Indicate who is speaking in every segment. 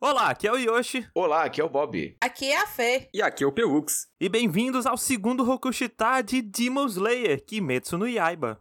Speaker 1: Olá, aqui é o Yoshi.
Speaker 2: Olá, aqui é o Bob.
Speaker 3: Aqui é a Fê.
Speaker 4: E aqui é o Pelux.
Speaker 1: E bem-vindos ao segundo Rokushita de Demon Slayer, Kimetsu no Yaiba.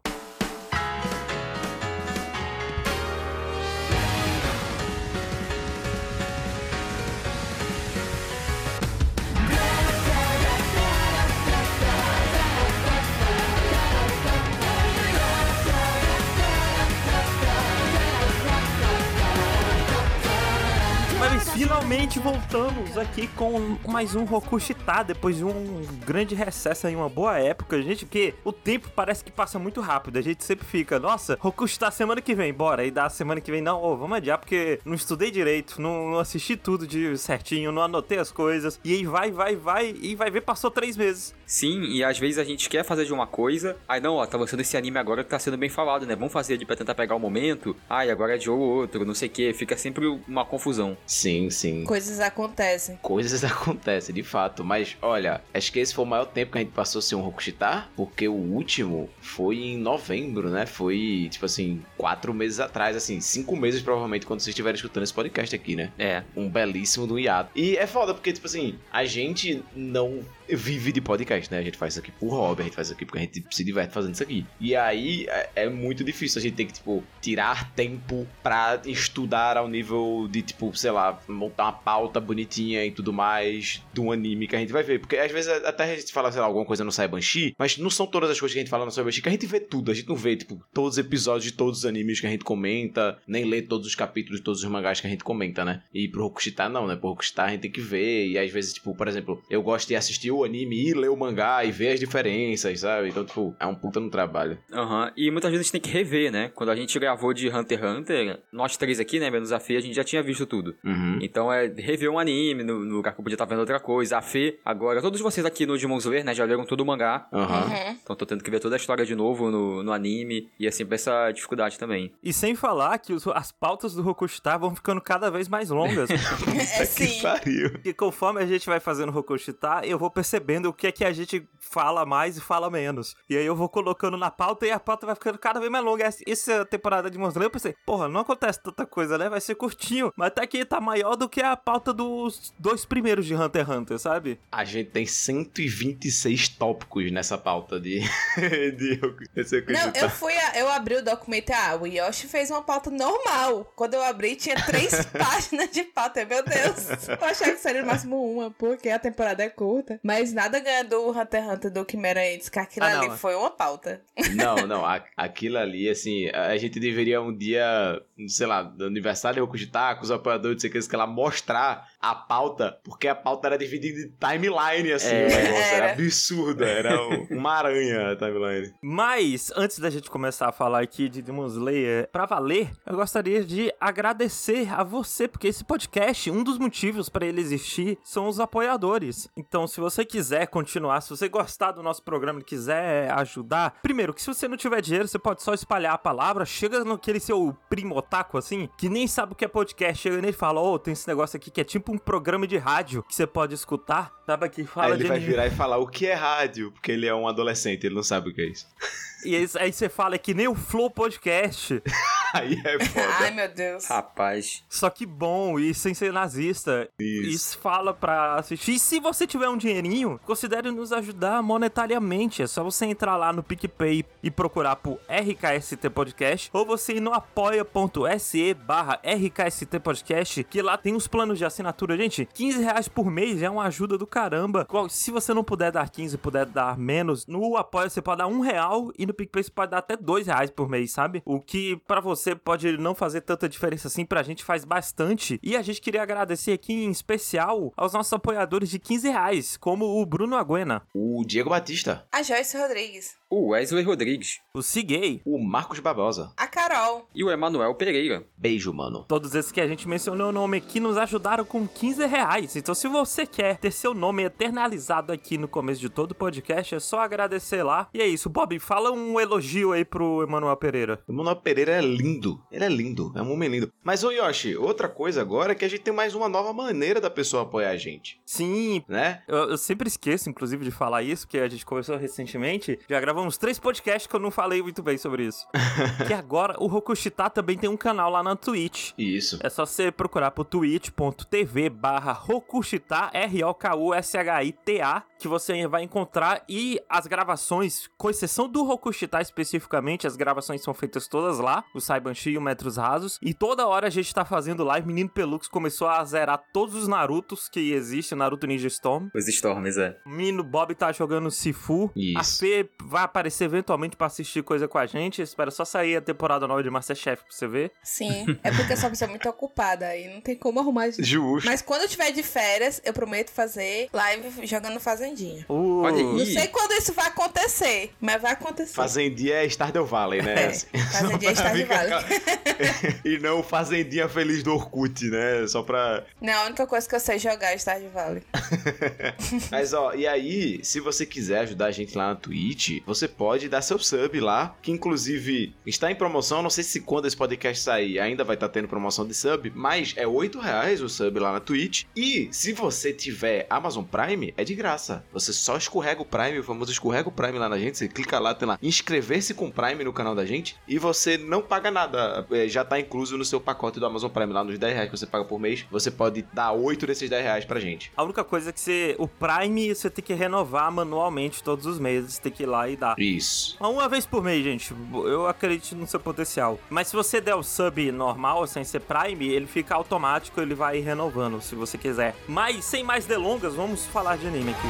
Speaker 1: Voltamos aqui com mais um Rokushita, depois de um grande recesso em uma boa época, gente, porque o tempo parece que passa muito rápido, a gente sempre fica, nossa, Rokushita semana que vem, bora, e da semana que vem, não, ô, vamos adiar, porque não estudei direito, não, não assisti tudo de certinho, não anotei as coisas, e aí vai, vai, vai, e vai ver, passou três meses.
Speaker 4: Sim, e às vezes a gente quer fazer de uma coisa, aí não, ó, tá lançando esse anime agora que tá sendo bem falado, né, vamos fazer de pra tentar pegar o momento, ai, agora é de ou outro, não sei o que, fica sempre uma confusão.
Speaker 2: Sim, sim.
Speaker 3: Coisas acontecem.
Speaker 2: Coisas acontecem, de fato. Mas, olha, acho que esse foi o maior tempo que a gente passou sem um Rokushita, porque o último foi em novembro, né? Foi, tipo assim, quatro meses atrás, assim, cinco meses provavelmente, quando vocês estiverem escutando esse podcast aqui, né?
Speaker 4: É.
Speaker 2: Um belíssimo do hiato. E é foda, porque, tipo assim, a gente não vive de podcast, né? A gente faz isso aqui por hobby, a gente faz isso aqui porque a gente se diverte fazendo isso aqui. E aí é, é muito difícil a gente ter que, tipo, tirar tempo pra estudar ao nível de, tipo, sei lá, montar uma pauta bonitinha e tudo mais um anime que a gente vai ver. Porque às vezes até a gente fala, sei lá, alguma coisa no Saibanshi, mas não são todas as coisas que a gente fala no Saibanshi que a gente vê tudo. A gente não vê, tipo, todos os episódios de todos os animes que a gente comenta, nem lê todos os capítulos de todos os mangás que a gente comenta, né? E pro Rokushita não, né? Pro Rokushita a gente tem que ver. E às vezes, tipo, por exemplo, eu gosto de assistir o anime e ler o mangá e ver as diferenças, sabe? Então, tipo, é um puta no trabalho.
Speaker 4: Aham, e muitas vezes a gente tem que rever, né? Quando a gente gravou de Hunter x Hunter, nós três aqui, né, menos a Fê, a gente já tinha visto tudo.
Speaker 2: Uhum.
Speaker 4: Então é rever um anime no, no lugar que eu podia estar vendo outra coisa. A Fê, agora, todos vocês aqui no Demon Slayer, né, já leram todo o mangá.
Speaker 2: Aham.
Speaker 3: Uhum.
Speaker 4: Então tô tendo que ver toda a história de novo no, no anime. E assim, essa dificuldade também.
Speaker 1: E sem falar que os- as pautas do Rokushita vão ficando cada vez mais longas.
Speaker 3: É sim.
Speaker 2: pariu.
Speaker 1: E conforme a gente vai fazendo Rokushita, eu vou percebendo o que é que a gente fala mais e fala menos. E aí eu vou colocando na pauta e a pauta vai ficando cada vez mais longa. Essa- Essa temporada de Monster eu pensei, porra, não acontece tanta coisa, né? Vai ser curtinho. Mas até que tá maior do que a pauta dos dois primeiros de Hunter x Hunter, sabe?
Speaker 2: A gente tem 126 tópicos nessa pauta de. de
Speaker 3: Não, eu fui, a- eu abri o documento e ah, o Yoshi fez uma pauta normal. Quando eu abri, tinha três páginas de pauta. Meu Deus, eu achava que seria no máximo uma, porque a temporada é curta. Mas nada ganha do Hunter x Hunter do Chimera Ants, que aquilo
Speaker 1: Ah, não,
Speaker 3: ali foi uma pauta.
Speaker 2: Não, não, a- aquilo ali, assim, a gente deveria um dia, sei lá, do aniversário de Rokushita, com os apoiadores, não sei o que, sei lá, mostrar a pauta, porque a pauta era dividida em timeline, assim,
Speaker 4: É.
Speaker 2: o negócio, era
Speaker 3: Era.
Speaker 2: absurda, era um- uma aranha a timeline.
Speaker 1: Mas, antes da gente começar a falar aqui de Demon Slayer pra valer, eu gostaria de agradecer a você, porque esse podcast, um dos motivos pra ele existir são os apoiadores. Então, se você quiser continuar, se você gostar do nosso programa e quiser ajudar, primeiro, que se você não tiver dinheiro, você pode só espalhar a palavra, chega naquele seu primo otaku, assim, que nem sabe o que é podcast, chega nele e fala, ô, tem esse negócio aqui que é tipo um programa de rádio que você pode escutar, sabe, que fala
Speaker 2: Aí ele
Speaker 1: de
Speaker 2: vai
Speaker 1: anime.
Speaker 2: virar e falar o que é rádio, porque ele é um adolescente, ele não sabe o que é isso.
Speaker 1: E aí, aí você fala é que nem o Flow Podcast.
Speaker 2: Aí é
Speaker 3: Ai,
Speaker 2: foda.
Speaker 3: meu Deus.
Speaker 4: Rapaz.
Speaker 1: Só que bom e sem ser nazista.
Speaker 2: Isso.
Speaker 1: Isso fala pra assistir. E se você tiver um dinheirinho, considere nos ajudar monetariamente. É só você entrar lá no PicPay e procurar por RKST Podcast. Ou você ir no apoia.se barra RKST Podcast, que lá tem os planos de assinatura. Gente, 15 reais por mês é uma ajuda do caramba. Se você não puder dar 15, puder dar menos, no apoia você pode dar um real e no PicPay você pode dar até dois reais por mês, sabe? O que pra você pode não fazer tanta diferença assim, pra gente faz bastante. E a gente queria agradecer aqui em especial aos nossos apoiadores de 15 reais, como o Bruno Aguena,
Speaker 2: O Diego Batista,
Speaker 3: A Joyce Rodrigues.
Speaker 4: O Wesley Rodrigues.
Speaker 1: o Ciguei,
Speaker 2: o Marcos Barbosa.
Speaker 3: A Carol.
Speaker 4: E o Emanuel Pereira.
Speaker 2: Beijo, mano.
Speaker 1: todos esses que a gente mencionou o nome aqui nos ajudaram com 15 reais. Então, se você quer ter seu nome eternalizado aqui no começo de todo o podcast, é só agradecer lá. E é isso, Bob, fala um elogio aí pro Emanuel Pereira.
Speaker 2: O Manuel Pereira é lindo. Ele é lindo. É um homem lindo. Mas, ô Yoshi, outra coisa agora é que a gente tem mais uma nova maneira da pessoa apoiar a gente.
Speaker 1: Sim,
Speaker 2: Né?
Speaker 1: Eu, eu sempre esqueço, inclusive, de falar isso, porque a gente conversou recentemente. Já gravamos três podcasts que eu não falei muito bem sobre isso. que agora o Rokushita também tem um canal lá na Twitch.
Speaker 2: Isso.
Speaker 1: É só você procurar por twitch.tv barra Rokushita, R-O-K-U-S-H-I-T-A, que você vai encontrar. E as gravações, com exceção do Rokushita especificamente, as gravações são feitas todas lá, o Saibanshi e o Metros Rasos. E toda hora a gente tá fazendo live. Menino Pelux começou a zerar todos os Narutos que existem, Naruto Ninja Storm.
Speaker 4: Os Storms, é.
Speaker 1: O menino Bob tá jogando Sifu.
Speaker 2: Isso.
Speaker 1: A Fê vai aparecer eventualmente pra assistir coisa com a gente. Espera só sair a temporada nova de Masterchef pra você ver.
Speaker 3: Sim, é porque eu sou uma pessoa muito ocupada e não tem como arrumar isso.
Speaker 2: Justo.
Speaker 3: Mas quando eu tiver de férias, eu prometo fazer live jogando Fazendinha.
Speaker 1: Uh.
Speaker 3: Não sei quando isso vai acontecer, mas vai acontecer.
Speaker 2: Fazendinha é Stardew Valley, né?
Speaker 3: É,
Speaker 2: Assim.
Speaker 3: Fazendinha
Speaker 2: pra
Speaker 3: Stardew Valley.
Speaker 2: e não Fazendinha Feliz do Orkut, né? Só pra.
Speaker 3: Não, a única coisa que eu sei jogar é Stardew Valley.
Speaker 2: Mas ó, e aí, se você quiser ajudar a gente lá na Twitch, você pode dar seu sub lá, que inclusive está em promoção. Não sei se quando esse podcast sair ainda vai estar tendo promoção de sub, mas é 8 reais o sub lá na Twitch. E se você tiver Amazon Prime, é de graça. Você só escorrega o Prime, o famoso escorrega o Prime lá na gente. Você clica lá, tem lá inscrever-se com Prime no canal da gente e você não paga nada. É, já tá incluso no seu pacote do Amazon Prime lá nos 10 reais que você paga por mês. Você pode dar 8 desses 10 reais pra gente.
Speaker 1: A única coisa é que você, o Prime você tem que renovar manualmente todos os meses, tem que ir lá e dar.
Speaker 2: Isso.
Speaker 1: Mas Uma vez por mês, gente. Eu acredito no seu potencial. Mas se você der o sub normal, sem ser Prime, ele fica automático, ele vai renovando, se você quiser. Mas, sem mais delongas, vamos falar de anime aqui.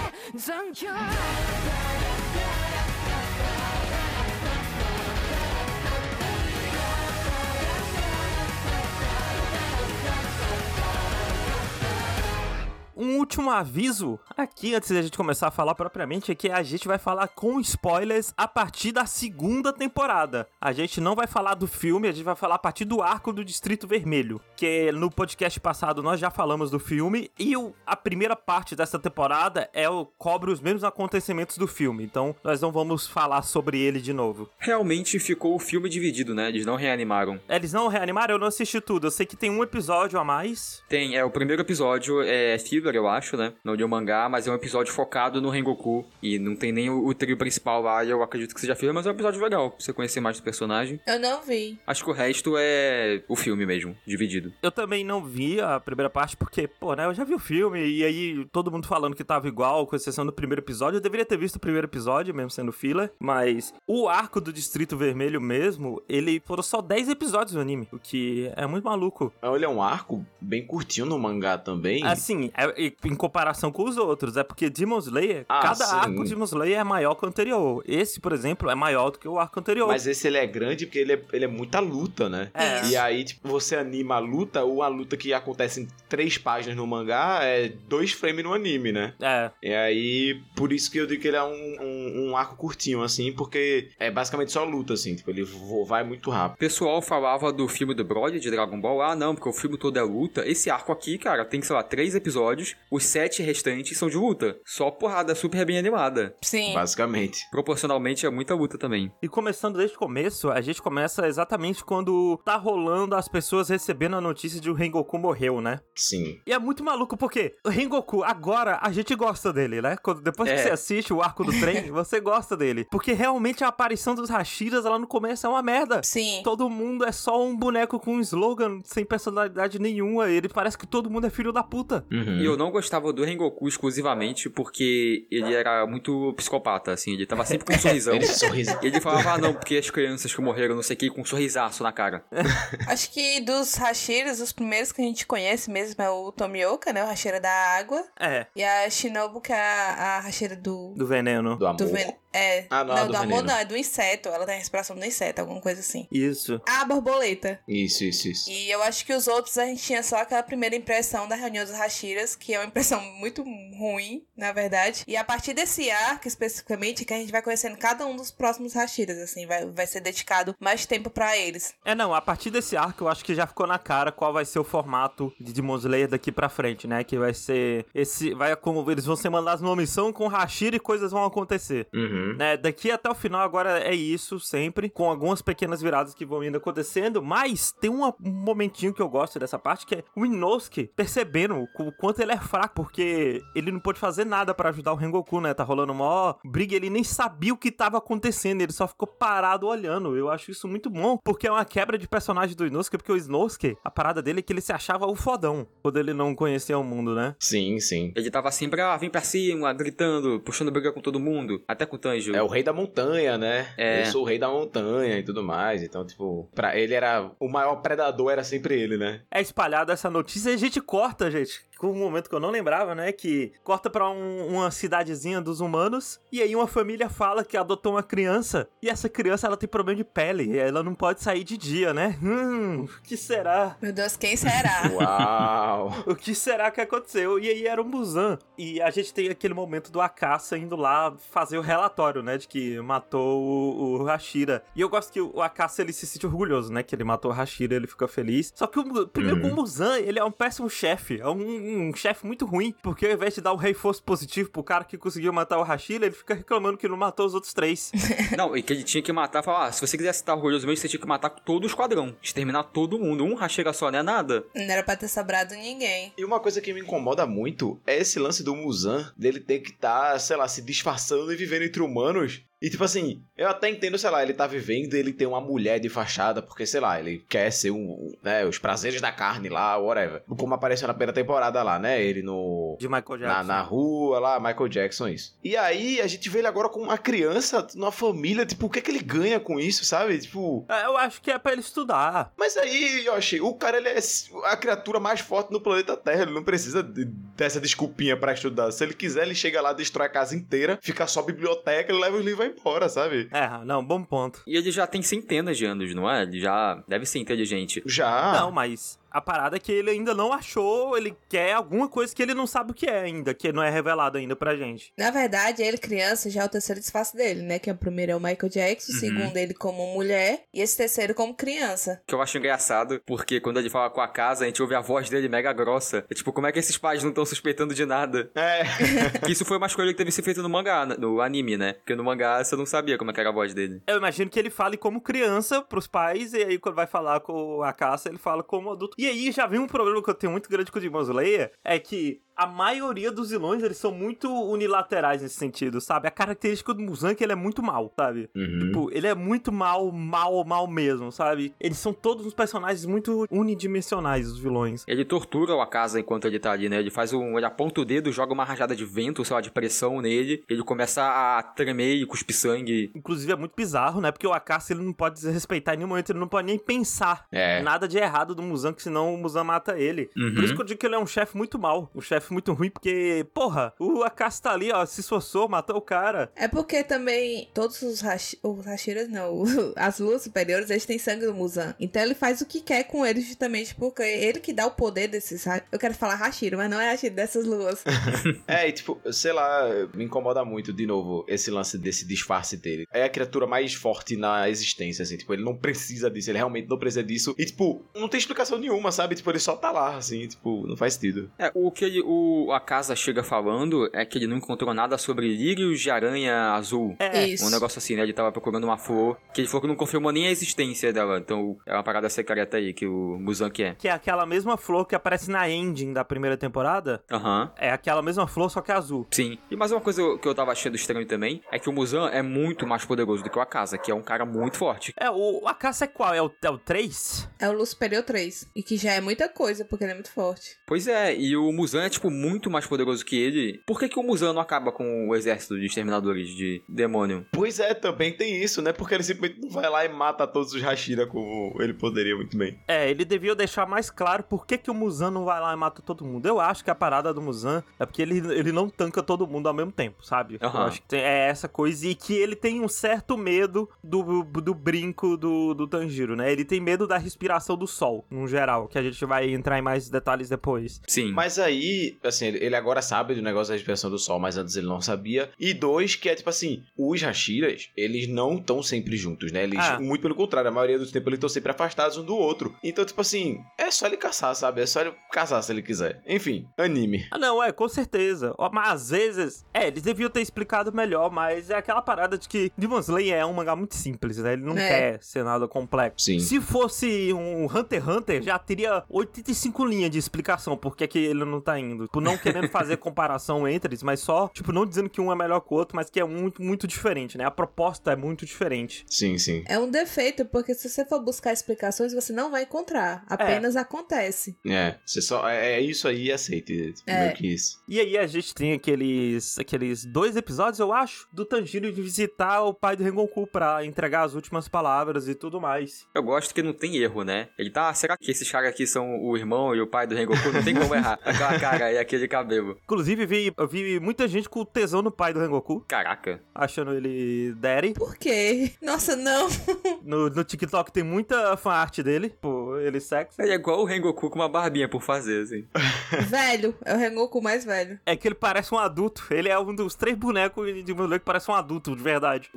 Speaker 1: Um último aviso aqui, antes da gente começar a falar propriamente, é que a gente vai falar com spoilers a partir da segunda temporada. A gente não vai falar do filme, a gente vai falar a partir do arco do Distrito Vermelho. Que no podcast passado nós já falamos do filme, e o- a primeira parte dessa temporada é o cobre os mesmos acontecimentos do filme. Então nós não vamos falar sobre ele de novo.
Speaker 4: Realmente ficou o filme dividido, né? Eles não reanimaram.
Speaker 1: Eles não reanimaram, eu não assisti tudo. Eu sei que tem um episódio a mais.
Speaker 4: Tem, é, o primeiro episódio é eu acho, né? Não de um mangá, mas é um episódio focado no Rengoku. E não tem nem o, o trio principal lá, e eu acredito que seja filler, mas é um episódio legal, pra você conhecer mais do personagem.
Speaker 3: Eu não vi.
Speaker 4: Acho que o resto é o filme mesmo, dividido.
Speaker 1: Eu também não vi a primeira parte porque, pô, né, eu já vi o filme e aí todo mundo falando que tava igual, com exceção do primeiro episódio. Eu deveria ter visto o primeiro episódio, mesmo sendo filler, mas o arco do Distrito Vermelho mesmo, ele foram só 10 episódios no anime, o que é muito maluco.
Speaker 2: Ele é um arco bem curtinho no mangá também.
Speaker 1: Assim, é- em comparação com os outros, é porque Demon Slayer,
Speaker 2: Ah,
Speaker 1: cada
Speaker 2: sim.
Speaker 1: arco de Demon Slayer é maior que o anterior. Esse, por exemplo, é maior do que o arco anterior.
Speaker 2: Mas esse ele é grande porque ele é, ele é muita luta, né?
Speaker 1: É.
Speaker 3: Isso.
Speaker 2: E aí, tipo, você anima a luta, ou a luta que acontece em três páginas no mangá é dois frames no anime, né?
Speaker 1: É,
Speaker 2: E aí, por isso que eu digo que ele é um, um, um arco curtinho, assim, porque é basicamente só luta, assim, tipo, ele vai muito rápido.
Speaker 4: O pessoal falava do filme do Broly de Dragon Ball. Ah, não, porque o filme todo é luta. Esse arco aqui, cara, tem, sei lá, três episódios. Os sete restantes são de luta. Só porrada super bem animada.
Speaker 3: Sim.
Speaker 2: Basicamente.
Speaker 4: Proporcionalmente é muita luta também.
Speaker 1: E começando desde o começo, a gente começa exatamente quando tá rolando as pessoas recebendo a notícia de o Rengoku morreu, né?
Speaker 2: Sim.
Speaker 1: E é muito maluco porque o Rengoku, agora a gente gosta dele, né? Quando, depois que
Speaker 4: É.
Speaker 1: você assiste o arco do trem, você gosta dele. Porque realmente a aparição dos Hashiras lá no começo é uma merda.
Speaker 3: Sim.
Speaker 1: Todo mundo é só um boneco com um slogan sem personalidade nenhuma. Ele parece que todo mundo é filho da puta.
Speaker 2: Uhum.
Speaker 4: E eu não gostava do Rengoku exclusivamente porque ele era muito psicopata, assim. Ele tava sempre com um sorrisão.
Speaker 2: Ele sorriso.
Speaker 4: Ele falava, ah, não, porque as crianças que morreram, não sei o que, com um sorrisaço na cara.
Speaker 3: Acho que dos Hashiras, os primeiros que a gente conhece mesmo é o Tomioka, né? O Hashira da água.
Speaker 1: É,
Speaker 3: E a Shinobu, que é a, a Hashira do.
Speaker 1: do veneno.
Speaker 2: Do amor.
Speaker 3: Do ven... É.
Speaker 2: Ah, não,
Speaker 3: não,
Speaker 2: do
Speaker 3: do, amor não, é do inseto. Ela tem a respiração do inseto, alguma coisa assim.
Speaker 1: Isso.
Speaker 3: A borboleta.
Speaker 2: Isso, isso, isso.
Speaker 3: E eu acho que os outros a gente tinha só aquela primeira impressão da reunião dos Hashiras, que é uma impressão muito ruim, na verdade. E a partir desse arco, especificamente, que a gente vai conhecendo cada um dos próximos Hashiras, assim, vai, vai ser dedicado mais tempo pra eles.
Speaker 1: É, não, a partir desse arco eu acho que já ficou na cara qual vai ser o formato de Demon Slayer daqui pra frente, né? Que vai ser esse, vai como eles vão ser mandados numa missão com Hashira e coisas vão acontecer.
Speaker 2: Uhum. Uhum.
Speaker 1: né? Daqui até o final agora é isso sempre, com algumas pequenas viradas que vão indo acontecendo, mas tem um momentinho que eu gosto dessa parte que é o Inosuke percebendo o quanto ele é fraco, porque ele não pôde fazer nada pra ajudar o Rengoku, né? Tá rolando uma briga, ele nem sabia o que tava acontecendo, ele só ficou parado olhando. Eu acho isso muito bom, porque é uma quebra de personagem do Inosuke, porque o Inosuke, a parada dele é que ele se achava o fodão quando ele não conhecia o mundo, né?
Speaker 2: Sim, sim.
Speaker 4: Ele tava sempre, ah, vem pra cima, gritando, puxando briga com todo mundo, até com o Tanjiro.
Speaker 2: É o rei da montanha, né?
Speaker 4: É.
Speaker 2: Eu sou o rei da montanha e tudo mais. Então, tipo, pra ele era. O maior predador era sempre ele, né?
Speaker 1: é espalhada essa notícia e a gente corta, gente. Com um momento que eu não lembrava, né? Que corta pra um- uma cidadezinha dos humanos. E aí uma família fala que adotou uma criança. E essa criança, ela tem problema de pele. E ela não pode sair de dia, né? Hum, o que será?
Speaker 3: Meu Deus, quem será?
Speaker 2: Uau!
Speaker 1: O que será que aconteceu? E aí era um Busan. E a gente tem aquele momento do Akasa indo lá fazer o relatório, né? De que matou o, o Hashira. E eu gosto que o Akasa, ele se sente orgulhoso, né? Que ele matou o Hashira, ele fica feliz. Só que o, primeiro
Speaker 2: Uhum.
Speaker 1: o Busan, ele é um péssimo chefe. É um, um chefe muito ruim. Porque ao invés de dar o reforço positivo pro cara que conseguiu matar o Hashira, ele fica reclamando que não matou os outros três.
Speaker 4: Não, e que ele tinha que matar, falar, ah, se você quisesse estar orgulhoso mesmo, você tinha que matar todo o esquadrão. Exterminar todo mundo. Um rachega só, não é nada.
Speaker 3: Não era pra ter sobrado ninguém.
Speaker 2: E uma coisa que me incomoda muito é esse lance do Muzan, dele ter que estar, sei lá, se disfarçando e vivendo entre humanos. E tipo assim, eu até entendo, sei lá, ele tá vivendo, ele tem uma mulher de fachada, porque, sei lá, ele quer ser um, né, os prazeres da carne lá, whatever. Como apareceu na primeira temporada lá, né, ele no...
Speaker 1: De Michael
Speaker 2: Na,
Speaker 1: Jackson.
Speaker 2: na rua lá, Michael Jackson, isso. E aí, a gente vê ele agora com uma criança, numa família, tipo, o que é que ele ganha com isso, sabe? Tipo,
Speaker 1: É, Eu acho que é pra ele estudar.
Speaker 2: mas aí, Yoshi, o cara ele é a criatura mais forte no planeta Terra. Ele não precisa de- dessa desculpinha pra estudar. Se ele quiser, ele chega lá, destrói a casa inteira, fica só biblioteca, ele leva os livros embora, sabe?
Speaker 1: É, não, bom ponto.
Speaker 4: E ele já tem centenas de anos, não é? Ele já deve ser inteligente.
Speaker 2: Já.
Speaker 1: Não, mas a parada é que ele ainda não achou, ele quer alguma coisa que ele não sabe o que é ainda, que não é revelado ainda pra gente.
Speaker 3: Na verdade, ele criança já é o terceiro disfarce dele, né? Que o primeiro é o Michael Jackson, o
Speaker 4: Uhum.
Speaker 3: segundo ele como mulher e esse terceiro como criança.
Speaker 4: Que eu acho engraçado, porque quando ele fala com a casa, a gente ouve a voz dele mega grossa. É tipo, como é que esses pais não estão suspeitando de nada?
Speaker 2: É.
Speaker 4: Que isso foi uma escolha que teve que ser feita no mangá, no anime, né? Porque no mangá você não sabia como é que era a voz dele.
Speaker 1: Eu imagino que ele fale como criança pros pais, e aí quando vai falar com a caça, ele fala como adulto. E aí já vem um problema que eu tenho muito grande com o Demon Slayer, é que a maioria dos vilões, eles são muito unilaterais nesse sentido, sabe? A característica do Muzan é que ele é muito mal, sabe?
Speaker 2: Uhum.
Speaker 1: Tipo, ele é muito mal, mal, mal mesmo, sabe? Eles são todos uns personagens muito unidimensionais, os vilões.
Speaker 4: Ele tortura o Akasa enquanto ele tá ali, né? Ele faz um. Ele aponta o dedo, joga uma rajada de vento, sei lá, de pressão nele. Ele começa a tremer e cuspir sangue.
Speaker 1: Inclusive é muito bizarro, né? Porque o Akasa ele não pode desrespeitar em nenhum momento, ele não pode nem pensar
Speaker 2: É.
Speaker 1: nada de errado do Muzan, que senão o Muzan mata ele.
Speaker 4: Uhum.
Speaker 1: Por isso que eu digo que ele é um chefe muito mal, um chefe muito ruim, porque, porra, o Akasa tá ali, ó, se esforçou, matou o cara.
Speaker 3: É porque também todos os, hashi, os Hashiras, não, as luas superiores, eles têm sangue do Muzan. Então ele faz o que quer com eles justamente porque ele que dá o poder desses. Eu quero falar Hashira, mas não é Hashira dessas luas.
Speaker 2: É, e tipo, sei lá, me incomoda muito, de novo, esse lance desse disfarce dele. É a criatura mais forte na existência, assim, tipo, ele não precisa disso, ele realmente não precisa disso. E, tipo, não tem explicação nenhuma, sabe? Tipo, ele só tá lá, assim, tipo, não faz sentido.
Speaker 4: É, o que ele, o Akasa chega falando é que ele não encontrou nada sobre lírios de aranha azul.
Speaker 1: É,
Speaker 3: Isso.
Speaker 4: Um negócio assim, né? Ele tava procurando uma flor que ele falou que não confirmou nem a existência dela. Então é uma parada secreta aí que o Muzan quer.
Speaker 1: que é aquela mesma flor que aparece na ending da primeira temporada.
Speaker 4: Aham.
Speaker 1: É aquela mesma flor, só que azul.
Speaker 4: Sim. E mais uma coisa que eu tava achando estranho também é que o Muzan é muito mais poderoso do que o Akasa, que é um cara muito forte.
Speaker 1: É, o, o Akasa é qual? É o, é o 3?
Speaker 3: É o Luz Superior 3. E que já é muita coisa, porque ele é muito forte.
Speaker 4: Pois é, e o Muzan é, tipo, muito mais poderoso que ele. Por que, que o Muzan não acaba com o exército de exterminadores de demônio?
Speaker 2: Pois é, também tem isso, né? Porque ele simplesmente não vai lá e mata todos os Hashira como ele poderia muito bem.
Speaker 1: É, ele devia deixar mais claro por que, que o Muzan não vai lá e mata todo mundo. Eu acho que a parada do Muzan é porque ele, ele não tanca todo mundo ao mesmo tempo, sabe? Eu
Speaker 4: Aham.
Speaker 1: acho que tem- é essa coisa e que ele tem um certo medo do, do brinco do, do Tanjiro, né? Ele tem medo da respiração do sol, no geral. Tal, que a gente vai entrar em mais detalhes depois.
Speaker 4: Sim.
Speaker 2: Mas aí, assim, ele agora sabe do negócio da respiração do sol, mas antes ele não sabia. E dois, que é tipo assim, os Hashiras, eles não estão sempre juntos, né? Eles,
Speaker 1: Ah.
Speaker 2: muito pelo contrário, a maioria do tempo eles estão sempre afastados um do outro. Então, tipo assim, é só ele caçar, sabe? É só ele caçar se ele quiser. Enfim, anime.
Speaker 1: Ah, não, é, com certeza. Mas às vezes, é, eles deviam ter explicado melhor, mas é aquela parada de que Demon Slayer é um mangá muito simples, né? Ele não
Speaker 3: É.
Speaker 1: quer ser nada complexo.
Speaker 2: Sim.
Speaker 1: Se fosse um Hunter x Hunter, já teria 85 linhas de explicação por que, que ele não tá indo. Tipo, não querendo fazer comparação entre eles, mas só, tipo, não dizendo que um é melhor que o outro, mas que é muito, muito diferente, né? A proposta é muito diferente.
Speaker 2: Sim, sim.
Speaker 3: É um defeito, porque se você for buscar explicações, você não vai encontrar. Apenas acontece.
Speaker 2: É, você só. É, é isso aí e aceite. Tipo,
Speaker 3: É.
Speaker 2: Meio que isso.
Speaker 1: E aí a gente tem aqueles aqueles dois episódios, eu acho, do Tanjiro de visitar o pai do Rengoku pra entregar as últimas palavras e tudo mais.
Speaker 4: Eu gosto que não tem erro, né? Ele tá, será que esses caras aqui são o irmão e o pai do Rengoku? Não tem como errar. Aquela cara e aquele cabelo.
Speaker 1: Inclusive, vi, eu vi muita gente com tesão no pai do Rengoku,
Speaker 4: Caraca.
Speaker 1: achando ele daddy.
Speaker 3: Por quê? Nossa, não.
Speaker 1: No, no TikTok tem muita fanart dele, pô, ele sexy.
Speaker 4: Ele é igual o Rengoku com uma barbinha por fazer, assim.
Speaker 3: velho. É o Rengoku mais velho.
Speaker 1: É que ele parece um adulto. Ele é um dos três bonecos de moleque que parece um adulto, de verdade.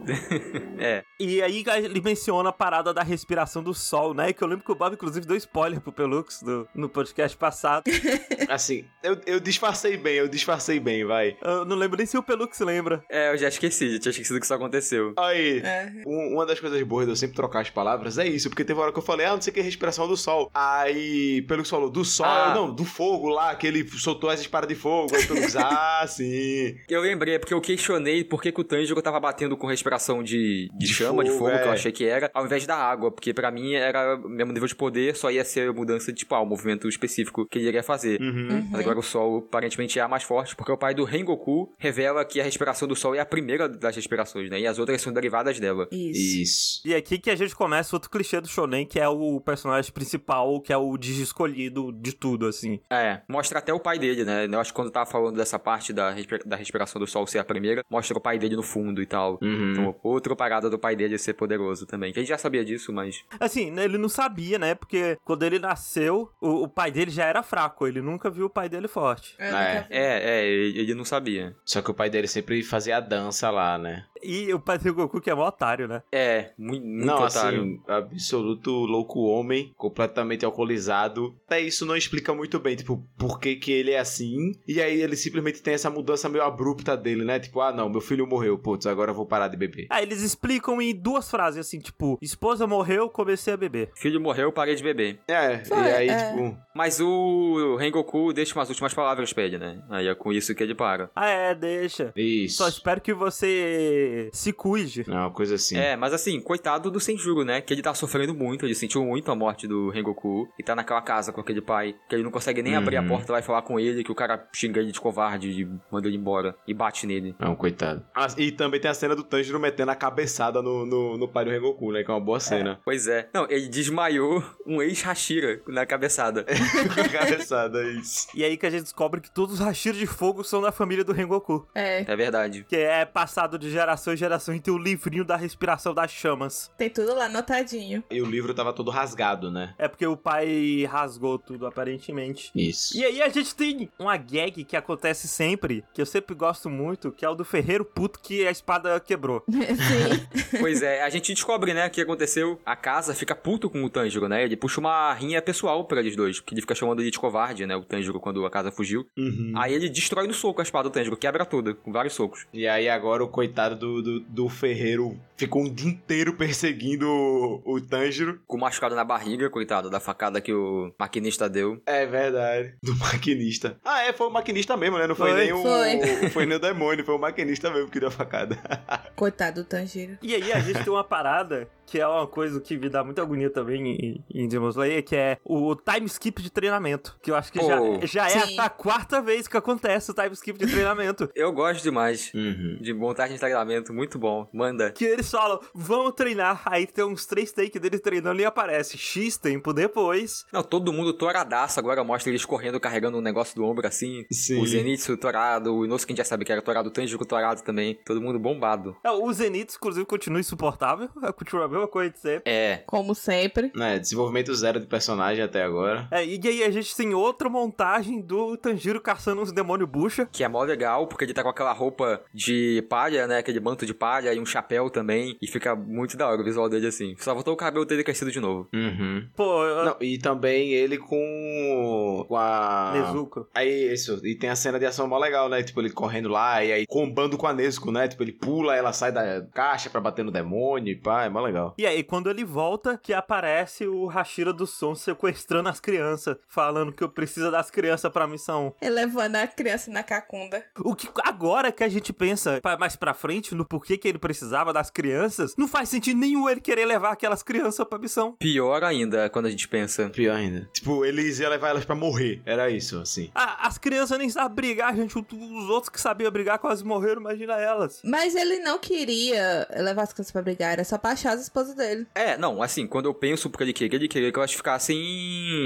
Speaker 4: É.
Speaker 1: E aí ele menciona a parada da respiração do sol, né? Que eu lembro que o Bob, inclusive, deu spoiler pro Pelux no, no podcast passado.
Speaker 2: Assim, eu, eu disfarcei bem, eu disfarcei bem, vai.
Speaker 1: Eu não lembro nem se o Pelux lembra.
Speaker 4: É, eu já esqueci, já tinha esquecido que isso aconteceu.
Speaker 2: Aí,
Speaker 3: É.
Speaker 2: Um- uma das coisas boas de eu sempre trocar as palavras é isso, porque teve uma hora que eu falei, ah, não sei o que, respiração do sol. Aí, Pelux falou, do sol,
Speaker 4: Ah.
Speaker 2: não, do fogo lá, que ele soltou as espadas de fogo. Aí Pelux, ah, sim.
Speaker 4: Eu lembrei, porque eu questionei por que, que o Tanjiro tava batendo com respiração de, de,
Speaker 2: De
Speaker 4: chama, de
Speaker 2: fogo,
Speaker 4: fogo, que eu
Speaker 2: é.
Speaker 4: achei que era, ao invés da água, porque pra mim era o mesmo nível de poder, só ia ser mudança de, tipo, ah, o movimento específico que ele iria fazer.
Speaker 2: Uhum.
Speaker 4: Mas agora o Sol aparentemente é a mais forte, porque o pai do Rengoku revela que a respiração do Sol é a primeira das respirações, né? E as outras são derivadas dela.
Speaker 3: Isso.
Speaker 2: Isso.
Speaker 1: E é aqui que a gente começa outro clichê do Shonen, que é o personagem principal, que é o digi escolhido de tudo, assim.
Speaker 4: É, mostra até o pai dele, né? Eu acho que quando tava falando dessa parte da, respi- da respiração do Sol ser a primeira, mostra o pai dele no fundo e tal.
Speaker 2: Uhum.
Speaker 4: Então, outra parada do pai dele ser poderoso também. Que a gente já sabia disso, mas.
Speaker 1: Assim, né, ele não sabia, né? Porque quando ele nasceu, o, o pai dele já era fraco. Ele nunca viu o pai dele forte.
Speaker 2: É.
Speaker 4: É, é, ele ele não sabia.
Speaker 2: Só que o pai dele sempre fazia a dança lá, né?
Speaker 1: E o pai do Goku, que é mó otário, né?
Speaker 4: É, muito, muito
Speaker 2: não,
Speaker 4: otário.
Speaker 2: assim, absoluto louco homem, completamente alcoolizado. Até isso não explica muito bem, tipo, por que que ele é assim. E aí ele simplesmente tem essa mudança meio abrupta dele, né? Tipo, ah, não, meu filho morreu, putz, agora eu vou parar de beber.
Speaker 1: Ah, eles explicam em duas frases, assim, tipo, esposa morreu, comecei a beber.
Speaker 4: Filho morreu, parei de beber.
Speaker 2: É,
Speaker 3: Foi,
Speaker 2: e aí,
Speaker 3: é.
Speaker 2: tipo,
Speaker 4: Mas o Rengoku deixa umas últimas palavras pra ele, né? Aí é com isso que ele para.
Speaker 1: Ah, é, deixa.
Speaker 2: isso.
Speaker 1: Só espero que você se cuide.
Speaker 2: É uma coisa assim.
Speaker 4: É, mas assim, coitado do Senjuro, né? Que ele tá sofrendo muito, ele sentiu muito a morte do Rengoku. E tá naquela casa com aquele pai, que ele não consegue nem abrir a
Speaker 2: Uhum.
Speaker 4: porta lá e falar com ele, que o cara xinga ele de covarde e manda ele embora. E bate nele.
Speaker 2: Não, coitado. Ah, e também tem a cena do Tanjiro metendo a cabeçada no, no, no pai do Rengoku, né? Que é uma boa cena.
Speaker 4: Pois é. Não, ele desmaiou um ex-Hashira na cabeçada.
Speaker 2: cabeçada, isso.
Speaker 1: E aí que a gente descobre que todos os Hashiras de Fogo são da família do Rengoku.
Speaker 3: É,
Speaker 4: É verdade.
Speaker 1: Que é passado de geração em geração e tem o livrinho da respiração das chamas.
Speaker 3: tem tudo lá anotadinho.
Speaker 2: E o livro tava todo rasgado, né?
Speaker 1: É porque o pai rasgou tudo, aparentemente.
Speaker 2: Isso.
Speaker 1: E aí a gente tem uma gag que acontece sempre, que eu sempre gosto muito, que é o do ferreiro puto que a espada quebrou.
Speaker 3: Sim.
Speaker 4: Pois é, a gente descobre, né, o que aconteceu. A casa fica puto com o Tanjiro, né? Ele puxa uma rinha pessoal pra eles dois, porque ele fica chamando ele de covarde, né? O Tanjiro, quando a casa fugiu.
Speaker 2: Uhum.
Speaker 4: Aí ele destrói no soco a espada do Tanjiro, quebra toda, com vários socos.
Speaker 2: E aí agora o coitado do, do, do ferreiro ficou um dia inteiro perseguindo o, o Tanjiro.
Speaker 4: Com machucado na barriga, coitado, da facada que o maquinista deu.
Speaker 2: É verdade. Do maquinista. Ah, é, foi o maquinista mesmo, né? Não foi,
Speaker 1: Foi.
Speaker 2: nem o,
Speaker 3: Foi.
Speaker 2: o- Foi nem o demônio, foi o maquinista mesmo que deu a facada.
Speaker 3: Coitado do Tanjiro.
Speaker 1: E aí a gente tem uma parada que é uma coisa que me dá muita agonia também em, em Demon Slayer, que é o time skip de treinamento. Que eu acho que já,
Speaker 4: Pô.
Speaker 1: já é
Speaker 3: Sim.
Speaker 1: a quarta vez que acontece o time skip de treinamento.
Speaker 4: Eu gosto demais
Speaker 2: Uhum.
Speaker 4: de montagem de treinamento, muito bom. Manda.
Speaker 1: Que eles falam, vamos treinar. Aí tem uns três takes deles treinando e aparece X tempo depois.
Speaker 4: Não, todo mundo toradaço agora mostra eles correndo, carregando um negócio do ombro assim.
Speaker 2: Sim.
Speaker 4: O Zenitsu torado, o Inosuke a gente já sabe que era torado, o Tanjiro torado também. Todo mundo bombado.
Speaker 1: É, o Zenitsu, inclusive, continua insuportável. É, continua a mesma mesma coisa de sempre.
Speaker 4: É.
Speaker 3: Como sempre.
Speaker 2: É, desenvolvimento zero de personagem até agora.
Speaker 1: É, e aí a gente tem outra montagem do Tanjiro caçando uns demônios bucha.
Speaker 4: Que é mó legal, porque ele tá com aquela roupa de palha, né? Aquele manto de palha e um chapéu também. E fica muito da hora o visual dele assim. Só voltou o cabelo dele crescido de novo.
Speaker 2: Uhum.
Speaker 1: Pô, eu-
Speaker 2: Não, e também ele com. com a.
Speaker 1: Nezuko.
Speaker 2: Aí, isso. E tem a cena de ação mó legal, né? Tipo, ele correndo lá e aí combando com a Nesco, né? Tipo, ele pula, ela sai da caixa pra bater no demônio e pá, é mó legal.
Speaker 1: E aí, quando ele volta, que aparece o Hashira do Som sequestrando as crianças, falando que eu preciso das crianças pra missão.
Speaker 3: Ele levando a criança na cacunda.
Speaker 1: O que agora que a gente pensa mais pra frente no porquê que ele precisava das crianças, não faz sentido nenhum ele querer levar aquelas crianças pra missão.
Speaker 4: Pior ainda quando a gente pensa.
Speaker 2: Pior ainda. Tipo, eles iam levar elas pra morrer. Era isso, assim.
Speaker 1: Ah, as crianças nem sabem brigar, gente. Os outros que sabiam brigar quase morreram, imagina elas.
Speaker 3: Mas ele não queria levar as crianças pra brigar, era só pra achar as esposas dele.
Speaker 4: É, não, assim, quando eu penso porque ele queria, ele queria que elas ficassem.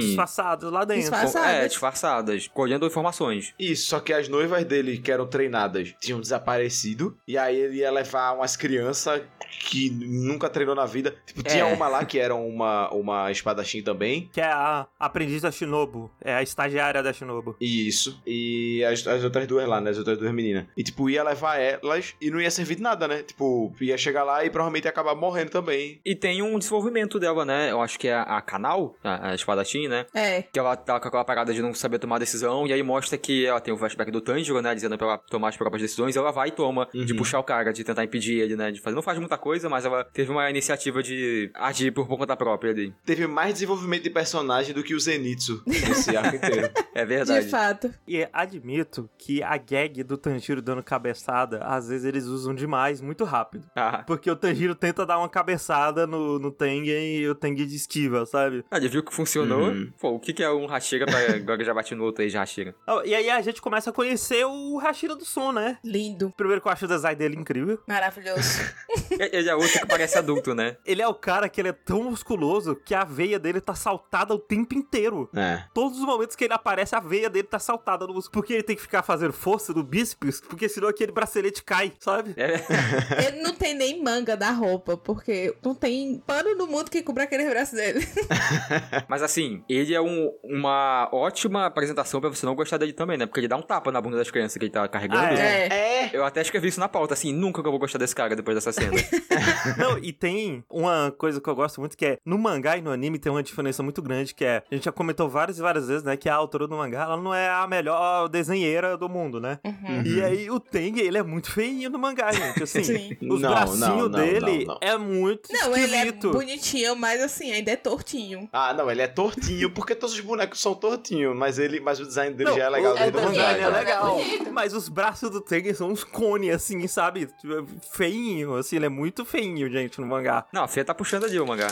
Speaker 1: Disfarçados lá dentro.
Speaker 3: Disfarçados.
Speaker 4: com- É, disfarçadas, colhendo informações.
Speaker 2: Isso, só que as noivas dele, que eram treinadas, tinham desaparecido. E aí ele ia levar umas crianças que nunca treinou na vida. Tipo, tinha
Speaker 4: É.
Speaker 2: uma lá que era uma, uma espadachim também.
Speaker 1: Que é a aprendiz da Shinobu. É a estagiária da Shinobu.
Speaker 2: Isso. E as, as outras duas lá, né? As outras duas meninas. E, tipo, ia levar elas e não ia servir de nada, né? Tipo, ia chegar lá e provavelmente ia acabar morrendo também.
Speaker 4: E tem um desenvolvimento dela, né? Eu acho que é a Canal, a, a espadachim, né?
Speaker 3: É.
Speaker 4: Que ela tá com aquela parada de não saber tomar decisão, e aí mostra que ela tem o flashback do Tanjiro, né? Dizendo pra ela tomar as próprias decisões, e ela vai e toma, de
Speaker 2: Uhum.
Speaker 4: puxar o cara, de tentar impedir ele, né? De fazer. Não faz muita coisa, mas ela teve uma iniciativa de agir por conta própria ali.
Speaker 2: Teve mais desenvolvimento de personagem do que o Zenitsu nesse arco inteiro.
Speaker 4: É verdade.
Speaker 3: De fato.
Speaker 1: E admito que a gag do Tanjiro dando cabeçada, às vezes eles usam demais, muito rápido.
Speaker 4: Ah,
Speaker 1: Porque o Tanjiro tenta dar uma cabeçada no, no Tengen e o Tengen de esquiva, sabe?
Speaker 4: ah, já viu que funcionou?
Speaker 2: Uhum.
Speaker 4: Pô, o que, que é um Hashira pra agora já bate no outro aí de Hashira?
Speaker 1: Oh, E aí a gente começa a conhecer o Hashira do Som, né?
Speaker 3: Lindo.
Speaker 1: Primeiro que eu acho o design dele incrível.
Speaker 3: Maravilhoso.
Speaker 4: Ele é outro que parece adulto, né?
Speaker 1: Ele é o cara que ele é tão musculoso que a veia dele tá saltada o tempo inteiro.
Speaker 2: É.
Speaker 1: Todos os momentos que ele aparece, a veia dele tá saltada no músculo. Porque ele tem que ficar fazendo força no bíceps, porque senão aquele bracelete cai, sabe?
Speaker 4: É,
Speaker 3: ele não tem nem manga da roupa, porque não tem pano no mundo que cubra aquele braço dele.
Speaker 4: mas assim, ele é um- uma ótima apresentação pra você não gostar dele também, né? Porque ele dá um tapa na bunda das crianças que ele tá carregando.
Speaker 1: Ah,
Speaker 3: É.
Speaker 2: É.
Speaker 4: Eu até escrevi isso na pauta, assim, nunca que eu vou gostar desse cara depois dessa cena.
Speaker 1: Não, e tem uma coisa que eu gosto muito que é no mangá e no anime tem uma diferença muito grande que é a gente já comentou várias e várias vezes, né, que a autora do mangá ela não é a melhor desenheira do mundo, né?
Speaker 3: Uhum.
Speaker 1: E aí o Tengen, ele é muito feinho no mangá, gente, assim.
Speaker 3: Sim.
Speaker 1: Os
Speaker 2: Não,
Speaker 1: bracinhos
Speaker 2: não, não,
Speaker 1: dele
Speaker 2: não, não.
Speaker 1: é muito
Speaker 3: Não, ele é bonitinho, mas assim, ainda é tortinho.
Speaker 2: Ah, não, ele é tortinho, porque todos os bonecos são tortinhos, mas ele, mas o design dele
Speaker 1: Não,
Speaker 2: já é legal
Speaker 1: o,
Speaker 2: desde
Speaker 1: o
Speaker 2: o mangá.
Speaker 1: é
Speaker 2: cara.
Speaker 1: legal,
Speaker 3: bonito.
Speaker 1: mas os braços do Tengen são uns cones, assim, sabe? Tipo, Feinho, assim, ele é muito feinho, gente, no mangá.
Speaker 4: Não, a Fia tá puxando ali o mangá.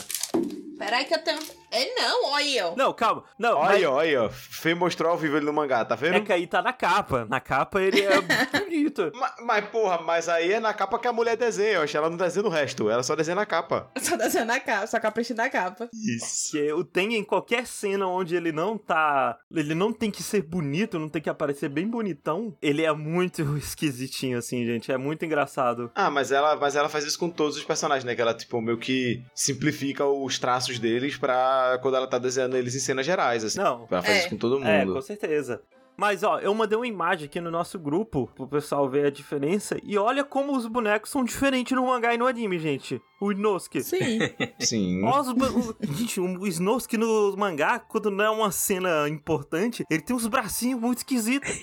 Speaker 3: Peraí que eu tenho... Ele não, olha ó.
Speaker 1: Não, calma. Não,
Speaker 2: Olha,
Speaker 1: mas-
Speaker 2: aí, olha, ó. Fê mostrou ao vivo ele no mangá, tá vendo?
Speaker 1: É que aí tá na capa. Na capa ele é bonito.
Speaker 2: Ma- Mas, porra, mas aí é na capa que a mulher desenha, eu acho. Ela não desenha o resto, ela só desenha na capa.
Speaker 3: Só desenhando a capa, só capricho da capa.
Speaker 2: Isso.
Speaker 1: Que o tem em qualquer cena onde ele não tá. Ele não tem que ser bonito, não tem que aparecer bem bonitão. Ele é muito esquisitinho, assim, gente. É muito engraçado.
Speaker 2: Ah, mas ela, mas ela faz isso com todos os personagens, né? Que ela, tipo, meio que simplifica os traços deles pra quando ela tá desenhando eles em cenas gerais, assim.
Speaker 1: Não.
Speaker 2: Ela faz
Speaker 3: É.
Speaker 2: isso com todo
Speaker 1: É,
Speaker 2: mundo.
Speaker 1: com certeza. Mas, ó, eu mandei uma imagem aqui no nosso grupo pro pessoal ver a diferença. E olha como os bonecos são diferentes no mangá e no anime, gente. O Inosuke.
Speaker 3: Sim.
Speaker 2: Sim.
Speaker 1: Os o- gente, o Inosuke no mangá, quando não é uma cena importante, ele tem uns bracinhos muito esquisitos.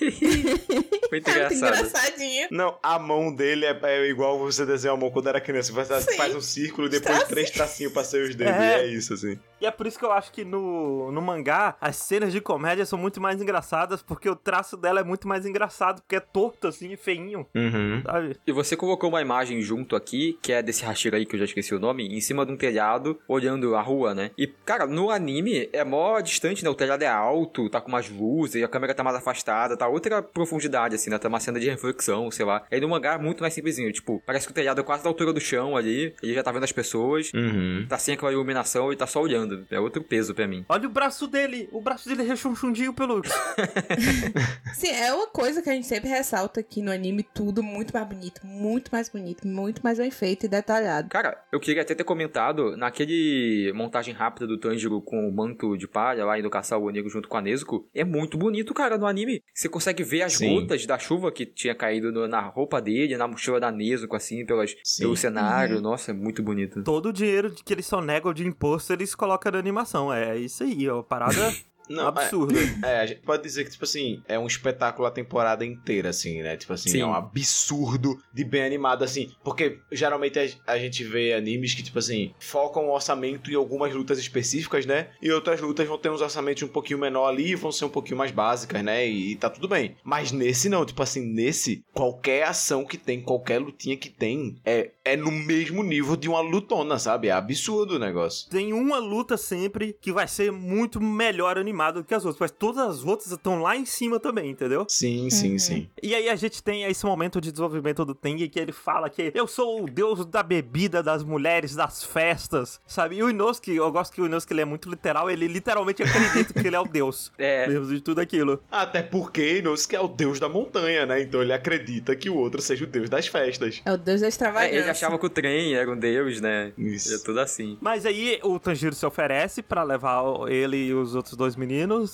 Speaker 4: Muito
Speaker 3: Muito
Speaker 4: engraçado.
Speaker 3: engraçadinho.
Speaker 2: Não, a mão dele é, é igual você desenhar a mão quando era criança. Você
Speaker 3: Sim.
Speaker 2: faz um círculo e depois
Speaker 3: Tracinho.
Speaker 2: três tracinhos pra ser os dedos.
Speaker 1: É.
Speaker 2: E é isso, assim.
Speaker 1: E é por isso que eu acho que no, no mangá, as cenas de comédia são muito mais engraçadas, porque o traço dela é muito mais engraçado, porque é torto, assim, e feinho,
Speaker 2: Uhum.
Speaker 1: sabe?
Speaker 4: E você colocou uma imagem junto aqui, que é desse Hashira aí, que eu já esqueci o nome, em cima de um telhado, olhando a rua, né? E, cara, no anime é mó distante, né? O telhado é alto, tá com umas luzes, a câmera tá mais afastada, tá outra profundidade, assim, né? Tá uma cena de reflexão, sei lá. Aí no mangá é muito mais simplesinho, tipo, parece que o telhado é quase da altura do chão ali, ele já tá vendo as pessoas,
Speaker 2: Uhum.
Speaker 4: tá sem aquela iluminação e tá só olhando. É outro peso pra mim.
Speaker 1: Olha o braço dele, o braço dele é rechonchundinho pelo.
Speaker 3: Sim, é uma coisa que a gente sempre ressalta aqui no anime, tudo muito mais bonito, muito mais bonito, muito mais bem feito e detalhado.
Speaker 4: Cara, eu queria até ter comentado naquele montagem rápida do Tanjiro com o manto de palha lá indo caçar o Onigo junto com a Nezuko. É muito bonito, cara, no anime. Você consegue ver as
Speaker 2: Sim.
Speaker 4: gotas da chuva que tinha caído no- na roupa dele, na mochila da Nezuko, assim, pelas,
Speaker 2: Sim.
Speaker 4: pelo cenário. Nossa, é muito bonito.
Speaker 1: Todo o dinheiro que eles só negam de imposto, eles colocam na animação. É isso aí, ó. Parada
Speaker 2: Não,
Speaker 1: absurda.
Speaker 2: É, a gente pode dizer que, tipo assim, é um espetáculo a temporada inteira, assim, né? Tipo assim,
Speaker 4: Sim.
Speaker 2: é um absurdo de bem animado, assim. Porque geralmente a, gente vê animes que, tipo assim, focam o orçamento em algumas lutas específicas, né? E outras lutas vão ter uns orçamentos um pouquinho menor ali e vão ser um pouquinho mais básicas, né? E, tá tudo bem. Mas nesse não, tipo assim, nesse, qualquer ação que tem, qualquer lutinha que tem, é, é no mesmo nível de uma lutona, sabe? É absurdo o negócio.
Speaker 1: Tem uma luta sempre que vai ser muito melhor animada do que as outras, mas todas as outras estão lá em cima também, entendeu?
Speaker 2: Sim, sim,
Speaker 3: Uhum.
Speaker 2: sim.
Speaker 1: E aí a gente tem esse momento de desenvolvimento do Teng que ele fala que eu sou o deus da bebida, das mulheres, das festas, sabe? E o Inosuke, eu gosto que o Inosuke ele é muito literal, ele literalmente acredita que ele é o deus.
Speaker 4: É.
Speaker 1: Mesmo de tudo aquilo.
Speaker 2: Até porque Inosuke é o deus da montanha, né? Então ele acredita que o outro seja o deus das festas.
Speaker 3: É o deus da
Speaker 4: É,
Speaker 3: extravagância.
Speaker 4: ele achava que o trem era um deus, né?
Speaker 2: Isso.
Speaker 4: É tudo assim.
Speaker 1: Mas aí o Tanjiro se oferece pra levar ele e os outros dois meninos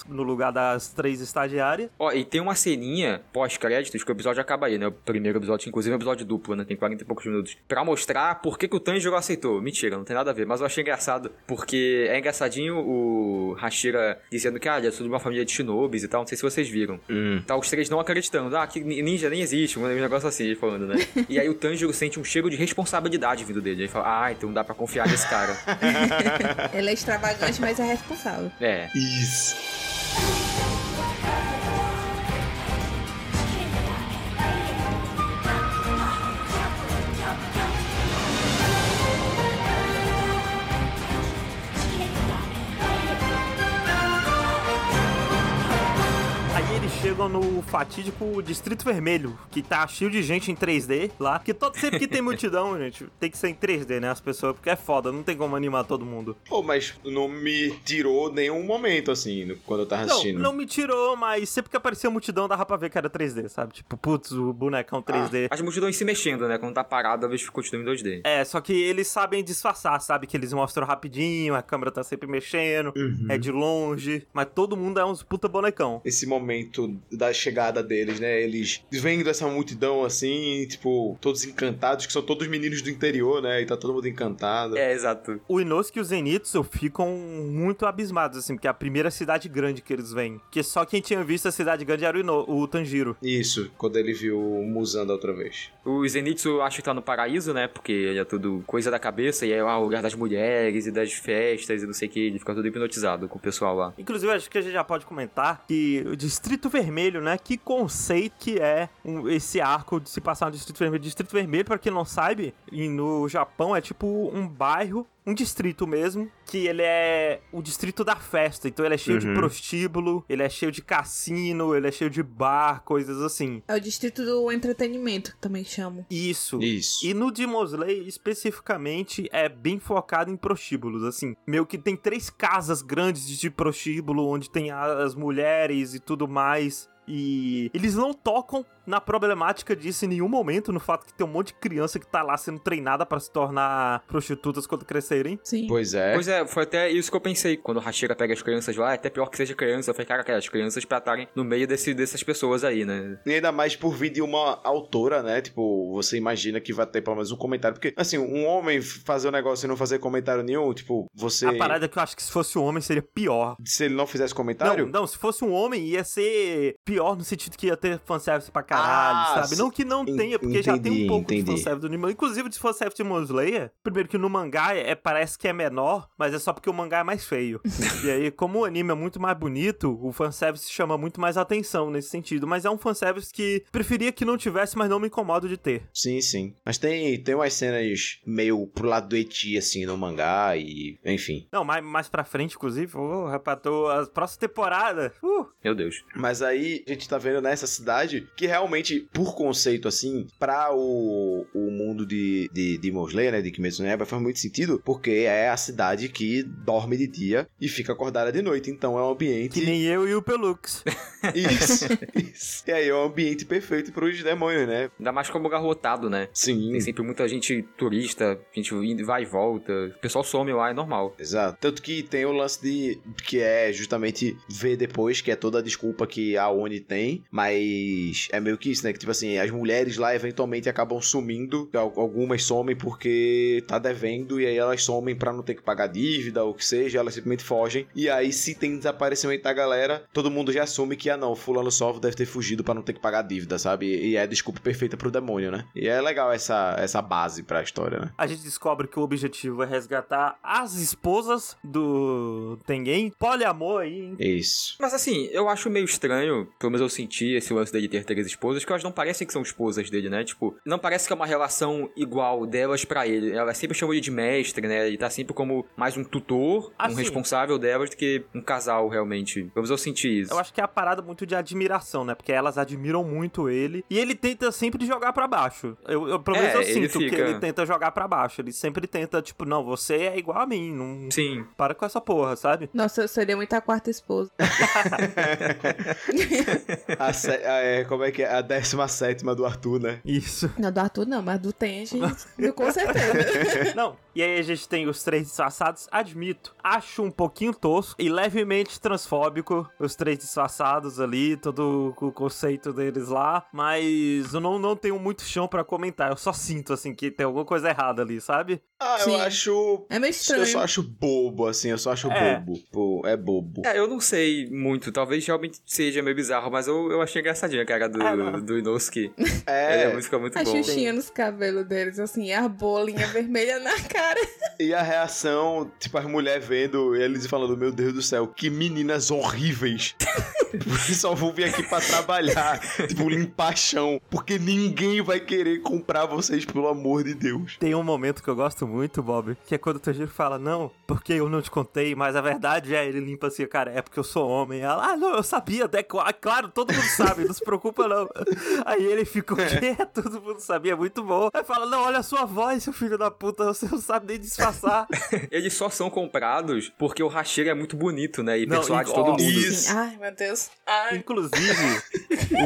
Speaker 1: no lugar das três estagiárias.
Speaker 4: Ó, e tem uma ceninha pós-créditos que o episódio acaba aí, né? O primeiro episódio, inclusive, é um episódio duplo, né? Tem 40 e poucos minutos. Pra mostrar por que, que o Tanjiro aceitou. Mentira, não tem nada a ver. Mas eu achei engraçado. Porque é engraçadinho o Hashira dizendo que, ah, ele é tudo de uma família de shinobis e tal. Não sei se vocês viram.
Speaker 2: Hum.
Speaker 4: Tá os três não acreditando. Ah, que ni- ninja nem existe. Um negócio assim, falando, né? e aí o Tanjiro sente um cheiro de responsabilidade vindo dele. Ele fala, ah, então dá pra confiar nesse cara.
Speaker 3: Ele é extravagante, mas é responsável.
Speaker 4: é.
Speaker 2: Isso.
Speaker 1: Aí fatídico Distrito Vermelho, que tá cheio de gente em 3D lá. Que todo, sempre que tem multidão, gente, tem que ser em 3D, né? As pessoas, porque é foda, não tem como animar todo mundo.
Speaker 2: Pô, mas não me tirou nenhum momento, assim, quando eu tava
Speaker 1: Não,
Speaker 2: assistindo.
Speaker 1: não me tirou, mas sempre que aparecia multidão dava pra ver que era 3D, sabe? Tipo, putz, o bonecão 3D.
Speaker 4: As multidões se mexendo, né? Quando tá parado, a vez continua em 2D.
Speaker 1: É, só que eles sabem disfarçar, sabe? Que eles mostram rapidinho, a câmera tá sempre mexendo,
Speaker 2: Uhum.
Speaker 1: é de longe, mas todo mundo é uns puta bonecão.
Speaker 2: Esse momento da chegada deles, né? Eles vendo essa multidão assim, tipo, todos encantados, que são todos meninos do interior, né? E tá todo mundo encantado.
Speaker 4: É, exato.
Speaker 1: O Inosuke e o Zenitsu ficam muito abismados, assim, porque é a primeira cidade grande que eles vêm. Que só quem tinha visto a cidade grande era o, Ino, o Tanjiro.
Speaker 2: Isso, quando ele viu o Musan da outra vez.
Speaker 4: O Zenitsu acha que tá no paraíso, né? Porque ele é tudo coisa da cabeça e é ah, o lugar das mulheres e das festas e não sei o que. Ele fica todo hipnotizado com o pessoal lá.
Speaker 1: Inclusive, acho que a gente já pode comentar que o Distrito Vermelho, né? Que conceito que é um- esse arco de se passar no Distrito Vermelho. Distrito Vermelho, pra quem não sabe, e no Japão é tipo um bairro, um distrito mesmo, que ele é o distrito da festa. Então ele é cheio de
Speaker 2: Uhum.
Speaker 1: prostíbulo, ele é cheio de cassino, ele é cheio de bar, coisas assim.
Speaker 3: É o distrito do entretenimento, que também chamam.
Speaker 1: Isso.
Speaker 2: Isso.
Speaker 1: E no Demon Slayer, especificamente, é bem focado em prostíbulos, assim. Meio que tem três casas grandes de prostíbulo, onde tem as mulheres e tudo mais. E eles não tocam na problemática disso em nenhum momento, no fato que tem um monte de criança que tá lá sendo treinada pra se tornar prostitutas quando crescerem.
Speaker 3: Sim.
Speaker 2: Pois é.
Speaker 4: Pois é, foi até isso que eu pensei. Quando o Hashira pega as crianças lá, é até pior que seja criança. Eu falei, cara, cara, as crianças pra estarem no meio desse, dessas pessoas aí, né?
Speaker 2: E ainda mais por vir de uma autora, né? Tipo, você imagina que vai ter pelo menos um comentário. Porque, assim, um homem fazer um negócio e não fazer comentário nenhum, tipo, você.
Speaker 1: A parada é que eu acho que se fosse um homem seria pior.
Speaker 2: Se ele não fizesse
Speaker 1: Não,
Speaker 2: comentário.
Speaker 1: não, se fosse um homem ia ser pior no sentido que ia ter fanservice pra caralho,
Speaker 2: Ah,
Speaker 1: sabe? Não que não
Speaker 2: en-
Speaker 1: tenha, porque já tem um
Speaker 2: entendi,
Speaker 1: pouco de
Speaker 2: entendi.
Speaker 1: fanservice do anime. Inclusive de fanservice de Demon Slayer, primeiro que no mangá é, parece que é menor, mas é só porque o mangá é mais feio. e aí, como o anime é muito mais bonito, o fanservice chama muito mais atenção nesse sentido. Mas é um fanservice que preferia que não tivesse, mas não me incomodo de ter.
Speaker 2: Sim, sim. Mas tem, tem umas cenas meio pro lado do Eti, assim, no mangá e. Enfim.
Speaker 1: Não, mais, mais pra frente, inclusive, oh, rapaz, tô- a próxima temporada. Uh,
Speaker 4: Meu Deus.
Speaker 2: Mas aí a gente tá vendo nessa cidade que realmente, por conceito, assim, pra o, o mundo de, de, de Mosley, né, de Kimetsu no Yaiba, faz muito sentido, porque é a cidade que dorme de dia e fica acordada de noite. Então é um ambiente...
Speaker 1: Que nem eu e o Pelux.
Speaker 2: Isso, isso. E aí é um ambiente perfeito pros demônios, né?
Speaker 4: Ainda mais como lugar lotado, né?
Speaker 2: Sim.
Speaker 4: Tem sempre muita gente turista, gente indo, vai e volta. O pessoal some lá, é normal.
Speaker 2: Exato. Tanto que tem o lance de. que é justamente ver depois, que é toda a desculpa que a Oni tem. Mas é meio que isso, né? Que tipo assim, as mulheres lá eventualmente acabam sumindo. Al- Algumas somem porque tá devendo. E aí elas somem pra não ter que pagar dívida ou o que seja. Elas simplesmente fogem. E aí, se tem desaparecimento da galera, todo mundo já assume que, ah não, fulano só deve ter fugido pra não ter que pagar dívida, sabe? E é a desculpa perfeita pro demônio, né? E é legal essa, essa base pra história, né?
Speaker 1: A gente descobre que o objetivo é resgatar as esposas do Tengen. Poliamor aí, hein?
Speaker 2: Isso.
Speaker 4: Mas assim, eu acho meio estranho, pelo menos eu senti esse lance dele ter três esposas, que elas não parecem que são esposas dele, né? Tipo, não parece que é uma relação igual delas pra ele. Ela sempre chama ele de mestre, né? Ele tá sempre como mais um tutor,
Speaker 1: Ah,
Speaker 4: um
Speaker 1: sim.
Speaker 4: responsável delas do que um casal, realmente. Pelo menos eu senti isso.
Speaker 1: Eu acho que é a parada muito de admiração, né? Porque elas admiram muito ele. E ele tenta sempre jogar pra baixo. Eu, eu, pelo
Speaker 4: É,
Speaker 1: menos eu
Speaker 4: ele
Speaker 1: sinto que
Speaker 4: fica-
Speaker 1: ele tenta jogar pra baixo. Ele sempre tenta, tipo, não, você é igual a mim. Não
Speaker 4: Sim.
Speaker 1: para com essa porra, sabe?
Speaker 3: Nossa, eu seria muito a quarta esposa.
Speaker 2: A a- é, como é que é? A 17 do Arthur, né?
Speaker 1: Isso.
Speaker 3: Não, do Arthur não, mas do Tenji, com certeza.
Speaker 1: Não, e aí a gente tem os três disfarçados. Admito, acho um pouquinho tosco e levemente transfóbico os três disfarçados ali, todo o conceito deles lá. Mas eu não, não tenho muito chão pra comentar. Eu só sinto, assim, que tem alguma coisa errada ali, sabe?
Speaker 2: Ah,
Speaker 3: Sim.
Speaker 2: eu acho.
Speaker 3: É meio estranho.
Speaker 2: Eu só acho bobo, assim, eu só acho
Speaker 1: É.
Speaker 2: bobo. Pô, é bobo.
Speaker 4: É, eu não sei muito, talvez realmente seja meio bizarro, mas eu, eu achei engraçadinho a cara do,
Speaker 1: É, não.
Speaker 4: do Inosuke.
Speaker 2: É,
Speaker 4: Ele é música muito
Speaker 3: A
Speaker 4: bom.
Speaker 3: xuxinha nos cabelos deles, assim, a bolinha vermelha na cara.
Speaker 2: e a reação, tipo, as mulheres vendo eles e falando: Meu Deus do céu, que meninas horríveis. Só vou vir aqui pra trabalhar, tipo, limpar chão. Porque ninguém vai querer comprar vocês, pelo amor de Deus.
Speaker 1: Tem um momento que eu gosto muito, Bob, que é quando o Tanjiro fala, não, porque eu não te contei, mas a verdade é, ele limpa assim, cara, é porque eu sou homem. Ela, ah, não, eu sabia, até claro, todo mundo sabe, não se preocupa não. Aí ele fica, o quê? Todo mundo sabia, é muito bom. Aí fala, não, olha a sua voz, seu filho da puta, você não sabe nem disfarçar.
Speaker 4: Eles só são comprados porque o Hashira é muito bonito, né? E
Speaker 1: Não,
Speaker 4: persuade
Speaker 1: e-
Speaker 4: todo
Speaker 1: ó,
Speaker 4: mundo.
Speaker 2: Isso.
Speaker 3: Ai, meu Deus. Ai.
Speaker 1: Inclusive,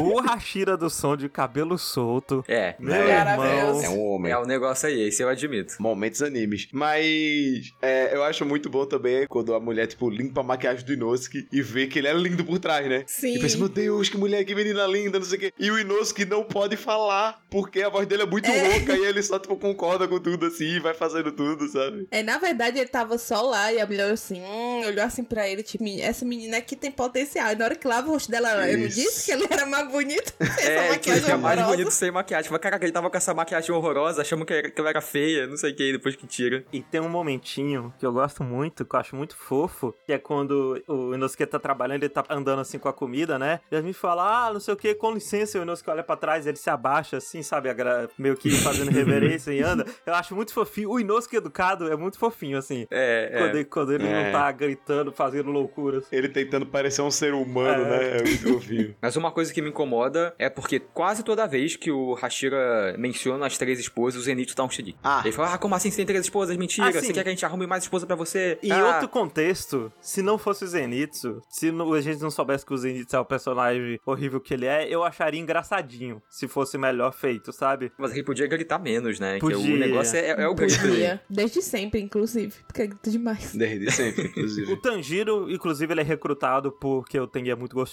Speaker 1: o Hashira do som de cabelo solto,
Speaker 4: É,
Speaker 1: meu
Speaker 2: É,
Speaker 1: irmão...
Speaker 2: É um homem.
Speaker 4: é o negócio aí, esse eu admito.
Speaker 2: Momentos animes. Mas é, eu acho muito bom também quando a mulher, tipo, limpa a maquiagem do Inosuke e vê que ele é lindo por trás, né?
Speaker 3: Sim.
Speaker 2: E pensa, meu Deus, que mulher, que menina linda, não sei o quê. E o Inosuke não pode falar, porque a voz dele é muito
Speaker 3: É.
Speaker 2: rouca e ele só, tipo, concorda com tudo assim e vai fazendo tudo, sabe?
Speaker 3: É, na verdade, ele tava só lá e a mulher olhou assim, hum, olhou assim pra ele, tipo, essa menina aqui tem potencial. E na hora que lava o rosto dela, eu não
Speaker 2: Isso.
Speaker 3: disse que ele era mais bonito? essa
Speaker 4: É, que ele
Speaker 3: maquiagem
Speaker 4: fica mais
Speaker 3: horrorosa.
Speaker 4: bonito sem maquiagem. Mas, caraca, ele tava com essa maquiagem horrorosa, achamos que, que ela era feia, não sei o que, depois que tira.
Speaker 1: E tem um momentinho que eu gosto muito, que eu acho muito fofo, que é quando o Inosuke tá trabalhando, ele tá andando assim com a comida, né? E a gente fala, ah, não sei o que, com licença, o Inosuke olha pra trás, ele se abaixa assim, sabe? Meio que fazendo reverência e anda. Eu acho muito fofinho. O Inosuke educado é muito fofinho, assim.
Speaker 4: É,
Speaker 1: Quando
Speaker 4: é.
Speaker 1: ele, quando ele
Speaker 2: É.
Speaker 1: não tá gritando, fazendo loucuras.
Speaker 2: Ele tentando parecer um ser humano,
Speaker 1: É.
Speaker 2: né? É muito fofinho.
Speaker 4: Mas uma coisa que me incomoda é porque quase toda vez que o Hashira menciona as três esposas, o Zenitsu tá um xerife.
Speaker 2: Ah.
Speaker 4: Ele fala, ah, como assim você tem três esposas? Mentira,
Speaker 1: Ah,
Speaker 4: você quer que a gente arrume mais esposa pra você?
Speaker 1: Em
Speaker 4: ah,
Speaker 1: outro contexto, se não fosse o Zenitsu, se não- a gente não soubesse que o Zenitsu é o personagem horrível que ele é, eu acharia engraçadinho se fosse melhor feito, sabe?
Speaker 4: Mas ele podia gritar menos, né? Que
Speaker 1: Podia.
Speaker 4: o negócio é, é o grito.
Speaker 3: Desde sempre, inclusive, porque grita demais.
Speaker 2: Desde sempre,
Speaker 1: O
Speaker 2: inclusive.
Speaker 1: Tanjiro, inclusive, ele é recrutado porque o Tengen é muito gostoso.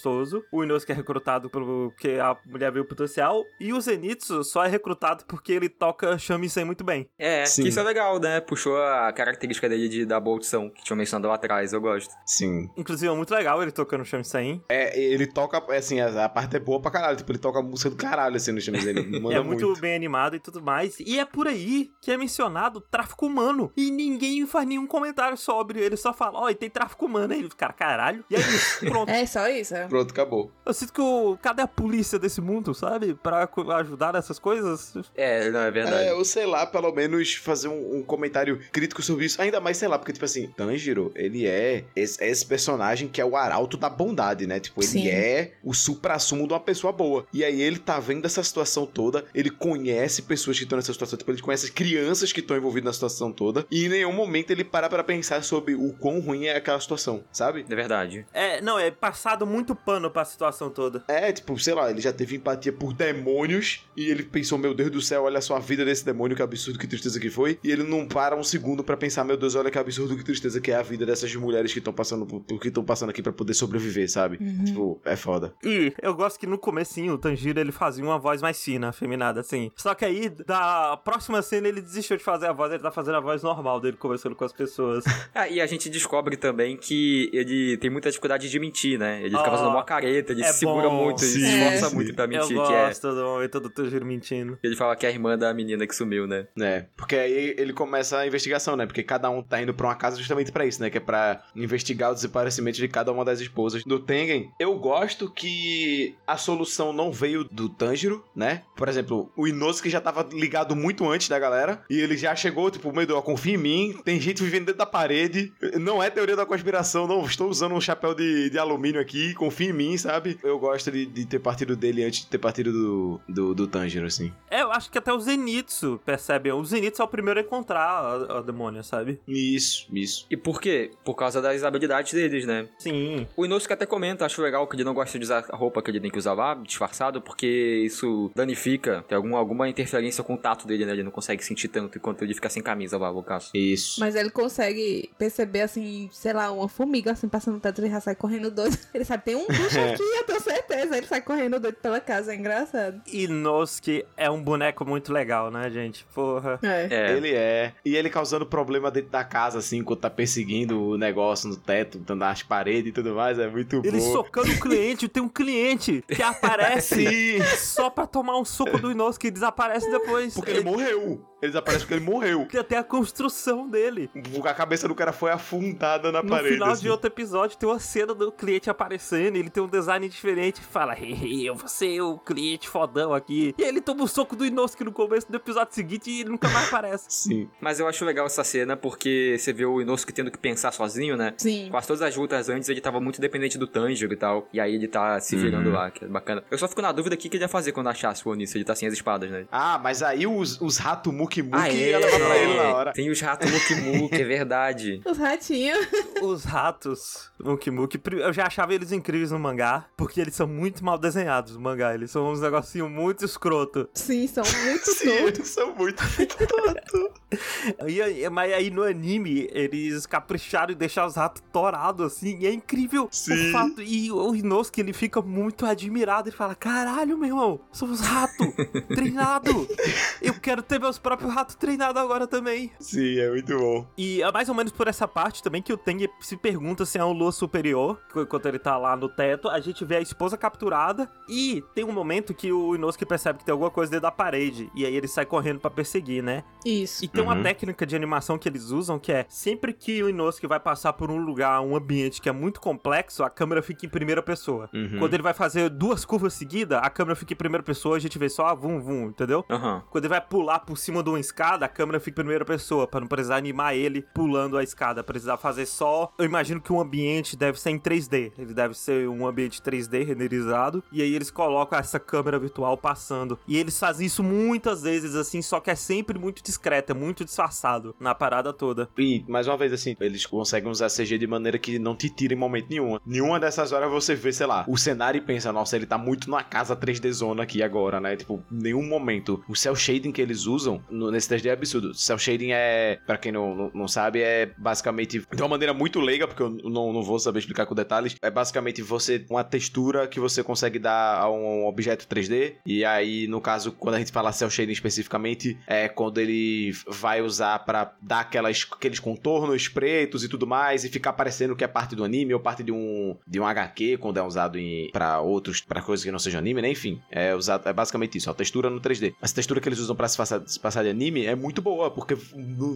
Speaker 1: O Inosuke é recrutado porque a mulher viu o potencial. E o Zenitsu só é recrutado porque ele toca shamisen muito bem.
Speaker 4: É,
Speaker 2: Sim.
Speaker 4: que isso é legal, né? Puxou a característica dele de, da boa audição, que tinha mencionado lá atrás, eu gosto.
Speaker 2: Sim.
Speaker 1: Inclusive, é muito legal ele tocando shamisen.
Speaker 2: É, ele toca, assim, a, a parte é boa pra caralho. Tipo, ele toca a música do caralho, assim, no Chames. Ele manda
Speaker 1: é muito, bem animado e tudo mais. E é por aí que é mencionado tráfico humano. E ninguém faz nenhum comentário sobre. Ele só fala, ó, e tem tráfico humano. Aí ele, cara, caralho. E é isso, pronto.
Speaker 3: É, só isso.
Speaker 2: Pronto, acabou.
Speaker 1: Eu sinto que o. Cadê a polícia desse mundo, sabe? Pra ajudar nessas coisas?
Speaker 4: É, não, é verdade.
Speaker 2: É, ou sei lá, pelo menos fazer um, um comentário crítico sobre isso. Ainda mais, sei lá, porque, tipo assim, Tanjiro, ele é esse, esse personagem que é o arauto da bondade, né? Tipo, ele
Speaker 3: Sim.
Speaker 2: é o supra-sumo de uma pessoa boa. E aí ele tá vendo essa situação toda, ele conhece pessoas que estão nessa situação, tipo, ele conhece crianças que estão envolvidas na situação toda, e em nenhum momento ele para pra pensar sobre o quão ruim é aquela situação, sabe?
Speaker 4: É verdade.
Speaker 1: É, não, é passado muito pano pra situação toda.
Speaker 2: É, tipo, sei lá, ele já teve empatia por demônios e ele pensou, meu Deus do céu, olha só a vida desse demônio, que absurdo, que tristeza que foi. E ele não para um segundo pra pensar, meu Deus, olha que absurdo, que tristeza que é a vida dessas mulheres que estão passando por, que estão passando aqui pra poder sobreviver, sabe? Tipo, é foda.
Speaker 1: E eu gosto que no comecinho o Tanjiro ele fazia uma voz mais fina, afeminada, assim. Só que aí, da próxima cena, ele desistiu de fazer a voz, ele tá fazendo a voz normal dele, conversando com as pessoas.
Speaker 4: Ah, e a gente descobre também que ele tem muita dificuldade de mentir, né? Ele fica
Speaker 1: Ah,
Speaker 4: fazendo uma careta, ele
Speaker 1: é
Speaker 4: se segura
Speaker 1: bom.
Speaker 4: muito, ele se
Speaker 2: Sim,
Speaker 4: esforça
Speaker 2: sim.
Speaker 4: muito pra
Speaker 1: eu
Speaker 4: mentir, que é.
Speaker 1: gosto do momento do Tanjiro mentindo.
Speaker 4: Ele fala que é a irmã da menina que sumiu, né?
Speaker 2: É, porque aí ele começa a investigação, né? Porque cada um tá indo pra uma casa justamente pra isso, né? Que é pra investigar o desaparecimento de cada uma das esposas do Tengen. Eu gosto que a solução não veio do Tanjiro, né? Por exemplo, o Inosuke já tava ligado muito antes da galera e ele já chegou, tipo, meio, ó, confia em mim, tem gente vivendo dentro da parede, não é teoria da conspiração, não estou usando um chapéu de, de alumínio aqui, confia em mim, sabe? Eu gosto de, de ter partido dele antes de ter partido do, do, do Tanjiro, assim.
Speaker 1: É, eu acho que até o Zenitsu percebe. O Zenitsu é o primeiro a encontrar a, a demônia, sabe?
Speaker 2: Isso, isso.
Speaker 4: E por quê? Por causa das habilidades deles, né?
Speaker 1: Sim.
Speaker 4: O Inosuke até comenta, acho legal que ele não gosta de usar a roupa que ele tem que usar lá, disfarçado, porque isso danifica, tem algum, alguma interferência com o tato dele, né? Ele não consegue sentir tanto enquanto ele fica sem camisa lá, no caso.
Speaker 2: Isso.
Speaker 3: Mas ele consegue perceber, assim, sei lá, uma formiga, assim, passando no teto, ele já sai correndo doido. Ele sabe, tem um bicho aqui, eu tenho certeza. Ele sai correndo doido pela casa, é engraçado.
Speaker 1: Inosuke é um boneco muito legal, né, gente? Porra.
Speaker 3: É.
Speaker 4: É.
Speaker 2: Ele é. E ele causando problema dentro da casa, assim, enquanto tá perseguindo o negócio no teto, dando as paredes e tudo mais, é muito
Speaker 1: Ele
Speaker 2: bom.
Speaker 1: socando o cliente, tem um cliente que aparece só pra tomar um soco do Inosuke e desaparece depois.
Speaker 2: porque ele morreu. Ele desaparece porque ele morreu.
Speaker 1: Tem até a construção dele.
Speaker 2: A cabeça do cara foi afundada na
Speaker 1: No
Speaker 2: parede.
Speaker 1: final
Speaker 2: assim.
Speaker 1: de outro episódio tem uma cena do cliente aparecendo, ele tem um design diferente e fala, hehe, eu vou ser o cliente fodão aqui. E aí ele toma um soco do Inosuke no começo do episódio seguinte e ele nunca mais aparece.
Speaker 2: Sim.
Speaker 4: Mas eu acho legal essa cena porque você vê o Inosuke tendo que pensar sozinho, né?
Speaker 3: Sim.
Speaker 4: Quase todas as lutas antes ele tava muito dependente do Tanjiro e tal. E aí ele tá se virando lá, que é bacana. Eu só fico na dúvida o que que ele ia fazer quando achasse o Oni, se ele tá sem as espadas, né?
Speaker 2: Ah, mas aí os, os ratos Muki Muki
Speaker 4: Ah,
Speaker 2: ia levar pra ele na hora.
Speaker 4: Tem os ratos Muki Muki, é verdade.
Speaker 3: Os ratinhos.
Speaker 1: Os ratos Muki Muki, eu já achava eles incríveis no mangá, porque eles são muito mal desenhados no mangá. Eles são uns negocinho muito escroto.
Speaker 3: Sim, são muito
Speaker 2: Sim, eles são muito tontos.
Speaker 1: E, aí- mas aí no anime, eles capricharam em deixar os ratos torados, assim, e é incrível
Speaker 2: Sim.
Speaker 1: o fato. E o Inosuke, ele fica muito admirado, ele fala, caralho, meu irmão, somos rato, treinado. Eu quero ter meus próprios ratos treinados agora também.
Speaker 2: Sim, é muito bom.
Speaker 1: E é mais ou menos por essa parte também que o Teng se pergunta se é um lua superior, enquanto ele tá lá no teto, a gente vê a esposa capturada, e tem um momento que o Inosuke percebe que tem alguma coisa dentro da parede, e aí ele sai correndo pra perseguir, né?
Speaker 3: Isso.
Speaker 1: E tem uma
Speaker 2: Uhum.
Speaker 1: técnica de animação que eles usam que é sempre que o Inosuke vai passar por um lugar, um ambiente que é muito complexo, a câmera fica em primeira pessoa.
Speaker 2: Uhum.
Speaker 1: Quando ele vai fazer duas curvas seguidas, a câmera fica em primeira pessoa, a gente vê só a vum vum, entendeu?
Speaker 4: Aham.
Speaker 1: Quando ele vai pular por cima de uma escada, a câmera fica em primeira pessoa, pra não precisar animar ele pulando a escada, precisar fazer só. Eu imagino que um ambiente deve ser em 3D, ele deve ser um ambiente 3D renderizado, e aí eles colocam essa câmera virtual passando. E eles fazem isso muitas vezes assim, só que é sempre muito discreto, é muito disfarçado na parada toda.
Speaker 2: E, mais uma vez, assim, eles conseguem usar CG de maneira que não te tira em momento nenhum. Nenhuma dessas horas você vê, sei lá, o cenário e pensa, nossa, ele tá muito numa casa 3D zona aqui agora, né? Tipo, nenhum momento. O cel shading que eles usam no- nesse 3D é absurdo. Cel shading é, pra quem não, não, não sabe, é basicamente de uma maneira muito leiga, porque eu não, não vou saber explicar com detalhes. É basicamente você, uma textura que você consegue dar a um objeto 3D. E aí, no caso, quando a gente fala cel shading especificamente, é quando ele vai usar pra dar aquelas, aqueles contornos pretos e tudo mais e ficar parecendo que é parte do anime ou parte de um, de um HQ quando é usado em, pra outros, pra coisas que não sejam anime, né? Enfim, é usado, é basicamente isso, a textura no 3D. Essa textura que eles usam pra ela se se passar de anime é muito boa, porque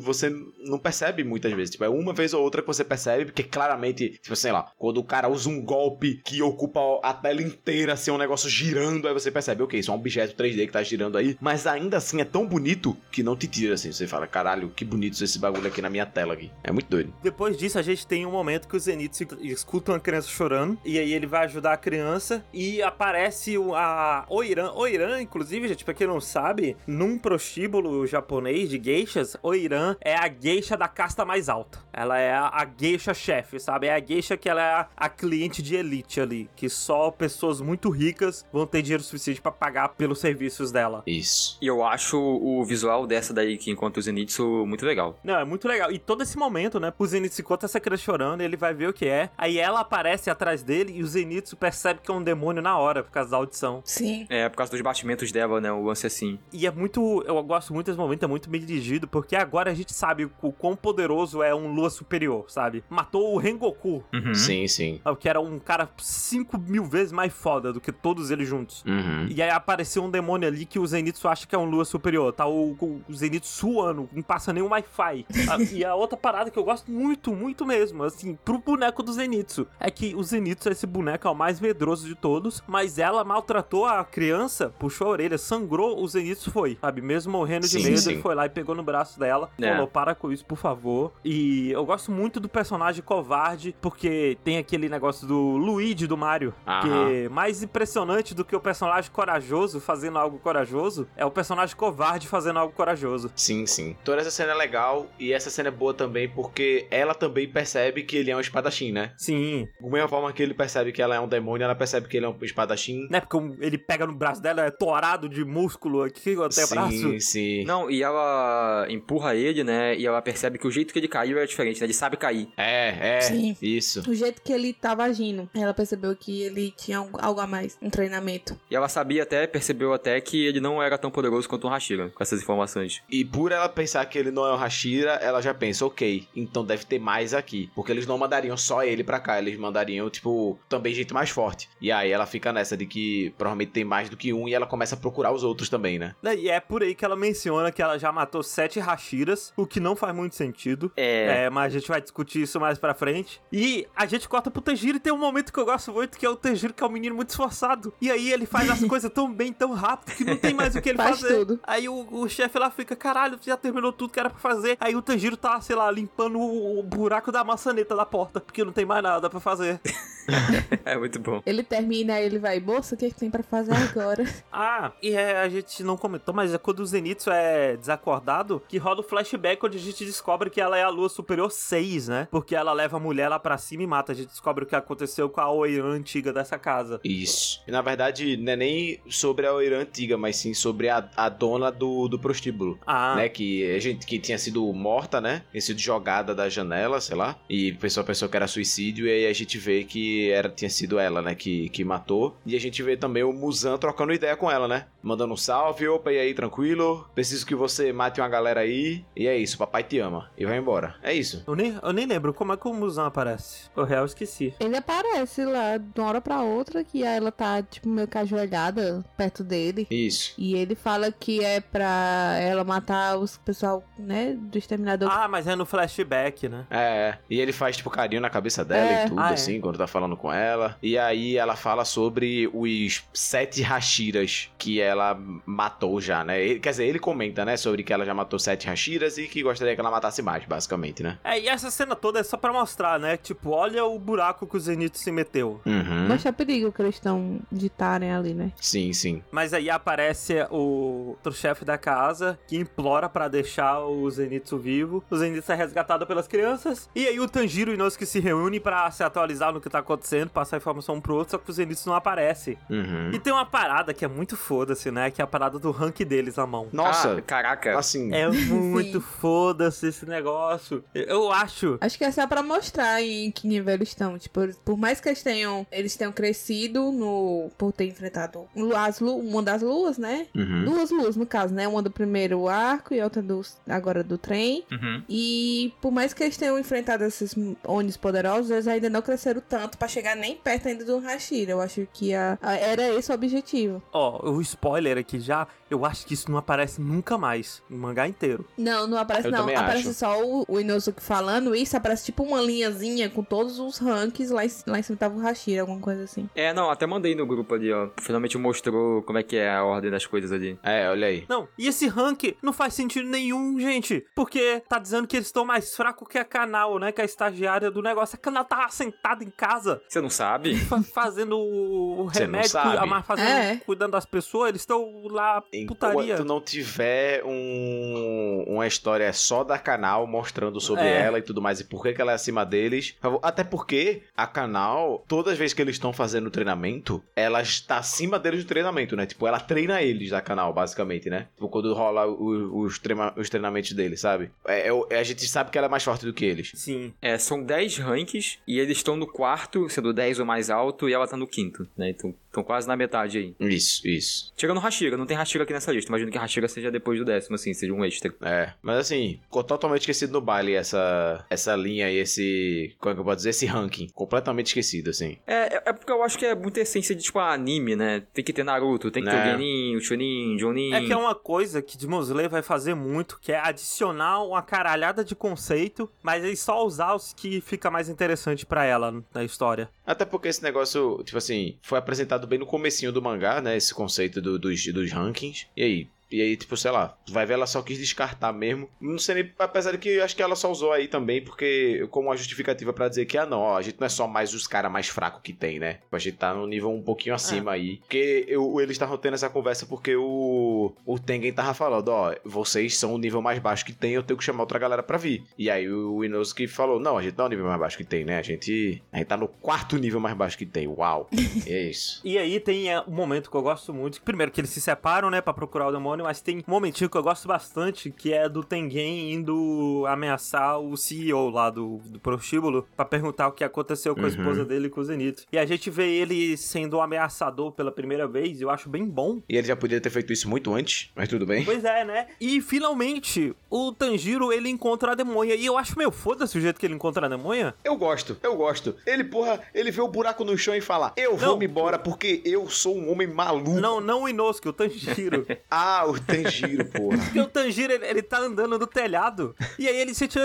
Speaker 2: você não percebe muitas vezes. Tipo, é uma vez ou outra que você percebe, porque claramente, tipo, sei lá, quando o cara usa um golpe que ocupa a tela inteira, assim, um negócio girando, aí você percebe, ok, isso é um objeto 3D que tá girando aí, mas ainda assim é tão bonito que não te tira, assim. Você fala, caralho, que bonito esse bagulho aqui na minha tela aqui. É muito doido.
Speaker 1: Depois disso, a gente tem um momento que o Zenitsu escuta uma criança chorando. E aí ele vai ajudar a criança. E aparece a Oiran. Oiran, inclusive, gente, pra quem não sabe, num prostíbulo japonês de geishas, Oiran é a geisha da casta mais alta. Ela é a, a geisha chefe, sabe? É a geisha que ela é a cliente de elite ali. Que só pessoas muito ricas vão ter dinheiro suficiente pra pagar pelos serviços dela.
Speaker 2: Isso.
Speaker 4: E eu acho o visual dessa daí que encontra o Zenitsu muito legal.
Speaker 1: Não, é muito legal. E todo esse momento, né? O Zenitsu encontra essa criança chorando, ele vai ver o que é. Aí ela aparece atrás dele e o Zenitsu percebe que é um demônio na hora, por causa da audição.
Speaker 3: Sim.
Speaker 4: É, por causa dos batimentos dela, né? O lance assim.
Speaker 1: E é muito. Eu gosto muito desse momento, é muito bem dirigido, porque agora a gente sabe o quão poderoso é um Lua superior, sabe? Matou o Rengoku,
Speaker 4: Uhum.
Speaker 2: Sim, sim.
Speaker 1: que era um cara 5 mil vezes mais foda do que todos eles juntos.
Speaker 2: Uhum.
Speaker 1: E aí apareceu um demônio ali que o Zenitsu acha que é um Lua superior. Tá o, o Zenitsu suando, não passa nem o Wi-Fi. E a outra parada que eu gosto muito, muito mesmo, assim, pro boneco do Zenitsu, é que o Zenitsu, esse boneco, é o mais medroso de todos, mas ela maltratou a criança, puxou a orelha, sangrou, o Zenitsu foi, sabe? Mesmo morrendo de
Speaker 2: Sim,
Speaker 1: medo,
Speaker 2: sim.
Speaker 1: ele foi lá e pegou no braço dela,
Speaker 4: É.
Speaker 1: falou, para com isso, por favor. E eu gosto muito do personagem covarde, porque tem aquele negócio do Luigi do Mario,
Speaker 2: Aham.
Speaker 1: que mais impressionante do que o personagem corajoso fazendo algo corajoso é o personagem covarde fazendo algo corajoso.
Speaker 2: Sim, sim. Toda essa cena é legal e essa cena é boa também porque ela também percebe que ele é um espadachim, né?
Speaker 1: Sim,
Speaker 2: Da mesma forma que ele percebe que ela é um demônio, ela percebe que ele é um espadachim.
Speaker 1: né? Porque ele pega no braço dela, é torado de músculo aqui até o
Speaker 2: sim,
Speaker 1: braço.
Speaker 2: sim.
Speaker 4: Não, e ela empurra ele, né? E ela percebe que o jeito que ele caiu é diferente, né? Ele sabe cair.
Speaker 2: É, é.
Speaker 3: Sim.
Speaker 2: Isso.
Speaker 3: O jeito que ele tava agindo, ela percebeu que ele tinha algo- a mais, um treinamento.
Speaker 4: E ela sabia até, percebeu até que ele não era tão poderoso quanto um Hashira, com essas informações.
Speaker 2: E por ela pensar que ele não é o Hashira, ela já pensa, ok, então deve ter mais aqui. Porque eles não mandariam só ele pra cá, eles mandariam, tipo, também gente mais forte. E aí ela fica nessa de que provavelmente tem mais do que um e ela começa a procurar os outros também, né?
Speaker 1: Né, E é por aí que ela menciona que ela já matou sete Hashiras, o que não faz muito sentido.
Speaker 4: É.
Speaker 1: É, mas a gente vai discutir isso mais pra frente. E a gente corta pro Tanjiro e tem um momento que eu gosto muito, que é o Tanjiro, que é um menino muito esforçado. E aí ele faz as coisas tão bem, tão rápido, que não tem mais o que ele
Speaker 3: Faz
Speaker 1: fazer.
Speaker 3: tudo.
Speaker 1: Aí o, o chefe lá fica, caralho, já terminou tudo que era pra fazer. Aí o Tanjiro tá, sei lá, limpando o, o buraco da maçaneta da porta, porque não tem mais nada pra fazer.
Speaker 4: É muito bom.
Speaker 3: Ele termina e ele vai, moça, o que, que tem pra fazer agora?
Speaker 1: Ah, e é, a gente não comentou, mas é quando o Zenitsu é desacordado, que rola o flashback onde a gente descobre que ela é a lua superior 6, né? Porque ela leva a mulher lá pra cima e mata. A gente descobre o que aconteceu com a Oiran antiga dessa casa.
Speaker 2: Isso. E, na verdade, não é nem sobre a Oirã antiga, mas sim sobre a, a dona do, do prostíbulo.
Speaker 1: Ah,
Speaker 2: Né, que a gente que tinha sido morta, né? Tinha sido jogada da janela, sei lá. E a pessoa pensou que era suicídio. E aí a gente vê que era, tinha sido ela, né? Que, que matou. E a gente vê também o Muzan trocando ideia com ela, né? Mandando um salve, opa, e aí, tranquilo? Preciso que você mate uma galera aí. E é isso, papai te ama. E vai embora. É isso.
Speaker 1: eu nem, eu nem lembro como é que o Muzan aparece. O real, eu esqueci.
Speaker 3: Ele aparece lá de uma hora pra outra que ela tá, tipo, meio que ajoelhada perto dele.
Speaker 2: Isso.
Speaker 3: E ele fala que é pra ela matar os pessoal, né, do exterminador.
Speaker 1: Ah, mas é no flashback, né?
Speaker 2: É, e ele faz, tipo, carinho na cabeça dela
Speaker 3: É.
Speaker 2: e tudo,
Speaker 1: Ah, é.
Speaker 2: assim, quando tá falando com ela. E aí ela fala sobre os sete Hashiras que ela matou já, né? Ele- quer dizer, ele comenta, né, sobre que ela já matou sete Hashiras e que gostaria que ela matasse mais, basicamente, né?
Speaker 1: É, e essa cena toda é só pra mostrar, né? Tipo, olha o buraco que o Zenitsu se meteu.
Speaker 2: Uhum.
Speaker 3: Mostra perigo que eles estão de estarem ali, né?
Speaker 2: Sim, sim.
Speaker 1: Mas aí aparece o outro chefe da casa que implora pra deixar o Zenitsu vivo. O Zenitsu é resgatado pelas crianças. E aí o Tanjiro e Inosuke se reúnem pra se atualizar no que tá acontecendo, passar informação um pro outro, só que o Zenitsu não aparece.
Speaker 2: Uhum.
Speaker 1: E tem uma parada que é muito foda-se, né? Que é a parada do rank deles na mão.
Speaker 2: Nossa,
Speaker 4: Ah, caraca.
Speaker 2: assim,
Speaker 1: É muito foda-se esse negócio. Eu acho.
Speaker 3: Acho que é só pra mostrar em que nível eles estão. Tipo, por mais que eles tenham, eles tenham crescido no por ter enfrentado as lu, uma das luas, né?
Speaker 2: uhum.
Speaker 3: Duas luas, no caso, né? Uma do primeiro arco e outra do, agora do trem.
Speaker 4: Uhum.
Speaker 3: E por mais que eles tenham enfrentado esses Onis poderosos, eles ainda não cresceram tanto pra chegar nem perto ainda do Hashira. Eu acho que a, a- era esse o objetivo.
Speaker 1: Ó, o spoiler aqui já, eu acho que isso não aparece nunca mais no mangá inteiro.
Speaker 3: Não, não aparece
Speaker 2: Eu
Speaker 3: não. Aparece
Speaker 2: acho.
Speaker 3: só o, o Inosuke falando isso. Aparece tipo uma linhazinha com todos os ranks. Lá em, lá em cima tava o Hashira, alguma coisa assim.
Speaker 4: É, não, até mandei no grupo ali, ó. Finalmente mostrou como é que é a ordem das coisas ali.
Speaker 2: É, olha aí.
Speaker 1: Não, e esse rank não faz sentido nenhum, gente. Porque tá dizendo que eles estão mais fracos que a canal, né? Que a estagiária do negócio. A canal tava sentada em casa,
Speaker 4: Você não sabe?
Speaker 1: fa- fazendo o remédio,
Speaker 2: sabe.
Speaker 1: cu- mas fazendo,
Speaker 3: É.
Speaker 1: cuidando das pessoas. Eles estão lá, putaria.
Speaker 2: Enquanto não tiver um, uma história só da canal mostrando sobre
Speaker 1: É.
Speaker 2: ela e tudo mais e por que, que ela é acima deles. Até porque a canal, todas as vezes que eles estão fazendo treinamento, ela está acima deles do treinamento, né? Tipo, ela treina eles da canal, basicamente, né? Tipo, quando rola o- os, treina- os treinamentos deles, sabe? É, é- a gente sabe que ela é mais forte do que eles.
Speaker 1: Sim.
Speaker 4: É, são 10 ranks e eles estão no quarto, sendo 10 ou mais alto, e ela tá no quinto, né? Então, estão quase na metade aí.
Speaker 2: Isso, isso.
Speaker 4: Tirando Hashira, não tem Hashira aqui nessa lista. Imagino que Hashira seja depois do décimo, assim, seja um extra.
Speaker 2: É, mas assim, ficou totalmente esquecido no baile essa, essa linha e esse. Como é que eu posso dizer? Esse ranking. Completamente esquecido, assim.
Speaker 4: É, é, é porque eu acho que é muita essência de, tipo, anime, né? Tem que ter Naruto, tem que ter
Speaker 2: Né.
Speaker 4: o Genin, o Chunin, Jonin.
Speaker 1: É que é uma coisa que Demon Slayer vai fazer muito, que é adicionar uma caralhada de conceito, mas aí só usar os que fica mais interessante pra ela na história.
Speaker 2: Até porque esse negócio, tipo assim, foi apresentado bem no comecinho do mangá, né? Esse conceito do- dos, dos rankings. E aí? E aí, tipo, sei lá, tu vai ver, ela só quis descartar mesmo. Não sei nem, apesar de que eu acho que ela só usou aí também, porque, como uma justificativa pra dizer que, ah, não, ó, a gente não é só mais os caras mais fracos que tem, né? A gente tá num nível um pouquinho acima aí. Porque eu, eles estavam tendo essa conversa porque o, o Tengen tava falando, ó, vocês são o nível mais baixo que tem, eu tenho que chamar outra galera pra vir. E aí o Inosuke falou, não, a gente não é o nível mais baixo que tem, né? A gente, a gente tá no quarto nível mais baixo que tem. Uau. E é isso.
Speaker 1: E aí tem é, um momento que eu gosto muito. Primeiro que eles se separam, né, Pra procurar o demônio, mas tem um momentinho que eu gosto bastante, que é do Tengen indo ameaçar o CEO lá do, do prostíbulo pra perguntar o que aconteceu com a
Speaker 2: Uhum.
Speaker 1: esposa dele e com o Zenith. E a gente vê ele sendo um ameaçador pela primeira vez, eu acho bem bom.
Speaker 2: E ele já podia ter feito isso muito antes, mas tudo bem.
Speaker 1: Pois é, né? E finalmente o Tanjiro ele encontra a demônia. E eu acho meio foda-se o jeito que ele encontra a demônia.
Speaker 2: Eu gosto, eu gosto. Ele, porra, ele vê o buraco no chão e fala: Eu vou me embora porque eu sou um homem maluco.
Speaker 1: Não, não o Inosuke, o Tanjiro.
Speaker 2: Ah, o Tanjiro, porra.
Speaker 1: Porque o Tanjiro, ele, ele tá andando no telhado. E aí ele sente.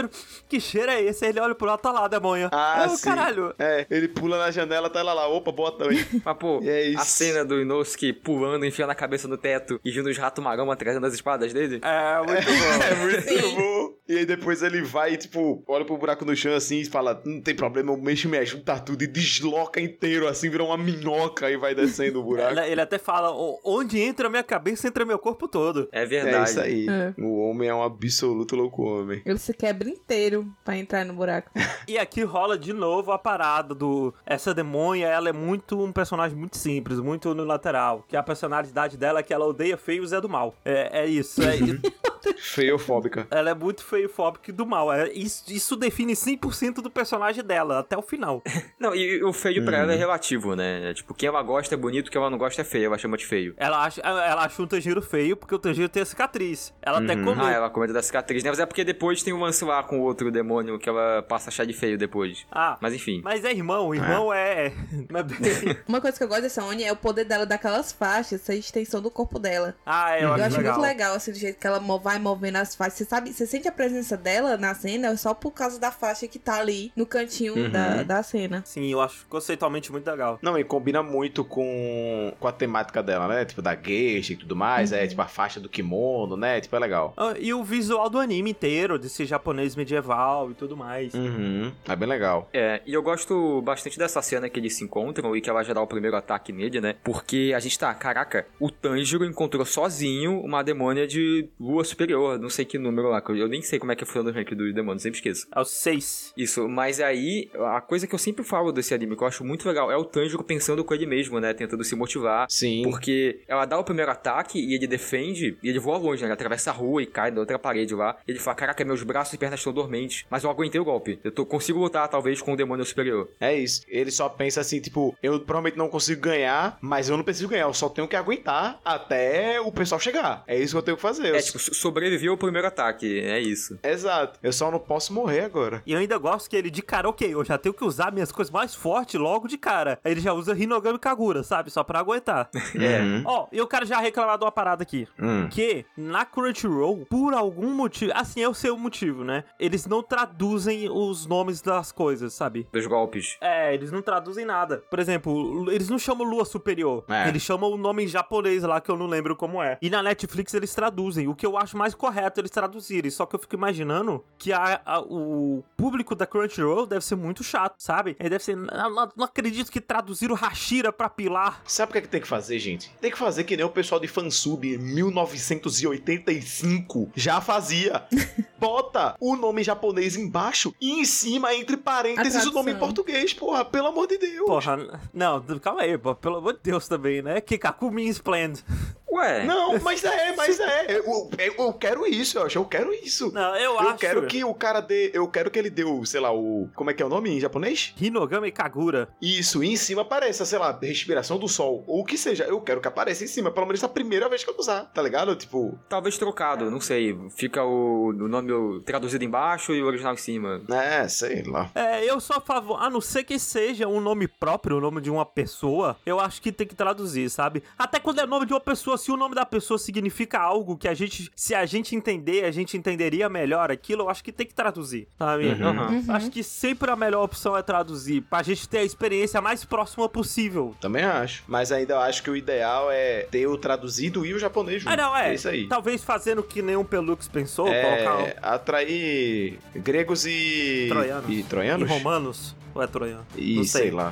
Speaker 1: Que cheiro é esse? Aí ele olha pro lado, tá lá a demônia.
Speaker 2: Ah,
Speaker 1: Aí eu,
Speaker 2: sim.
Speaker 1: caralho.
Speaker 2: É, ele pula na janela, tá lá lá. Opa, boa noite.
Speaker 4: Mas, pô,
Speaker 2: E é isso.
Speaker 4: a cena do Inosuke pulando, enfiando a cabeça no teto e vindo os ratos marão atrás das espadas dele.
Speaker 1: É, muito bom.
Speaker 2: É muito bom. E aí depois ele vai e, tipo, olha pro buraco no chão assim e fala: Não tem problema, eu mexo, me junta tudo e desloca inteiro, assim, vira uma minhoca e vai descendo o buraco.
Speaker 1: Ele, ele até fala: "O- onde entra a minha cabeça, entra meu corpo todo.
Speaker 4: É
Speaker 2: É
Speaker 4: verdade.
Speaker 2: isso aí.
Speaker 3: É.
Speaker 2: O homem é um absoluto louco homem.
Speaker 3: Ele se quebra inteiro pra entrar no buraco.
Speaker 1: E aqui rola de novo a parada do. Essa demônia, ela é muito um personagem muito simples, muito no lateral. Que a personalidade dela é que ela odeia feio e Zé do mal. É, é isso. É,
Speaker 2: Feiofóbica.
Speaker 1: ela é muito feiofóbica e do mal. É, isso, isso define 100% do personagem dela, até o final.
Speaker 4: Não, e o feio pra ela é
Speaker 2: Uhum.
Speaker 4: relativo, né? É, Tipo, quem ela gosta é bonito, quem ela não gosta é feio, ela chama de feio.
Speaker 1: Ela acha, ela acha um Tanjiro feio porque o Tanjiro tem a cicatriz. Ela até
Speaker 2: Uhum.
Speaker 1: comeu.
Speaker 4: Ah, ela comenta da cicatriz, né? Mas é porque depois tem um lance lá com o outro demônio que ela passa a achar de feio depois.
Speaker 1: Ah,
Speaker 4: Mas enfim.
Speaker 1: mas é irmão, irmão é. Não é bem...
Speaker 3: Uma coisa que eu gosto dessa Oni é o poder dela daquelas faixas, essa extensão do corpo dela.
Speaker 1: Ah, eu,
Speaker 3: Eu
Speaker 1: acho,
Speaker 3: acho
Speaker 1: legal.
Speaker 3: muito legal, assim, do jeito que ela vai movendo as faixas. Você sabe, você sente a presença dela na cena só por causa da faixa que tá ali no cantinho
Speaker 2: Uhum.
Speaker 3: da, da cena.
Speaker 1: Sim, eu acho conceitualmente muito legal.
Speaker 2: Não, e combina muito com, com a temática dela, né? Tipo, da geisha e tudo mais. É, tipo, a faixa do kimono, né? Tipo, é legal.
Speaker 1: Ah, E o visual do anime inteiro, desse japonês medieval e tudo mais.
Speaker 2: Uhum. É bem legal.
Speaker 4: É, e eu gosto bastante dessa cena que eles se encontram e que ela já dá o primeiro ataque nele, né? Porque a gente tá, caraca, o Tanjiro encontrou sozinho uma demônia de lua superior, não sei que número lá, eu- nem sei como é que foi no rank dos demônios, sempre esqueço.
Speaker 1: É o 6.
Speaker 4: Isso, mas aí, a coisa que eu sempre falo desse anime, que eu acho muito legal, é o Tanjiro pensando com ele mesmo, né? Tentando se motivar.
Speaker 2: Sim.
Speaker 4: Porque ela dá o primeiro ataque e ele defende, e ele voa longe, né? Ele atravessa a rua e cai da outra parede lá. Ele fala: Caraca, meus braços e pernas estão dormentes, mas eu aguentei o golpe. Eu tô, consigo lutar, talvez, com o demônio superior.
Speaker 2: É isso. Ele só pensa assim, tipo, eu provavelmente não consigo ganhar, mas eu não preciso ganhar, eu só tenho que aguentar até o pessoal chegar. É isso que eu tenho que fazer.
Speaker 4: É, tipo, sobrevivi ao primeiro ataque, é isso.
Speaker 2: Exato. Eu só não posso morrer agora.
Speaker 1: E eu ainda gosto que ele, de cara, ok, eu já tenho que usar minhas coisas mais fortes logo de cara. Aí ele já usa Hinogami Kagura, sabe? Só pra aguentar.
Speaker 4: É.
Speaker 2: Uhum.
Speaker 1: Ó, e eu quero já reclamar de uma parada aqui.
Speaker 2: Hum.
Speaker 1: Que na Crunchyroll, por algum motivo, assim, sei o motivo, né? Eles não traduzem os nomes das coisas, sabe?
Speaker 4: Dos golpes.
Speaker 1: É, eles não traduzem nada. Por exemplo, eles não chamam Lua Superior.
Speaker 2: É.
Speaker 1: Eles chamam o nome em japonês lá, que eu não lembro como é. E na Netflix eles traduzem. O que eu acho mais correto eles traduzirem. Só que eu fico imaginando que a- a- o público da Crunchyroll deve ser muito chato, sabe? Ele deve ser. Não, não- acredito que traduziram Hashira pra Pilar.
Speaker 2: Sabe o que, é que tem que fazer, gente? Tem que fazer que nem o pessoal de fansub 1985 já fazia. Bota o nome japonês embaixo e em cima, entre parênteses, o nome em português, porra. Pelo amor de Deus.
Speaker 1: Porra, não, calma aí, pô, pelo amor de Deus também, né? Kikaku means planned.
Speaker 4: Ué,
Speaker 2: Não, mas é, mas é. Eu, eu, eu quero isso, eu acho. Eu quero isso.
Speaker 1: Não, eu,
Speaker 2: Eu
Speaker 1: acho.
Speaker 2: quero que o cara dê. Eu quero que ele dê o, sei lá, o. Como é que é o nome em japonês?
Speaker 1: Hinogami Kagura.
Speaker 2: Isso, e em cima apareça, sei lá, respiração do sol. Ou o que seja. Eu quero que apareça em cima, pelo menos a primeira vez que eu usar, tá ligado? Tipo.
Speaker 4: talvez trocado, não sei. Fica o, o nome traduzido embaixo e o original em cima.
Speaker 2: É, sei lá.
Speaker 1: É, eu sou a favor, a não ser que seja um nome próprio, o nome de uma pessoa, eu acho que tem que traduzir, sabe? Até quando é nome de uma pessoa, se o nome da pessoa significa algo que a gente, se a gente entender, a gente entenderia melhor aquilo, eu acho que tem que traduzir, sabe?
Speaker 2: Uhum.
Speaker 4: Aham.
Speaker 1: Acho que sempre a melhor opção é traduzir, pra gente ter a experiência mais próxima possível.
Speaker 2: Também acho. Mas ainda eu acho que o ideal é ter o traduzido e o japonês junto.
Speaker 1: Ah, não, é.
Speaker 2: É isso aí.
Speaker 1: Talvez fazendo que nem um Pelux pensou, colocar um-
Speaker 2: É, atrair gregos e.
Speaker 1: Troianos.
Speaker 2: E
Speaker 1: e
Speaker 2: troianos?
Speaker 1: romanos. Ou é troiano?
Speaker 2: E
Speaker 1: não
Speaker 2: sei.
Speaker 1: sei.
Speaker 2: lá.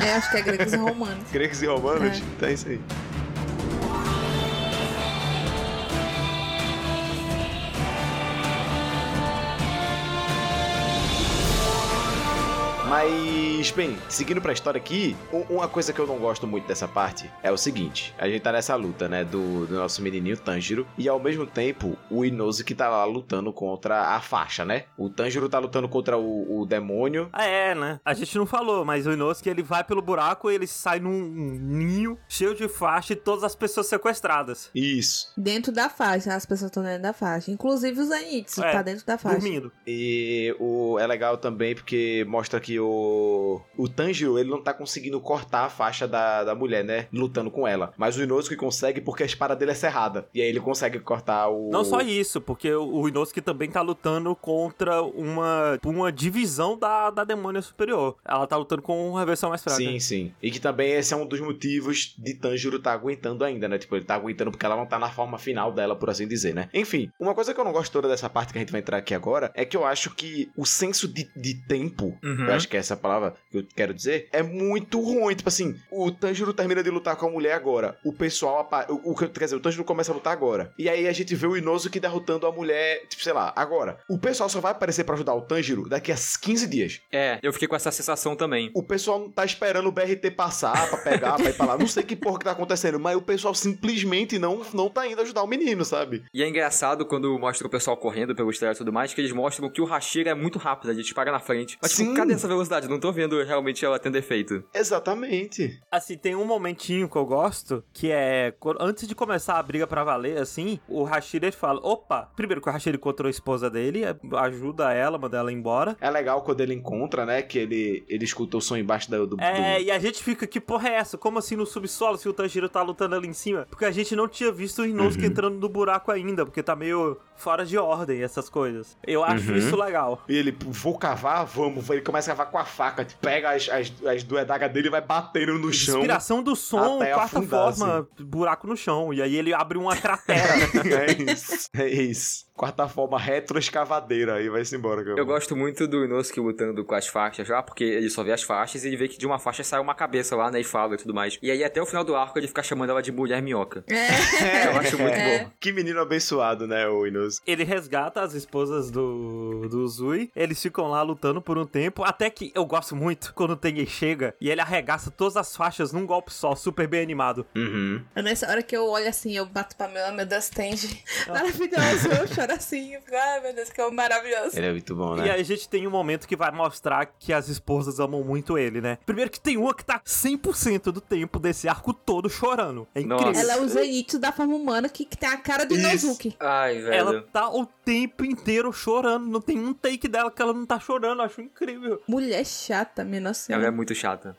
Speaker 3: É, acho que é gregos e romanos.
Speaker 2: Gregos e romanos?
Speaker 3: É.
Speaker 2: Então é isso aí. Mas, bem, seguindo pra história aqui, uma coisa que eu não gosto muito dessa parte é o seguinte: a gente tá nessa luta, né, do, do nosso menininho Tanjiro, e ao mesmo tempo o Inosuke tá lá lutando contra a faixa, né? O Tanjiro tá lutando contra o, o demônio.
Speaker 1: Ah, é, né? A gente não falou, mas o Inosuke ele vai pelo buraco e ele sai num ninho cheio de faixa e todas as pessoas sequestradas.
Speaker 2: Isso.
Speaker 3: Dentro da faixa, as pessoas estão dentro da faixa. Inclusive o Zenitsu
Speaker 1: É,
Speaker 3: tá dentro da faixa.
Speaker 1: Dormindo.
Speaker 2: E o, é legal também porque mostra que o, o Tanjiro ele não tá conseguindo cortar a faixa da, da mulher, né? Lutando com ela. Mas o Inosuke consegue porque a espada dele é cerrada. E aí ele consegue cortar o.
Speaker 1: Não só isso, porque o o Inosuke também tá lutando contra uma, uma divisão da, da demônia superior. Ela tá lutando com uma versão mais fraca.
Speaker 2: Sim, sim. E que também esse é um dos motivos de Tanjiro tá aguentando ainda, né? Tipo, ele tá aguentando porque ela não tá na forma final dela, por assim dizer, né? Enfim, uma coisa que eu não gosto toda dessa parte que a gente vai entrar aqui agora é que eu acho que o senso de, de tempo,
Speaker 4: Uhum.
Speaker 2: eu acho que é essa a palavra que eu quero dizer, é muito ruim. Tipo assim, o Tanjiro termina de lutar com a mulher agora. O pessoal. apa- O, o, quer dizer, o Tanjiro começa a lutar agora. E aí a gente vê o Inosuke derrotando a mulher, tipo, sei lá, agora. O pessoal só vai aparecer pra ajudar o Tanjiro daqui a 15 dias.
Speaker 4: É, eu fiquei com essa sensação também.
Speaker 2: O pessoal tá esperando o BRT passar pra pegar, pra ir pra lá. Não sei que porra que tá acontecendo, mas o pessoal simplesmente não, não tá indo ajudar o menino, sabe?
Speaker 4: E é engraçado quando mostra o pessoal correndo pelos telhas e tudo mais, que eles mostram que o Hashira é muito rápido, ele dispara na frente. Mas,
Speaker 2: Sim.
Speaker 4: tipo, cadê essa velocidade? Não tô vendo realmente ela tendo efeito.
Speaker 2: Exatamente.
Speaker 1: Assim, tem um momentinho que eu gosto, que é antes de começar a briga pra valer, assim, o Hashira ele fala: opa, primeiro que o Hashira encontrou a esposa dele, é, ajuda ela, manda ela embora.
Speaker 2: É legal quando ele encontra, né? Que ele, ele escuta o som embaixo do. do-
Speaker 1: É,
Speaker 2: do-
Speaker 1: e a gente fica, que porra é essa? Como assim no subsolo se o Tanjiro tá lutando ali em cima? Porque a gente não tinha visto o Inosuke
Speaker 2: Uhum.
Speaker 1: entrando no buraco ainda, porque tá meio fora de ordem essas coisas. Eu acho
Speaker 2: Uhum.
Speaker 1: isso legal.
Speaker 2: E ele, vou cavar, vamos. Ele começa a cavar com a faca, tipo, pega as, as, as duas adagas dele e vai batendo no chão.
Speaker 1: Inspiração do som, quarta
Speaker 2: afundar,
Speaker 1: forma, buraco no chão. E aí ele abre uma cratera.
Speaker 2: é isso. É isso. Quarta forma, retroescavadeira. Aí vai-se embora.
Speaker 4: Eu gosto muito do Inosuke lutando com as faixas lá, porque ele só vê as faixas e ele vê que de uma faixa sai uma cabeça lá, né, e fala e tudo mais. E aí até o final do arco ele fica chamando ela de mulher minhoca.
Speaker 3: É.
Speaker 4: Eu acho muito
Speaker 3: É.
Speaker 4: bom.
Speaker 2: Que menino abençoado, né, o Inosuke.
Speaker 1: ele resgata as esposas do, do Zui. Eles ficam lá lutando por um tempo, até que eu gosto muito quando o Tengen chega e ele arregaça todas as faixas num golpe só, super bem animado.
Speaker 2: Uhum.
Speaker 3: É nessa hora que eu olho assim, eu bato pra meu, meu Deus, Tenji. Maravilhoso, eu choro assim. eu fico, Ai, meu Deus, que é maravilhoso.
Speaker 2: Ele é muito bom,
Speaker 1: E
Speaker 2: né?
Speaker 1: aí a gente tem um momento que vai mostrar que as esposas amam muito ele, né? Primeiro que tem uma que tá 100% do tempo desse arco todo chorando. É incrível.
Speaker 4: Nossa.
Speaker 3: Ela é o Zenitsu da forma humana que, que tem a cara do
Speaker 2: Isso.
Speaker 3: Inozuki.
Speaker 4: Ai, velho.
Speaker 1: Ela tá o tempo inteiro chorando. Não tem um take dela que ela não tá chorando. Eu acho incrível.
Speaker 3: Mulher chata, minha nossa.
Speaker 4: Ela é muito chata.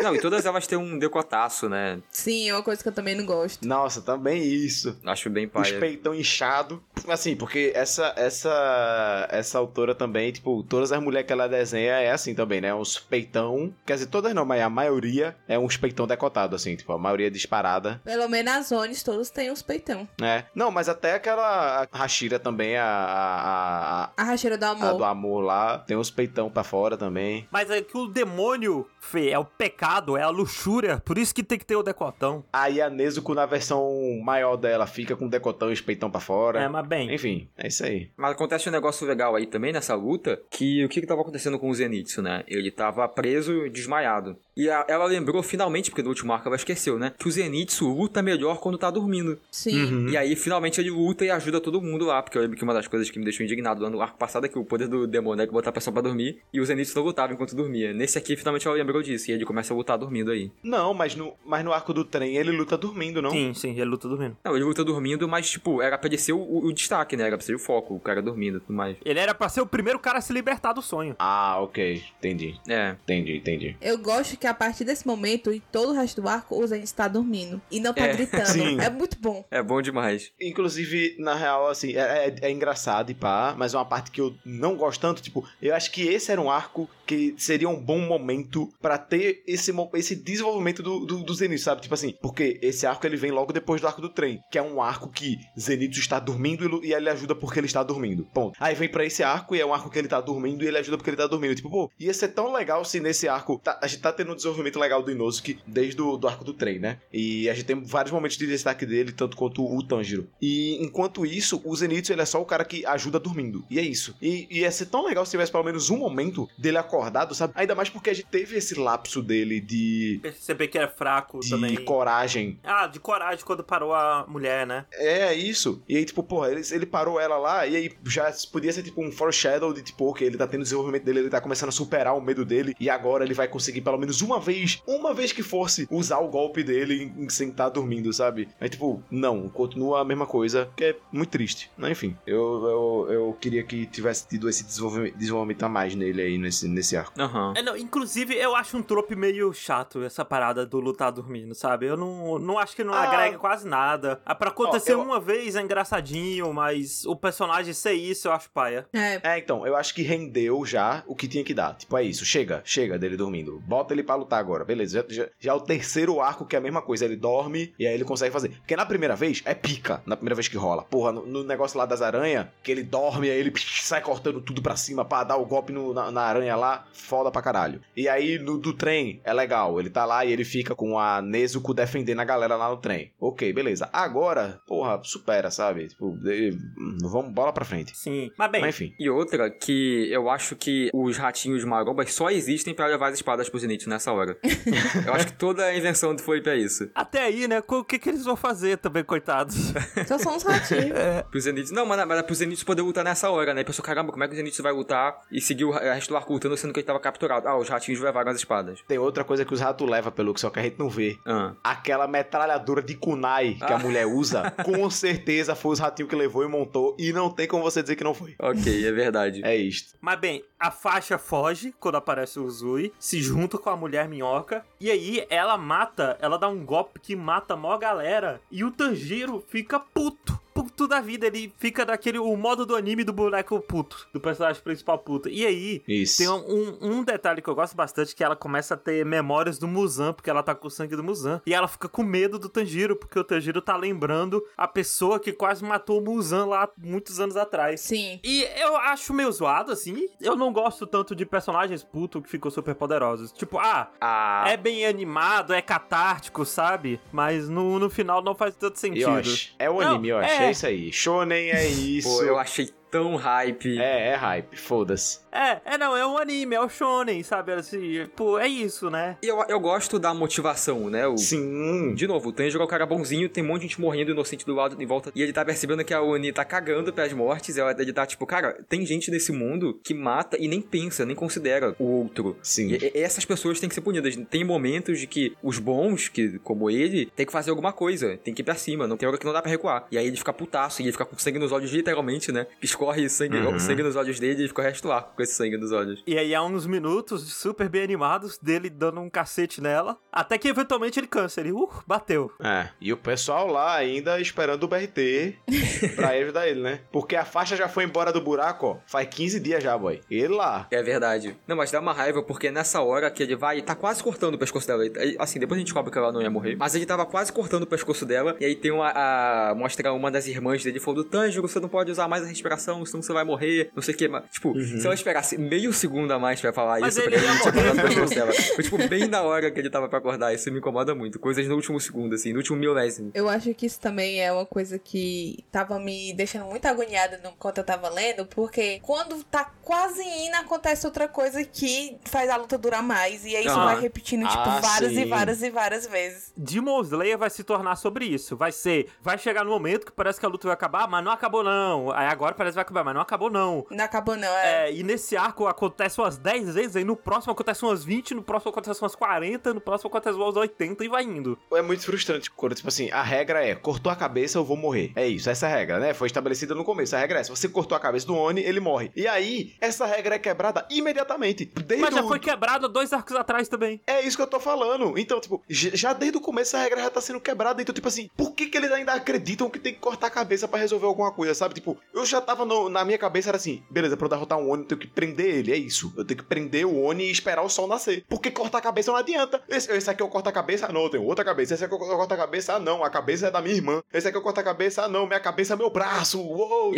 Speaker 4: Não, e todas elas têm um decotaço, né?
Speaker 3: Sim, é uma coisa que eu também não gosto.
Speaker 2: Nossa, também isso.
Speaker 4: Acho bem
Speaker 2: Os
Speaker 4: paia.
Speaker 2: peitão inchado. Assim, porque essa essa essa autora também, tipo, todas as mulheres que ela desenha é assim também, né? Uns peitão. Quer dizer, todas não, mas a maioria é uns peitão decotado, assim, tipo, a maioria disparada,
Speaker 3: Pelo menos as zones todos têm uns peitão.
Speaker 2: né? Não, mas até aquela a Hashira também, a, a, a,
Speaker 3: A racheira do
Speaker 2: a
Speaker 3: amor.
Speaker 2: do amor lá, tem uns peitão pra fora também.
Speaker 1: Mas é que o demônio, Fê, é o pecado, é a luxúria. Por isso que tem que ter o decotão.
Speaker 2: Aí a Nezuko na versão maior dela fica com decotão e os peitão pra fora.
Speaker 1: É, mas bem.
Speaker 2: Enfim, é isso aí.
Speaker 4: Mas acontece um negócio legal aí também nessa luta, que o que que tava acontecendo com o Zenitsu, né? Ele tava preso, desmaiado. E a- ela lembrou finalmente, porque no último arco ela esqueceu, né? Que o Zenitsu luta melhor quando tá dormindo.
Speaker 3: Sim.
Speaker 2: Uhum.
Speaker 4: E aí finalmente ele luta e ajuda todo mundo lá, porque eu lembro que uma das coisas que me deixou indignado lá no arco passado é que o poder do demônio é botar a pessoa pra dormir, e o Zenitsu não lutava enquanto dormia. Nesse aqui finalmente ela lembrou disso, e ele começa a lutar dormindo aí.
Speaker 2: Não, mas no, mas no arco do trem ele luta dormindo, não?
Speaker 1: Sim, sim, ele luta dormindo.
Speaker 4: Não, ele luta dormindo, mas tipo, era pra ele ser o, o destaque, né? Era pra ser o foco, o cara dormindo e tudo mais.
Speaker 1: Ele era pra ser o primeiro cara a se libertar do sonho.
Speaker 2: Ah, ok. Entendi.
Speaker 4: É,
Speaker 2: Entendi, entendi.
Speaker 3: Eu gosto que a partir desse momento e todo o resto do arco, o Zenitsu tá dormindo. E não tá
Speaker 4: É,
Speaker 3: gritando.
Speaker 2: sim.
Speaker 3: É muito bom.
Speaker 4: é bom demais.
Speaker 2: Inclusive, na real, assim, é, é- é engraçado e pá, mas é uma parte que eu não gosto tanto, tipo, eu acho que esse era um arco que seria um bom momento pra ter esse, esse desenvolvimento do, do, do Zenitsu, sabe? Tipo assim, porque esse arco ele vem logo depois do arco do trem, que é um arco que Zenitsu está dormindo e, ele ajuda porque ele está dormindo. Ponto. Aí vem pra esse arco e é um arco que ele tá dormindo e ele ajuda porque ele tá dormindo. Tipo, pô, ia ser tão legal se nesse arco. tá- a gente tá tendo um desenvolvimento legal do Inosuke desde o do arco do trem, né? E a gente tem vários momentos de destaque dele, tanto quanto o Tanjiro. E enquanto isso, o Zenitsu ele é só o cara que ajuda dormindo. E é isso. E ia ser tão legal se tivesse pelo menos um momento dele acordado, sabe? Ainda mais porque a gente teve esse lapso dele de.
Speaker 1: Perceber que era fraco
Speaker 2: De
Speaker 1: também.
Speaker 2: coragem.
Speaker 1: Ah, de coragem quando parou a mulher, né?
Speaker 2: É isso. E aí, tipo, porra, ele, ele parou ela lá, e aí já podia ser tipo um foreshadow de tipo, ok, ele tá tendo desenvolvimento dele, ele tá começando a superar o medo dele, e agora ele vai conseguir pelo menos uma vez, uma vez que fosse, usar o golpe dele em, em sem estar dormindo, sabe? Aí, tipo, não, continua a mesma coisa, que é muito triste. Mas enfim, eu, eu, eu queria que tivesse tido esse desenvolvimento, desenvolvimento a mais nele aí, nesse, nesse arco.
Speaker 4: Aham.
Speaker 1: É, não, inclusive, eu acho um trope meio chato essa parada do lutar dormindo, sabe? Eu não, não acho que não
Speaker 2: Ah.
Speaker 1: agrega quase nada. Pra acontecer
Speaker 2: Ó, eu-
Speaker 1: uma vez é engraçadinho, mas o personagem ser isso eu acho paia.
Speaker 3: É.
Speaker 2: É, então, eu acho que rendeu já o que tinha que dar. Tipo, é isso, chega, chega dele dormindo. Bota ele pra lutar agora, beleza. Já, já, já é o terceiro arco que é a mesma coisa. Ele dorme e aí ele consegue fazer. Porque na primeira vez é pica, na primeira vez que rola. Porra, no, no negócio lá das aranhas, que ele dorme, aí ele psh, sai cortando tudo pra cima pra dar o golpe no- na, na aranha lá, foda pra caralho. E aí no do trem é legal, ele tá lá e ele fica com a Nezuko defendendo a galera lá no trem. Ok, beleza. Agora, porra, supera, sabe? Tipo, de- vamos bola pra frente.
Speaker 1: Sim. Mas bem,
Speaker 2: Mas enfim.
Speaker 4: E outra que eu acho que os ratinhos marombas só existem pra levar as espadas pro Zenitsu nessa hora. eu acho que toda a invenção foi pra isso.
Speaker 1: até aí, né? O que, que eles vão fazer também, coitados?
Speaker 3: Só são uns ratinhos.
Speaker 4: Pro Zenitsu. Não, mas, mas é pro Zenitsu poder lutar nessa hora, né? E pensou, caramba, como é que o Zenitsu vai lutar e seguir o resto do arco lutando sendo que ele tava capturado? Ah, os ratinhos levaram as espadas.
Speaker 2: Tem outra coisa que os ratos levam, pelo que só que a gente não vê.
Speaker 4: Ah.
Speaker 2: Aquela metralhadora de kunai que a
Speaker 4: Ah.
Speaker 2: mulher usa, com certeza foi os ratinhos que levou e montou. E não tem como você dizer que não foi.
Speaker 4: Ok, é verdade.
Speaker 2: É isto.
Speaker 1: Mas bem, a faixa foge quando aparece o Zui, se junta com a mulher minhoca, e aí ela mata, ela dá um golpe que mata a maior galera, e o Tanjiro fica puto. Puto da vida, ele fica daquele. O modo do anime do boneco puto, do personagem principal puto. E aí,
Speaker 2: Isso.
Speaker 1: tem um, um- um detalhe que eu gosto bastante, que ela começa a ter memórias do Muzan, porque ela tá com o sangue do Muzan. E ela fica com medo do Tanjiro, porque o Tanjiro tá lembrando a pessoa que quase matou o Muzan lá muitos anos atrás.
Speaker 3: Sim.
Speaker 1: E eu acho meio zoado, assim. Eu não gosto tanto de personagens puto que ficam super poderosos. Tipo, ah,
Speaker 4: Ah,
Speaker 1: é bem animado, é catártico, sabe? Mas no, no final não faz tanto sentido.
Speaker 2: Yoshi. É o
Speaker 1: Não,
Speaker 2: anime, Yoshi.
Speaker 1: é.
Speaker 2: É. isso aí. Shonen é isso.
Speaker 4: pô, eu achei tão hype.
Speaker 2: É, é hype, foda-se.
Speaker 1: É, é não, é um anime, é o shonen, sabe? Assim, pô, é isso, né?
Speaker 4: E eu, eu gosto da motivação, né? O,
Speaker 2: Sim.
Speaker 4: De novo, o Tanjiro é o cara bonzinho, tem um monte de gente morrendo inocente do lado em volta. E ele tá percebendo que a Oni tá cagando pras mortes. E ele tá tipo, cara, tem gente nesse mundo que mata e nem pensa, nem considera o outro.
Speaker 2: Sim.
Speaker 4: E, e essas pessoas têm que ser punidas. Tem momentos de que os bons, que como ele, tem que fazer alguma coisa, tem que ir pra cima. Não tem hora que não dá pra recuar. E aí ele fica putaço e ele fica com sangue nos olhos, literalmente, né? Escorre sangue,
Speaker 2: Uhum.
Speaker 4: sangue nos olhos dele e fica o resto do arco com esse sangue nos olhos.
Speaker 1: E aí há uns minutos super bem animados dele dando um cacete nela, até que eventualmente ele cansa, ele, uh, bateu.
Speaker 2: É, e o pessoal lá ainda esperando o BRT pra ajudar ele, né? Porque a faixa já foi embora do buraco, ó, faz 15 dias já, boy. Ele lá.
Speaker 4: É verdade. Não, mas dá uma raiva porque nessa hora que ele vai, tá quase cortando o pescoço dela. Ele- Assim, depois a gente descobre que ela não ia morrer. Mas ele tava quase cortando o pescoço dela. E aí tem uma. A, mostra uma das irmãs dele falando: Tanjiro, você não pode usar mais a respiração, senão você vai morrer. Não sei o que. Mas, tipo, se ela esperasse meio segundo a mais pra falar
Speaker 1: Mas
Speaker 4: isso,
Speaker 1: ele
Speaker 4: pra
Speaker 1: ia
Speaker 4: gente acordar o
Speaker 1: morrer.
Speaker 4: Foi, tipo, bem na hora que ele tava pra acordar. Isso me incomoda muito. Coisas no último segundo, assim, no último milésimo.
Speaker 3: Eu acho que isso também é uma coisa que tava me deixando muito agoniada no- enquanto eu tava lendo, porque quando tá quase indo, acontece outra coisa que faz a luta durar mais. E aí isso
Speaker 1: Ah.
Speaker 3: vai repetindo, tipo,
Speaker 2: Ah,
Speaker 3: várias
Speaker 2: sim.
Speaker 3: e várias e várias vezes.
Speaker 1: Demon Slayer vai se tornar sobre isso. Vai ser, vai chegar no momento que parece que a luta vai acabar, mas não acabou não. Aí agora parece que vai acabar, mas não acabou não.
Speaker 3: Não acabou, não. É.
Speaker 1: É, e nesse arco acontece umas 10 vezes, aí no próximo acontece umas 20, no próximo acontece umas 40, no próximo acontece umas 80 e vai indo.
Speaker 2: É muito frustrante quando, tipo assim, a regra é, cortou a cabeça, eu vou morrer. É isso, essa é a regra, né? Foi estabelecida no começo. A regra é, se você cortou a cabeça do Oni, ele morre. E aí, essa regra é quebrada imediatamente. Desde
Speaker 1: Mas já
Speaker 2: o-
Speaker 1: foi quebrado dois arcos atrás também.
Speaker 2: É isso que eu tô falando. Então, tipo, já desde o começo a regra já tá sendo quebrada. Então, tipo assim, por que que eles ainda acreditam que tem que cortar a cabeça pra resolver alguma coisa, sabe? Tipo, eu já tava no- na minha cabeça, era assim, beleza, pra eu derrotar um Oni, eu tenho que prender ele, é isso. Eu tenho que prender o Oni e esperar o sol nascer. Porque cortar a cabeça não adianta. Esse, esse aqui eu corto a cabeça, ah não, eu tenho outra cabeça. Esse aqui eu corto a cabeça, ah não, a cabeça é da minha irmã. Esse aqui eu corto a cabeça, ah não, minha cabeça é meu braço. Uou!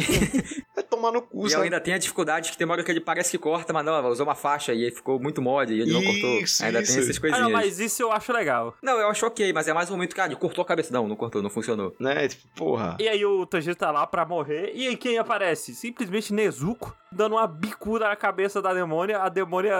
Speaker 2: Vai tomar no cu,
Speaker 4: E
Speaker 2: sabe?
Speaker 4: ainda tem a dificuldade que tem uma hora que ele parece que corta, mas não, ela usou uma faixa e aí ficou muito mole e ele não cortou.
Speaker 2: Isso,
Speaker 4: Ainda
Speaker 2: isso.
Speaker 4: tem essas
Speaker 1: Ah,
Speaker 4: coisinhas.
Speaker 1: não, mas isso eu acho legal.
Speaker 4: Não, eu acho ok, mas é mais um momento que, ah, ele cortou a cabeça. Não, não cortou, não funcionou.
Speaker 2: Né? Tipo, porra.
Speaker 1: E aí o Tanjiro tá lá pra morrer, e aí quem aparece? Simplesmente Nezuko, dando uma bicuda na cabeça da demônia, a demônia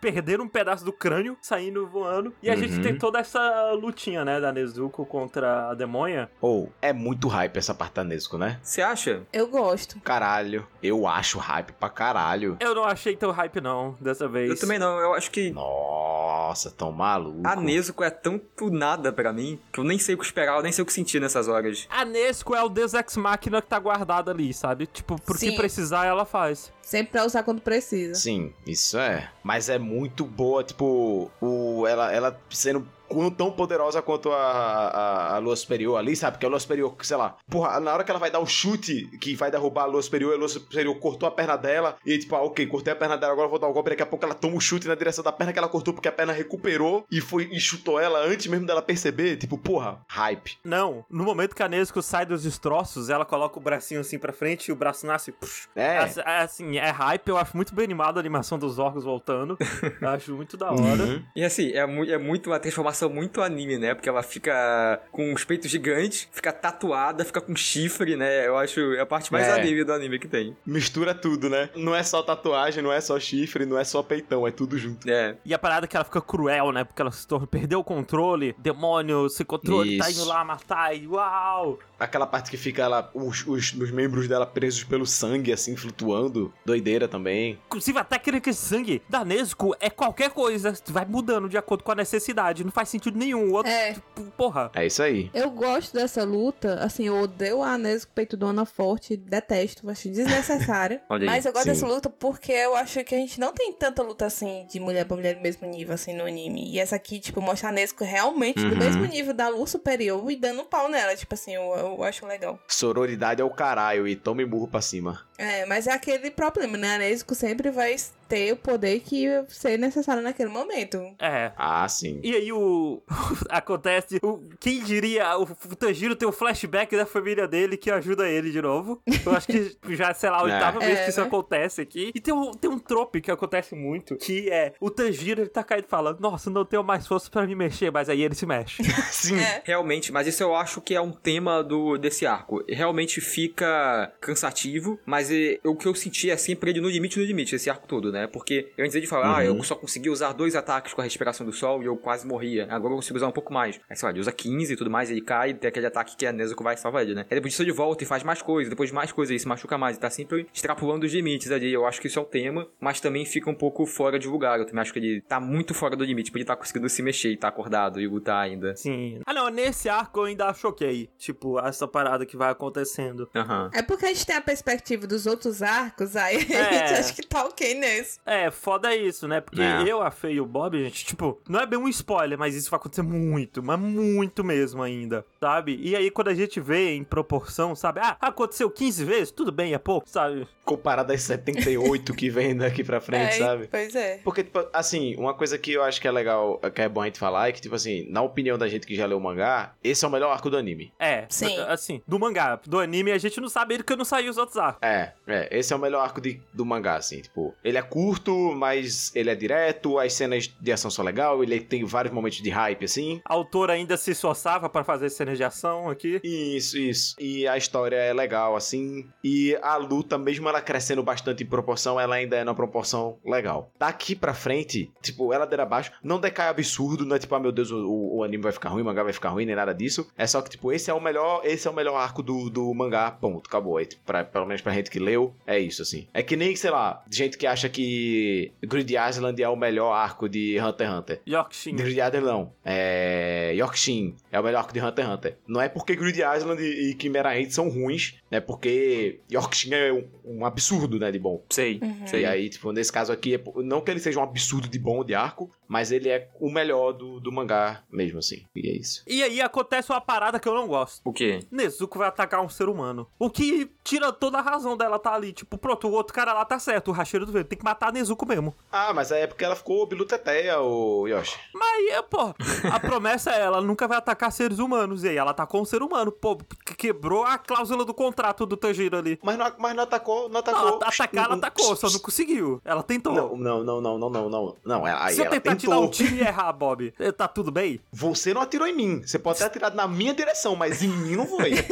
Speaker 1: perdendo um pedaço do crânio, saindo voando. E a gente
Speaker 2: Uhum.
Speaker 1: tem toda essa lutinha, né, da Nezuko contra a demônia.
Speaker 2: Ou, é muito hype essa parte da Nezuko, né?
Speaker 4: Você acha?
Speaker 3: Eu gosto.
Speaker 2: Caralho. Eu acho hype pra caralho.
Speaker 1: Eu não achei tão hype não, dessa vez.
Speaker 4: Eu também não, eu acho que
Speaker 2: Nossa, tão maluco.
Speaker 4: a Nezuko é tanto nada pra mim que eu nem sei o que esperar, eu nem sei o que sentir nessas horas.
Speaker 1: A Nesco é o Deus Ex Machina que tá guardado ali, sabe? Tipo, por que precisar, ela faz.
Speaker 3: Sempre pra usar quando precisa.
Speaker 2: Sim, isso é. Mas é muito boa, tipo, o, ela, ela sendo qu- tão poderosa quanto a, a, a Lua Superior ali, sabe? Porque a Lua Superior, sei lá, porra, na hora que ela vai dar o chute que vai derrubar a Lua Superior, a Lua Superior cortou a perna dela, e tipo, ah, ok, cortei a perna dela, agora vou dar o golpe, daqui a pouco ela toma o chute na direção da perna que ela cortou, porque a perna recuperou e foi e chutou ela antes mesmo dela perceber, tipo, porra, hype.
Speaker 1: Não, no momento que a Nesco sai dos destroços, ela coloca o bracinho assim pra frente e o braço nasce. puxa.
Speaker 2: É.
Speaker 1: Assim, é, assim, é hype, eu acho muito bem animado a animação dos órgãos voltando. eu acho muito da hora.
Speaker 2: Uhum.
Speaker 4: E assim, é, mu é muito uma transformação muito anime, né? Porque ela fica com os peitos gigantes, fica tatuada, fica com chifre, né? Eu acho é a parte mais
Speaker 2: É.
Speaker 4: anime do anime que tem.
Speaker 2: Mistura tudo, né? Não é só tatuagem, não é só chifre, não é só peitão, é tudo junto.
Speaker 4: É.
Speaker 1: E a parada é que ela fica cruel, né? Porque ela se torna, perdeu o controle, demônio, sem controle, tá
Speaker 2: Isso.
Speaker 1: indo lá matar e uau!
Speaker 2: Aquela parte que fica ela, os, os, os membros dela presos pelo sangue, assim, flutuando. Doideira também.
Speaker 1: Inclusive, a técnica de sangue da Nesco é qualquer coisa, vai mudando de acordo com a necessidade, não faz sentido nenhum. O outro,
Speaker 3: É.
Speaker 1: tipo, porra.
Speaker 2: É isso aí.
Speaker 3: Eu gosto dessa luta, assim, eu odeio a Nesco peito dona forte, detesto, acho desnecessária.
Speaker 4: Aí,
Speaker 3: Mas eu gosto
Speaker 2: sim.
Speaker 3: dessa luta porque eu acho que a gente não tem tanta luta assim de mulher pra mulher do mesmo nível, assim, no anime. E essa aqui, tipo, mostra a Nesco realmente
Speaker 2: Uhum.
Speaker 3: do mesmo nível da luz superior e dando um pau nela. Tipo assim, eu, eu acho legal.
Speaker 2: Sororidade é o caralho e tome burro pra cima.
Speaker 3: É, mas é aquele problema, né? A Nesco sempre vai ter o poder que ser necessário naquele momento.
Speaker 1: É.
Speaker 2: Ah, sim.
Speaker 1: E aí o. acontece. O... Quem diria, o Tanjiro tem o flashback da família dele que ajuda ele de novo. Eu acho que já, sei lá, a oitava
Speaker 3: É.
Speaker 1: vez
Speaker 3: É,
Speaker 1: que isso
Speaker 3: né?
Speaker 1: acontece aqui. E tem um, tem um trope que acontece muito, que é o Tanjiro, ele tá caído falando, nossa, não tenho mais força pra me mexer, mas aí ele se mexe.
Speaker 2: Sim.
Speaker 3: É.
Speaker 4: Realmente, mas isso eu acho que é um tema do desse arco. Realmente fica cansativo, mas e, o que eu senti é sempre ele no limite, no limite, esse arco todo, né? Porque antes ele falava, ah,
Speaker 2: Uhum.
Speaker 4: eu só consegui usar dois ataques com a respiração do sol e eu quase morria. Agora eu consigo usar um pouco mais. Aí, sei lá, ele usa 15 e tudo mais, ele cai e tem aquele ataque que a Nezuko vai salvar ele, né? Aí depois disso ele volta e faz mais coisas, depois de mais coisas ele se machuca mais. Ele tá sempre extrapolando os limites ali. Eu acho que isso é o tema, mas também fica um pouco fora de lugar. Eu também acho que ele tá muito fora do limite, porque ele tá conseguindo se mexer e tá acordado e lutar ainda.
Speaker 1: Sim. Ah, não, nesse arco eu ainda choquei. Tipo, essa parada que vai acontecendo.
Speaker 4: Aham.
Speaker 3: É porque a gente tem a perspectiva dos outros arcos, aí a
Speaker 1: É.
Speaker 3: gente acha que tá ok nesse.
Speaker 1: É, foda isso, né? Porque
Speaker 2: É.
Speaker 1: eu, a Fê e o Bob, gente, tipo, não é bem um spoiler, mas isso vai acontecer muito, mas muito mesmo ainda, sabe? E aí, quando a gente vê em proporção, sabe? Ah, aconteceu 15 vezes, tudo bem, é pouco, sabe?
Speaker 2: Comparado às 78 que vem daqui pra frente,
Speaker 3: É,
Speaker 2: sabe?
Speaker 3: Pois é.
Speaker 2: Porque, tipo, assim, uma coisa que eu acho que é legal, que é bom a gente falar, é que, tipo assim, na opinião da gente que já leu o mangá, esse é o melhor arco do anime.
Speaker 1: É,
Speaker 3: Sim.
Speaker 1: assim, do mangá, do anime, a gente não sabe ele que não saiu os outros arcos.
Speaker 2: É, é, esse é o melhor arco de- do mangá, assim, tipo, ele é curto, mas ele é direto, as cenas de ação são legal, ele tem vários momentos de hype, assim.
Speaker 1: A autora ainda se esforçava pra fazer cenas de ação aqui.
Speaker 2: Isso, isso. E a história é legal, assim. E a luta, mesmo ela crescendo bastante em proporção, ela ainda é na proporção legal. Daqui pra frente, tipo, ela ladeira abaixo, não decai absurdo, não é tipo, ah, meu Deus, o, o- anime vai ficar ruim, o mangá vai ficar ruim, nem nada disso. É só que, tipo, esse é o melhor, esse é o melhor arco do, do mangá, ponto, acabou. Aí, tipo, pra- pelo menos pra gente que leu, é isso, assim. É que nem, sei lá, gente que acha que Grid Island é o melhor arco de Hunter x Hunter.
Speaker 1: Yorkshin.
Speaker 2: Grid Island não. É. Yorkshin é o melhor arco de Hunter x Hunter. Não é porque Grid Island e e Chimera Ant são ruins, é porque Yorkshin é um, um absurdo, né, de bom.
Speaker 4: Sei,
Speaker 3: Uhum.
Speaker 4: sei.
Speaker 2: E aí, tipo, nesse caso aqui, é não que ele seja um absurdo de bom de arco, mas ele é o melhor do, do mangá mesmo, assim. E é isso.
Speaker 1: E aí acontece uma parada que eu não gosto.
Speaker 4: O quê?
Speaker 1: Nezuko vai atacar um ser humano. O que tira toda a razão dela tá ali. Tipo, pronto, o outro cara lá tá certo, o racheiro do vento. Tem que matar a Nezuko mesmo.
Speaker 2: Ah, mas aí é porque ela ficou biluteteia, o Yoshi.
Speaker 1: Mas aí, é, pô, a promessa é ela nunca vai atacar seres humanos. E aí ela atacou um ser humano. Pô, que- quebrou a cláusula do contrato do Tanjiro ali.
Speaker 2: Mas não, mas não atacou, não atacou.
Speaker 1: Não, atacar ela atacou, só não conseguiu. Ela tentou.
Speaker 2: Não, não, não, não, não, não, não. Não, aí
Speaker 1: Se eu
Speaker 2: ela
Speaker 1: tentar te
Speaker 2: tentou.
Speaker 1: dar um tiro e errar, Bob, eh, tá tudo bem?
Speaker 2: Você não atirou em mim. Você pode ter atirado na minha direção, mas em mim não foi.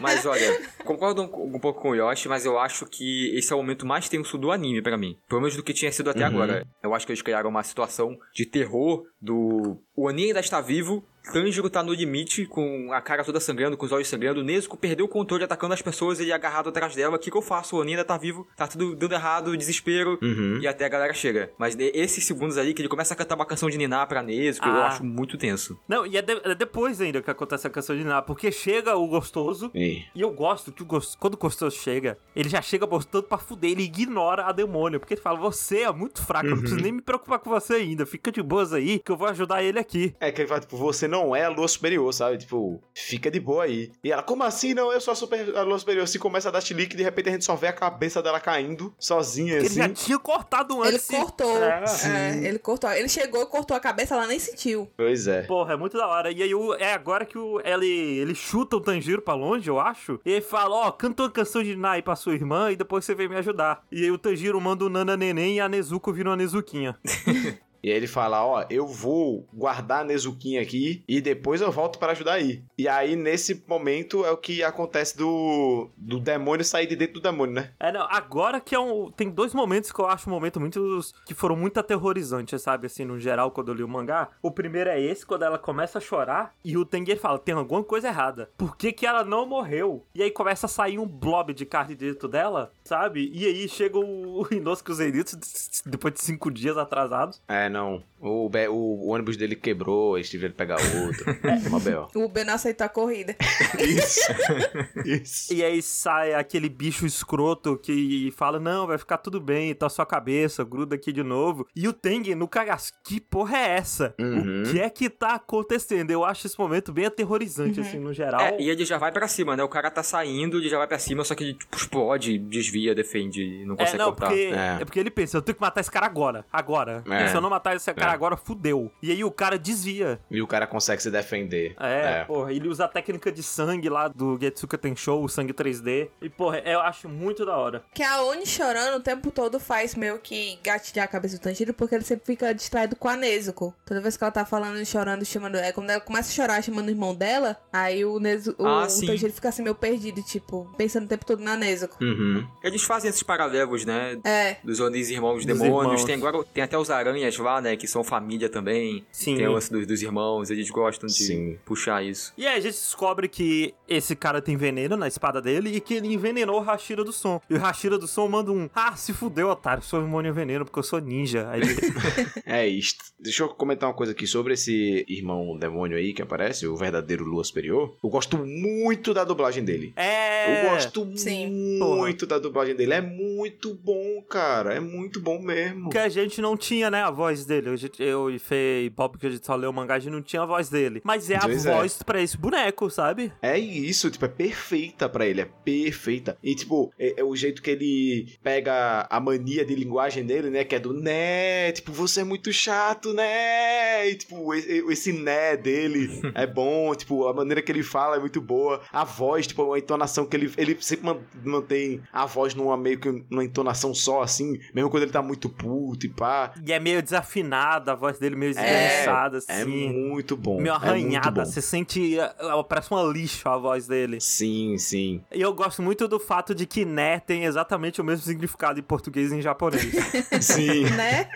Speaker 4: Mas olha, concordo um, um pouco com o Yoshi, mas eu acho que esse é o momento mais tenso do anime pra mim. Pelo menos do que tinha sido até
Speaker 2: Uhum.
Speaker 4: agora. Eu acho que eles criaram uma situação de terror do. O Ani ainda está vivo. Tanjiro tá no limite, com a cara toda sangrando, com os olhos sangrando. Nezuko perdeu o controle atacando as pessoas, ele é agarrado atrás dela. O que, que eu faço? O Ani ainda tá vivo, tá tudo dando errado, desespero.
Speaker 2: Uhum.
Speaker 4: E até a galera chega. Mas esses segundos ali que ele começa a cantar uma canção de Niná pra Nezuko, eu
Speaker 1: Ah.
Speaker 4: acho muito tenso.
Speaker 1: Não, e é, de- é depois ainda que acontece a canção de Ná, porque chega o gostoso.
Speaker 2: E-
Speaker 1: E eu gosto que o gos- quando o gostoso chega, ele já chega botando pra fuder, ele ignora a demônio. Porque ele fala: Você é muito fraco, eu não preciso nem me preocupar com você ainda. Fica de boas aí, que eu vou ajudar ele aqui.
Speaker 2: É que ele fala, tipo, você não é a lua superior, sabe? Tipo, fica de boa aí. E ela, como assim? Não, eu sou a, super, a lua superior. Assim começa a dar chilique e de repente a gente só vê a cabeça dela caindo, sozinha,
Speaker 1: Porque
Speaker 2: assim.
Speaker 1: ele já tinha cortado
Speaker 3: Ele
Speaker 1: antes.
Speaker 3: cortou.
Speaker 1: É.
Speaker 3: É, ele cortou. Ele chegou, cortou a cabeça, ela nem sentiu.
Speaker 2: Pois é.
Speaker 1: Porra, é muito da hora. E aí o- é agora que o, ele, ele chuta o Tanjiro pra longe, eu acho. E ele fala, ó, canta uma canção de Nai pra sua irmã e depois você vem me ajudar. E aí o Tanjiro manda o Nana Neném e a Nezuko vira uma Nezuquinha.
Speaker 2: E aí ele fala, ó, eu vou guardar a Nezuquinha aqui e depois eu volto para ajudar aí. E aí, nesse momento, é o que acontece do, do demônio sair de dentro do demônio, né?
Speaker 1: É, não, agora que é um. Tem dois momentos que eu acho um momento muito. que foram muito aterrorizantes, sabe? Assim, no geral, quando eu li o mangá. O primeiro é esse, quando ela começa a chorar e o Tenguei fala: tem alguma coisa errada. Por que, que ela não morreu? E aí começa a sair um blob de carne dentro dela, sabe? E aí chega o, o Inosuke Zenitsu depois de cinco dias atrasados.
Speaker 2: É, não. O, be- o, o ônibus dele quebrou, eles tiveram que pegar outro. É, uma B.O.
Speaker 3: O Ben não aceitou a corrida.
Speaker 2: Isso. Isso.
Speaker 1: E aí sai aquele bicho escroto que fala: Não, vai ficar tudo bem, tá sua cabeça, gruda aqui de novo. E o Tengen no cagaço, que porra é essa?
Speaker 2: Uhum.
Speaker 1: O que é que tá acontecendo? Eu acho esse momento bem aterrorizante, assim, no geral.
Speaker 4: É, e ele já vai pra cima, né? O cara tá saindo, ele já vai pra cima, só que ele tipo, explode, desvia, defende, não
Speaker 1: É,
Speaker 4: consegue
Speaker 1: não,
Speaker 4: cortar.
Speaker 1: porque,
Speaker 2: É.
Speaker 1: é. porque ele pensa, eu tenho que matar esse cara agora, agora.
Speaker 2: É.
Speaker 1: Se eu não matar esse cara
Speaker 2: É.
Speaker 1: agora, fudeu. E aí o cara desvia.
Speaker 2: E o cara consegue se defender.
Speaker 1: É, porra, ele usa a técnica de sangue lá do Getsuka Tensho, o sangue 3D. E, porra, eu acho muito da hora.
Speaker 3: Que a Oni chorando o tempo todo faz meio que gatilhar a cabeça do Tanjiro, porque ele sempre fica distraído com a Nezuko. Toda vez que ela tá falando, chorando, chamando. É quando ela começa a chorar chamando o irmão dela, aí o, Nezu, o,
Speaker 4: Ah,
Speaker 3: o
Speaker 4: sim.
Speaker 3: Tanjiro fica assim meio perdido, tipo, pensando o tempo todo na Nezuko.
Speaker 2: Uhum.
Speaker 4: Eles fazem esses paralelos, né?
Speaker 3: É.
Speaker 4: Dos Onis irmãos
Speaker 1: Dos
Speaker 4: demônios.
Speaker 1: irmãos.
Speaker 4: Tem agora tem até os aranhas né? Que são família também.
Speaker 1: Sim.
Speaker 4: Tem o lance dos, dos irmãos. Eles gostam de
Speaker 2: Sim.
Speaker 4: puxar isso.
Speaker 1: E aí a gente descobre que esse cara tem veneno na espada dele e que ele envenenou o Hashira do Som. E o Hashira do Som manda um: Ah, se fudeu, otário, sou a veneno porque eu sou ninja. Aí ele,
Speaker 2: É isto. Deixa eu comentar uma coisa aqui sobre esse irmão demônio aí que aparece, o verdadeiro Lua Superior. Eu gosto muito da dublagem dele.
Speaker 1: é.
Speaker 2: Eu gosto
Speaker 3: Sim.
Speaker 2: muito da dublagem dele. É muito bom, cara. É muito bom mesmo.
Speaker 1: Que a gente não tinha, né, a voz dele. A gente- Eu e Fê e Bob, que a gente só leu o mangá, a gente não tinha a voz dele. Mas é a
Speaker 2: Pois é.
Speaker 1: voz pra esse boneco, sabe?
Speaker 2: É isso, tipo, é perfeita pra ele, é perfeita. E, tipo, é, é o jeito que ele pega a mania de linguagem dele, né? Que é do né, tipo, você é muito chato, né? E, tipo, esse, né dele é bom, tipo, a maneira que ele fala é muito boa. A voz, tipo, a entonação que ele, ele sempre man- mantém a voz numa meio que numa entonação só, assim, mesmo quando ele tá muito puto e pá.
Speaker 1: E é meio desafinada, a voz dele meio
Speaker 2: É,
Speaker 1: esganiçada,
Speaker 2: É
Speaker 1: assim.
Speaker 2: muito bom.
Speaker 1: meio
Speaker 2: é muito
Speaker 1: arranhada.
Speaker 2: bom.
Speaker 1: Você sente. ah, ah, Parece uma lixo a voz dele.
Speaker 2: Sim, sim.
Speaker 1: E eu gosto muito do fato de que né tem exatamente o mesmo significado em português e em japonês.
Speaker 2: Sim.
Speaker 3: Né?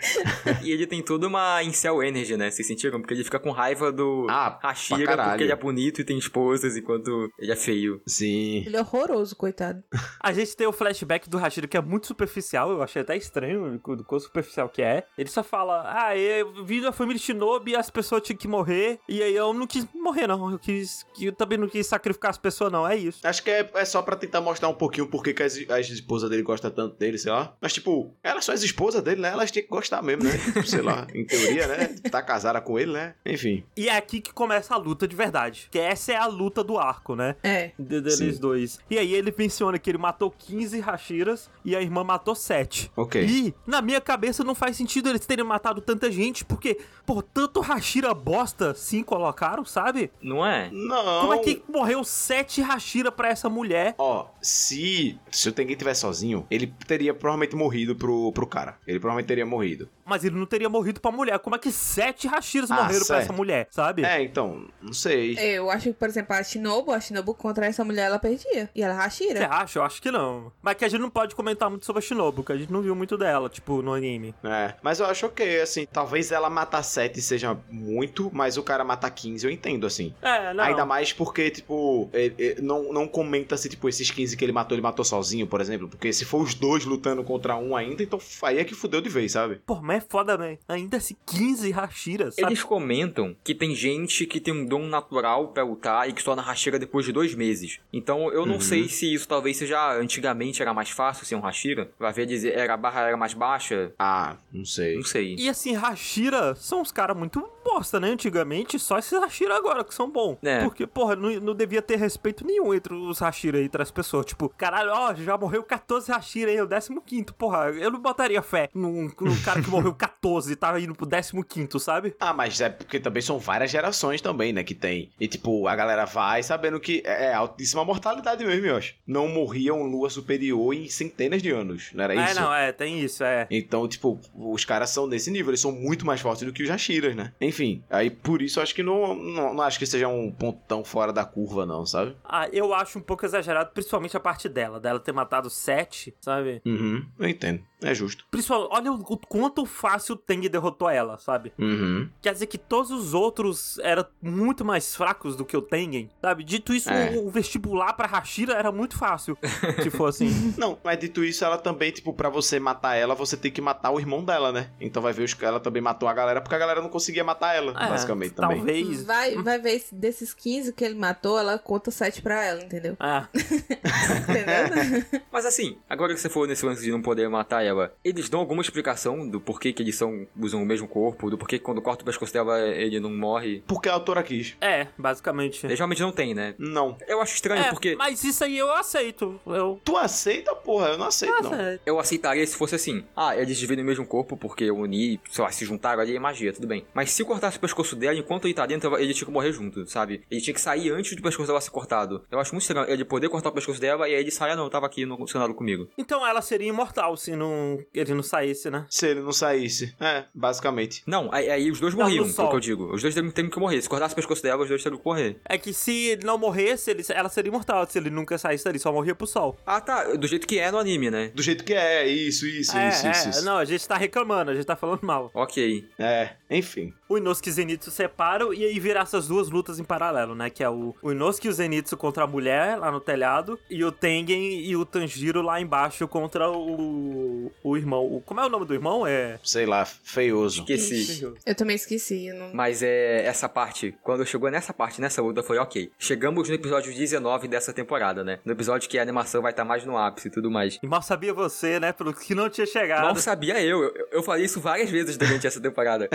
Speaker 4: E ele tem toda uma incel energy, né? Vocês sentiram? Porque ele fica com raiva do
Speaker 2: Ah,
Speaker 4: Hashira porque ele é bonito e tem esposas, enquanto ele é feio.
Speaker 2: Sim.
Speaker 3: Ele é horroroso, coitado.
Speaker 1: A gente tem o flashback do Hashira que é muito superficial, eu achei até estranho do quão superficial que é. Ele só fala: Ah, eu vim da família Shinobi e as pessoas tinham que morrer. E aí eu não quis morrer, não. Eu quis. Eu também não quis sacrificar as pessoas, não. É isso.
Speaker 2: Acho que é, é só pra tentar mostrar um pouquinho por que que as, as esposas dele gostam tanto dele, sei lá. Mas, tipo, elas são as esposas dele, né? Elas tinham que gostar mesmo, né? Tipo, sei lá, em teoria, né? Tá casada com ele, né? Enfim.
Speaker 1: E é aqui que começa a luta de verdade. Que essa é a luta do arco, né?
Speaker 3: É.
Speaker 1: De- deles
Speaker 2: Sim.
Speaker 1: dois. E aí ele menciona que ele matou 15 Hashiras e a irmã matou 7.
Speaker 2: Ok.
Speaker 1: E, na minha cabeça, não faz sentido eles terem matado tanta gente, porque, pô, tanto Hashira bosta, sim, colocaram, sabe?
Speaker 4: Não é?
Speaker 2: Não.
Speaker 1: Como é que morreu 7 Hashira pra essa mulher?
Speaker 2: Ó, se, se o Tengen tivesse sozinho, ele teria provavelmente morrido pro, pro cara. Ele provavelmente teria morrido.
Speaker 1: Mas ele não teria morrido pra mulher. Como é que 7 Hashiras
Speaker 2: Ah,
Speaker 1: morreram pra
Speaker 2: certo.
Speaker 1: essa mulher, sabe?
Speaker 2: É, então, não sei.
Speaker 3: Eu acho que, por exemplo, a Shinobu, a Shinobu contra essa mulher, ela perdia. E ela é
Speaker 1: Você
Speaker 3: Hashira.
Speaker 1: acha? Eu acho que não. Mas que a gente não pode comentar muito sobre a Shinobu, porque a gente não viu muito dela, tipo, no anime.
Speaker 2: É, mas eu acho ok, assim, talvez ela matar 7 seja muito, mas o cara matar 15 eu entendo, assim.
Speaker 1: É, não.
Speaker 2: Ainda mais porque, tipo, ele- ele não, não comenta se, tipo, esses 15 que ele matou, ele matou sozinho, por exemplo. Porque se for os dois lutando contra um ainda, então aí é que fudeu de vez, sabe?
Speaker 1: Pô, mas é foda, né? Ainda se 15 Hashiras, sabe?
Speaker 4: Eles comentam que tem gente que tem um dom natural pra lutar e que só na Hashira depois de dois meses. Então eu não
Speaker 2: Uhum.
Speaker 4: sei se isso talvez seja antigamente era mais fácil ser um Hashira. Vai ver dizer era a barra era mais baixa.
Speaker 2: Ah, não sei.
Speaker 4: Não sei.
Speaker 1: E assim, Hashira são uns caras muito bosta, né? Antigamente, só esses Hashira agora que são bons.
Speaker 4: É.
Speaker 1: Porque, porra, não, não devia ter respeito nenhum entre os Hashira e entre as pessoas. Tipo, caralho, ó, já morreu 14 Hashira aí, o 15, porra. Eu não botaria fé num, num cara que morreu 14 e tava indo pro 15, sabe?
Speaker 2: Ah, mas é porque também são várias gerações também, né, que tem. E, tipo, a galera vai sabendo que é é altíssima mortalidade mesmo, eu acho. Não morria um lua superior em centenas de anos, não era
Speaker 1: É,
Speaker 2: isso?
Speaker 1: não, é, tem isso, é.
Speaker 2: Então, tipo, os caras são nesse nível, eles são muito mais fortes do que os Jashiras, né? Enfim, aí por isso eu acho que não, não, não acho que seja um ponto tão fora da curva, não, sabe?
Speaker 1: Ah, eu acho um pouco exagerado, principalmente a parte dela, dela ter matado 7, sabe?
Speaker 2: Uhum, eu entendo. É justo.
Speaker 1: Principalmente, olha o, o quanto fácil o Teng derrotou ela, sabe?
Speaker 2: Uhum.
Speaker 1: Quer dizer que todos os outros eram muito mais fracos do que o Tengen, sabe? Dito isso,
Speaker 2: É.
Speaker 1: o, o vestibular pra Hashira era muito fácil, se for assim.
Speaker 2: Não, mas dito isso, ela também, tipo, pra você matar ela, você tem que matar o irmão dela, né? Então vai ver, os, ela também matou a galera porque a galera não conseguia matar ela,
Speaker 1: É,
Speaker 2: basicamente também.
Speaker 1: Talvez.
Speaker 3: Vai, vai ver se desses 15 que ele matou, ela conta 7 pra ela, entendeu?
Speaker 1: Ah,
Speaker 3: Entendeu?
Speaker 4: Mas assim, agora que você for nesse lance de não poder matar ela, eles dão alguma explicação do porquê que eles são, usam o mesmo corpo, do porquê que quando corta o pescoço dela ele não morre?
Speaker 2: Porque a autora quis.
Speaker 1: é, basicamente.
Speaker 4: Eles realmente não tem, né?
Speaker 2: Não.
Speaker 4: Eu acho estranho
Speaker 1: É,
Speaker 4: porque
Speaker 1: mas isso aí eu aceito. Eu.
Speaker 2: Tu aceita, porra? Eu não aceito, não.
Speaker 1: aceito.
Speaker 4: eu aceitaria se fosse assim. Ah, eles dividem o mesmo corpo porque eu uni aí, sei lá, se juntaram ali, é magia, tudo bem. Mas se cortasse o pescoço dela, enquanto ele tá dentro, ele tinha que morrer junto, sabe? Ele tinha que sair antes do pescoço dela ser cortado. Eu acho muito estranho ele poder cortar o pescoço dela e aí ele sai, ah, não, eu tava aqui no cenário comigo.
Speaker 1: Então ela seria imortal se não, ele não saísse, né?
Speaker 2: Se ele não saísse. É, basicamente.
Speaker 4: Não, aí, aí os dois
Speaker 1: Não,
Speaker 4: morriam, é o que eu digo. Os dois teriam que morrer. Se cortasse o pescoço dela, os dois teriam que morrer.
Speaker 1: É que se ele não morresse, ele, ela seria imortal. Se ele nunca saísse dali, só morria pro sol.
Speaker 4: Ah, tá. Do jeito que é no anime, né?
Speaker 2: Do jeito que é, isso, isso,
Speaker 1: é,
Speaker 2: isso,
Speaker 1: é,
Speaker 2: isso, isso.
Speaker 1: Não, a gente tá reclamando, a gente tá falando mal.
Speaker 4: Ok.
Speaker 2: É, enfim.
Speaker 1: O Inosuke e o Zenitsu separam e aí vira essas duas lutas em paralelo, né? Que é o, o Inosuke e o Zenitsu contra a mulher lá no telhado e o Tengen e o Tanjiro lá embaixo contra o, o irmão. O- como é o nome do irmão? É...
Speaker 2: Sei lá, feioso.
Speaker 4: Esqueci.
Speaker 3: Eu também esqueci. eu Não...
Speaker 4: Mas é essa parte, quando chegou nessa parte, nessa luta, foi ok. Chegamos no episódio 19 dessa temporada, né? No episódio que a animação vai estar mais no ápice e tudo mais.
Speaker 1: E mal sabia você, né? Pelo que não tinha chegado.
Speaker 4: Mal sabia eu. eu, eu falei isso várias vezes durante essa temporada.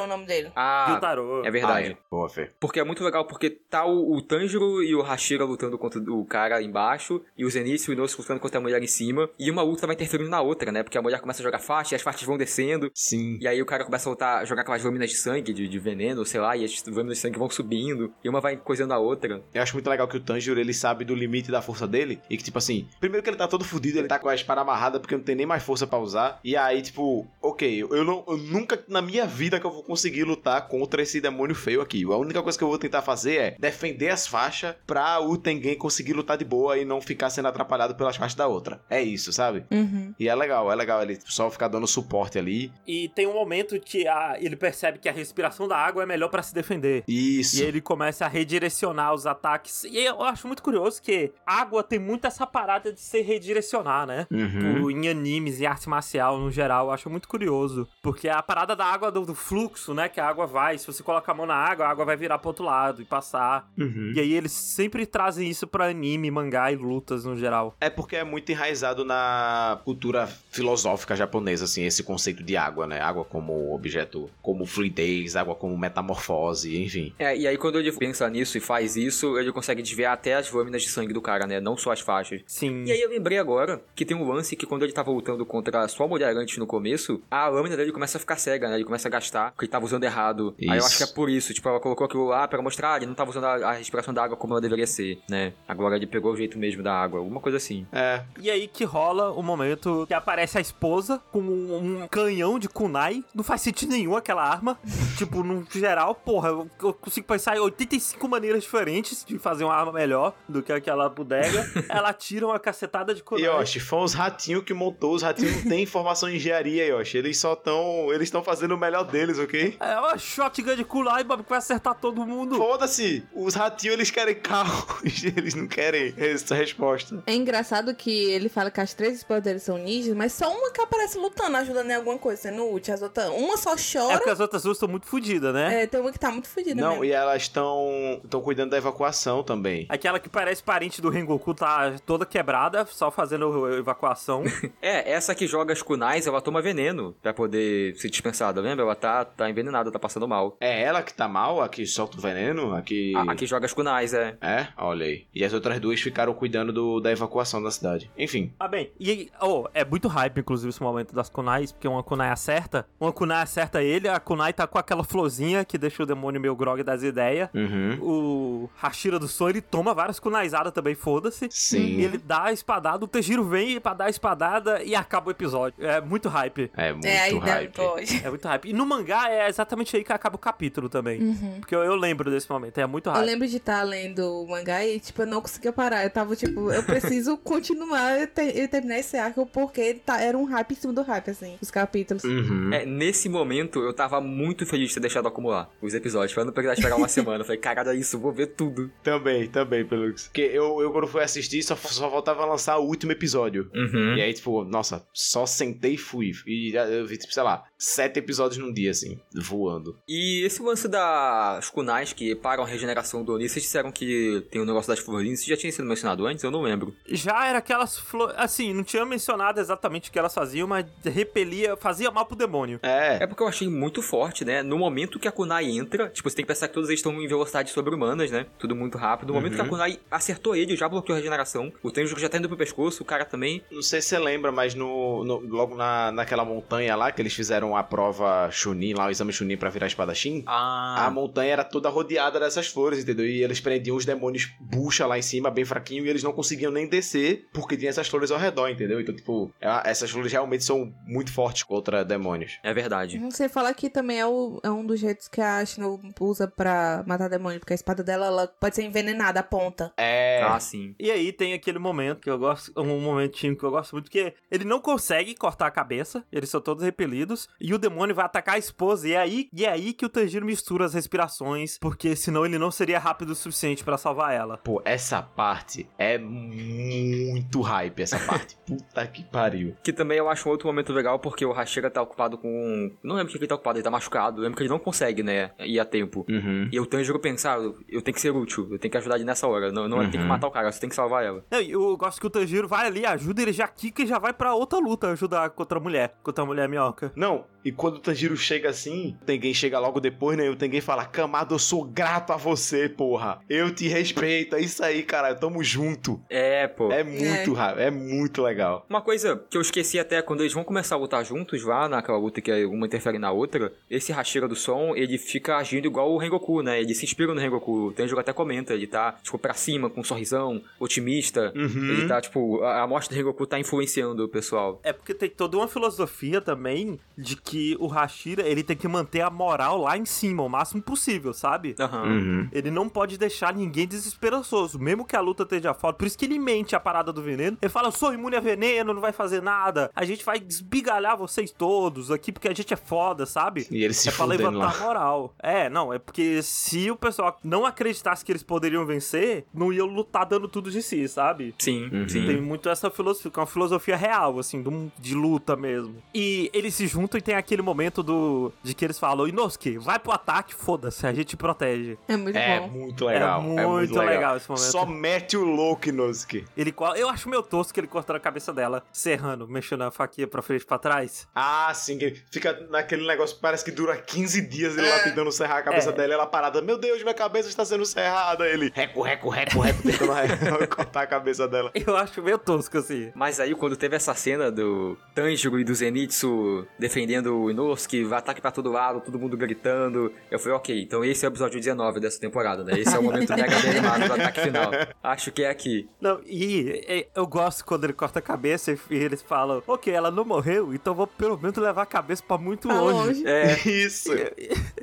Speaker 3: É o nome dele.
Speaker 4: Ah,
Speaker 1: Gyutaro.
Speaker 4: é verdade.
Speaker 2: Ah, é. Boa, Fê.
Speaker 4: Porque é muito legal, porque tá o, o Tanjiro e o Hashira lutando contra o cara embaixo, e o Zenitsu e o Inosuke lutando contra a mulher em cima, e uma luta vai interferindo na outra, né? Porque a mulher começa a jogar faixa, e as faixas vão descendo,
Speaker 2: Sim.
Speaker 4: e aí o cara começa a lutar, jogar aquelas lâminas de sangue, de, de veneno, sei lá, e as lâminas de sangue vão subindo, e uma vai coisando a outra.
Speaker 2: Eu acho muito legal que o Tanjiro, ele sabe do limite da força dele. E que, tipo assim, primeiro que ele tá todo fudido, ele tá com a espada amarrada porque não tem nem mais força pra usar. E aí, tipo, ok, eu, não, eu nunca na minha vida que eu vou conseguir lutar contra esse demônio feio aqui. A única coisa que eu vou tentar fazer é defender as faixas pra o Tengen conseguir lutar de boa e não ficar sendo atrapalhado pelas faixas da outra. É isso, sabe?
Speaker 3: Uhum.
Speaker 2: E é legal, é legal ele só ficar dando suporte ali.
Speaker 1: E tem um momento que a- ele percebe que a respiração da água é melhor pra se defender.
Speaker 2: Isso.
Speaker 1: E ele começa a redirecionar os ataques. E eu acho muito curioso que água tem muito essa parada de se redirecionar, né?
Speaker 2: Uhum.
Speaker 1: Tipo, em animes e arte marcial no geral, eu acho muito curioso. Porque a parada da água, do, do fluxo, né? Que a água vai, se você coloca a mão na água, a água vai virar pro outro lado e passar.
Speaker 2: Uhum.
Speaker 1: E aí eles sempre trazem isso pra anime, mangá e lutas no geral.
Speaker 2: É porque é muito enraizado na cultura filosófica japonesa, assim, esse conceito de água, né? Água como objeto, como fluidez, água como metamorfose, enfim.
Speaker 4: É, e aí quando ele pensa nisso e faz isso, ele consegue desviar até as lâminas de sangue do cara, né? Não só as faixas.
Speaker 1: Sim.
Speaker 4: E aí eu lembrei agora que tem um lance que quando ele tava lutando contra a sua mulher antes no começo, a lâmina dele começa a ficar cega, né? Ele começa a gastar, porque tava usando errado. Aí eu
Speaker 2: Isso.
Speaker 4: acho que é por isso, tipo, ela colocou aquilo lá pra mostrar, ah, ele não tava usando a, a respiração da água como ela deveria ser, né? Agora ele pegou o jeito mesmo da água, alguma coisa assim.
Speaker 2: É,
Speaker 1: E aí que rola o momento que aparece a esposa com um, um canhão de kunai. Não faz sentido nenhum aquela arma. tipo, no geral, porra, eu, eu consigo pensar em 85 maneiras diferentes de fazer uma arma melhor do que aquela bodega. Ela tira uma cacetada de kunai.
Speaker 2: Yoshi, foi os ratinhos que montou, os ratinhos não têm formação em engenharia, Yoshi. Eles só estão. Eles estão fazendo o melhor deles, ok?
Speaker 1: É uma shotgun de kunai, Bob, que vai acertar todo mundo.
Speaker 2: Foda-se! Os ratinhos eles querem carro, eles não querem essa resposta.
Speaker 3: É engraçado que ele fala que as três esposas dele são ninjas, mas só uma que aparece lutando, ajudando em alguma coisa, sendo útil. As outras, uma só
Speaker 1: É
Speaker 3: chora.
Speaker 1: porque as outras duas estão muito fodidas, né?
Speaker 3: É, tem uma que tá muito fodida
Speaker 2: Não,
Speaker 3: mesmo.
Speaker 2: e elas estão. estão cuidando da evacuação também.
Speaker 1: Aquela que parece parente do Rengoku tá toda quebrada, só fazendo evacuação.
Speaker 4: É, essa que joga as kunais, ela toma veneno pra poder ser dispensada, lembra? Ela tá, tá envenenada, tá passando mal.
Speaker 2: É ela que tá mal, a que solta o veneno, a que.
Speaker 4: A, a que joga as kunais, é.
Speaker 2: É, olha aí. E as outras duas ficaram cuidando do- da evacuação da cidade. Enfim.
Speaker 1: Ah, bem, e oh, é muito hype, inclusive, esse momento das kunais, porque uma kunai acerta, uma kunai acerta ele, a kunai tá com aquela florzinha que deixa o demônio meio grog das ideias.
Speaker 2: Uhum.
Speaker 1: O Hashira do Son, ele toma várias kunaizadas também, foda-se.
Speaker 2: Sim.
Speaker 1: E ele dá a espadada, o Tejiro vem pra dar a espadada e acaba o episódio. É muito hype.
Speaker 2: É muito
Speaker 3: é,
Speaker 2: hype.
Speaker 1: É muito hype. E no mangá é exatamente aí que acaba o capítulo também. Porque eu, eu lembro desse momento, é muito
Speaker 3: Eu
Speaker 1: hype.
Speaker 3: lembro de estar lendo o mangá e, tipo, eu não conseguia parar. Eu tava, tipo, eu preciso continuar e ter- e terminar esse arco porque tá, era um hype em cima do hype, assim, os capítulos.
Speaker 2: Uhum.
Speaker 4: É, nesse momento eu tava muito feliz de ter deixado acumular os episódios, pra não precisar esperar uma semana. Eu falei, caralho, é isso, vou ver tudo.
Speaker 2: Também, também, Pelux. Porque eu, eu quando fui assistir, só, só voltava a lançar o último episódio.
Speaker 4: Uhum.
Speaker 2: E aí, tipo, nossa, só sentei e fui. E eu vi, tipo, sei lá, sete episódios num dia, assim. Voando.
Speaker 4: E esse lance das kunais que param a regeneração do Oni, vocês disseram que tem o negócio das florzinhas, isso já tinha sido mencionado antes? Eu não lembro.
Speaker 1: Já era aquelas flores. Assim, não tinha mencionado exatamente o que elas faziam, mas repelia, fazia mal pro demônio.
Speaker 2: É.
Speaker 4: É porque eu achei muito forte, né? No momento que a kunai entra, tipo, você tem que pensar que todos eles estão em velocidade sobre-humanas, né? Tudo muito rápido. No momento que a kunai acertou ele, já bloqueou a regeneração. O Tenjo já tá indo pro pescoço, o cara também.
Speaker 2: Não sei se você lembra, mas no, no- logo na, naquela montanha lá, que eles fizeram a prova Chunin, lá, o exame Chunin pra virar espadachim,
Speaker 4: Ah.
Speaker 2: a montanha era toda rodeada dessas flores, entendeu? E eles prendiam os demônios bucha lá em cima, bem fraquinho, e eles não conseguiam nem descer, porque tinha essas flores ao redor, entendeu? Então, tipo, é- essas flores realmente são muito fortes contra demônios.
Speaker 4: É verdade.
Speaker 3: Não sei falar que também é, o- é um dos jeitos que a Shino usa pra matar demônio, porque a espada dela ela pode ser envenenada, a ponta.
Speaker 2: É.
Speaker 4: Ah, sim.
Speaker 1: E aí tem aquele momento que eu gosto, um momentinho que eu gosto muito, que ele não consegue cortar a cabeça, eles são todos repelidos, e o demônio vai atacar a esposa, e é aí, e é aí que o Tanjiro mistura as respirações, porque senão ele não seria rápido o suficiente pra salvar ela.
Speaker 2: Pô, essa parte é muito hype, essa parte. Puta que pariu.
Speaker 4: Que também eu acho um outro momento legal, porque o Hashira tá ocupado com. Não lembro o que ele tá ocupado, ele tá machucado. Eu lembro que ele não consegue, né? Ir a tempo.
Speaker 2: Uhum.
Speaker 4: E o Tanjiro pensar, eu, eu tenho que ser útil, eu tenho que ajudar ele nessa hora. Não, não é tem que
Speaker 2: Uhum.
Speaker 4: matar o cara, você tem que salvar ela.
Speaker 1: Não, eu gosto que o Tanjiro vai ali, ajuda, ele já quica e já vai pra outra luta ajudar contra a mulher, contra a mulher minhoca.
Speaker 2: Não, e quando o Tanjiro chega assim, o Tengen chega logo depois, né? E o Tengen fala: Camado, eu sou grato a você, porra. Eu te respeito. É isso aí, cara. Tamo junto.
Speaker 4: É, pô.
Speaker 2: É muito rápido, é muito legal.
Speaker 4: Uma coisa que eu esqueci até quando eles vão começar a lutar juntos lá, naquela luta que uma interfere na outra, esse Hashira do som, ele fica agindo igual o Rengoku, né? Ele se inspira no Rengoku. O Tenjiro até comenta, ele tá, tipo, pra cima, com um sorrisão, otimista.
Speaker 2: Uhum.
Speaker 4: Ele tá, tipo, a, a morte do Rengoku tá influenciando o pessoal.
Speaker 1: É porque tem toda uma filosofia também de que o Hashira, ele tem que manter a moral lá em cima, o máximo possível, sabe?
Speaker 4: Aham.
Speaker 2: Uhum.
Speaker 1: Ele não pode deixar ninguém desesperançoso, mesmo que a luta esteja foda. Por isso que ele mente a parada do veneno. Ele fala: Eu sou imune a veneno, não vai fazer nada. A gente vai desbigalhar vocês todos aqui porque a gente é foda, sabe?
Speaker 2: E ele se
Speaker 1: é pra levantar
Speaker 2: lá.
Speaker 1: a moral. É, não, é porque se o pessoal não acreditasse que eles poderiam vencer, não iam lutar dando tudo de si, sabe?
Speaker 4: Sim,
Speaker 2: Uhum.
Speaker 4: sim.
Speaker 1: Tem muito essa filosofia, que é uma filosofia real, assim, de, luta mesmo. E eles se juntam e tem aquele momento do de que eles falam, Inosuke, vai pro ataque, foda-se, a gente protege.
Speaker 3: É muito
Speaker 2: É
Speaker 3: bom.
Speaker 2: muito legal.
Speaker 1: É muito legal esse momento.
Speaker 2: Só mete o louco, Inosuke.
Speaker 1: Ele, eu acho meio tosco que ele cortando a cabeça dela, serrando, mexendo a faquinha pra frente e pra trás.
Speaker 2: Ah, sim, que fica naquele negócio que parece que dura 15 dias ele lá tentando serrar a cabeça
Speaker 1: É.
Speaker 2: dela e ela parada. Meu Deus, minha cabeça está sendo serrada. Ele, reco, reco, reco, reco, tentando cortar a cabeça dela.
Speaker 1: Eu acho meio tosco, assim.
Speaker 4: Mas aí, quando teve essa cena do Tanjiro e do Zenitsu defendendo o Inosuke, ataque pra todo lado, todo mundo gritando, eu falei, ok, então esse é o episódio 19 dessa temporada, né? Esse é o momento mega bem animado do ataque final. Acho que é aqui.
Speaker 1: Não, e, e eu gosto quando ele corta a cabeça e, e eles falam, ok, ela não morreu, então vou pelo menos levar a cabeça pra muito
Speaker 3: Tá
Speaker 1: longe.
Speaker 3: longe.
Speaker 4: É,
Speaker 2: Isso.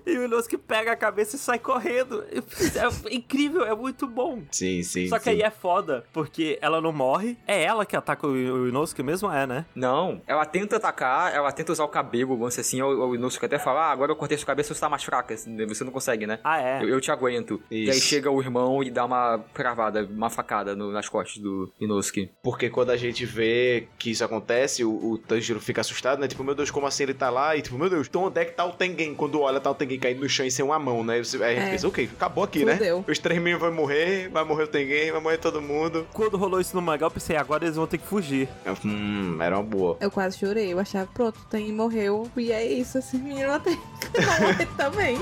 Speaker 1: E o Inosuke pega a cabeça e sai correndo. É incrível, é muito bom.
Speaker 2: Sim, sim.
Speaker 1: Só que
Speaker 2: sim.
Speaker 1: aí é foda, porque ela não morre. É ela que ataca o, Inosuke mesmo, é, né?
Speaker 4: não, ela tenta atacar, ela tenta usar o cabelo, lance assim, o, o Inosuke até fala, ah, agora eu cortei sua cabeça, você tá mais fraca, você não consegue, né?
Speaker 1: Ah, é.
Speaker 4: Eu, eu te aguento. E aí
Speaker 2: Isso.
Speaker 4: chega o irmão e dá uma cravada, uma facada no- nas costas do Inosuke.
Speaker 2: Porque quando a gente vê que isso acontece, o, o Tanjiro fica assustado, né? Tipo, meu Deus, como assim ele tá lá? E tipo, meu Deus, então onde é que tá o Tengen? Quando olha, tá o Tengen caindo no chão e sem uma mão, né? Aí você- Aí a gente
Speaker 3: É.
Speaker 2: pensa, ok, acabou aqui,
Speaker 3: Fudeu.
Speaker 2: né? Os três meninos vão morrer, vai morrer o Tengen, vai morrer todo mundo.
Speaker 1: Quando rolou isso no mangá, eu pensei, agora eles vão ter que fugir.
Speaker 2: Hum, era uma boa.
Speaker 3: Eu quase chorei. Eu achava, pronto, tem morreu. E é isso, esse menino que morrer também.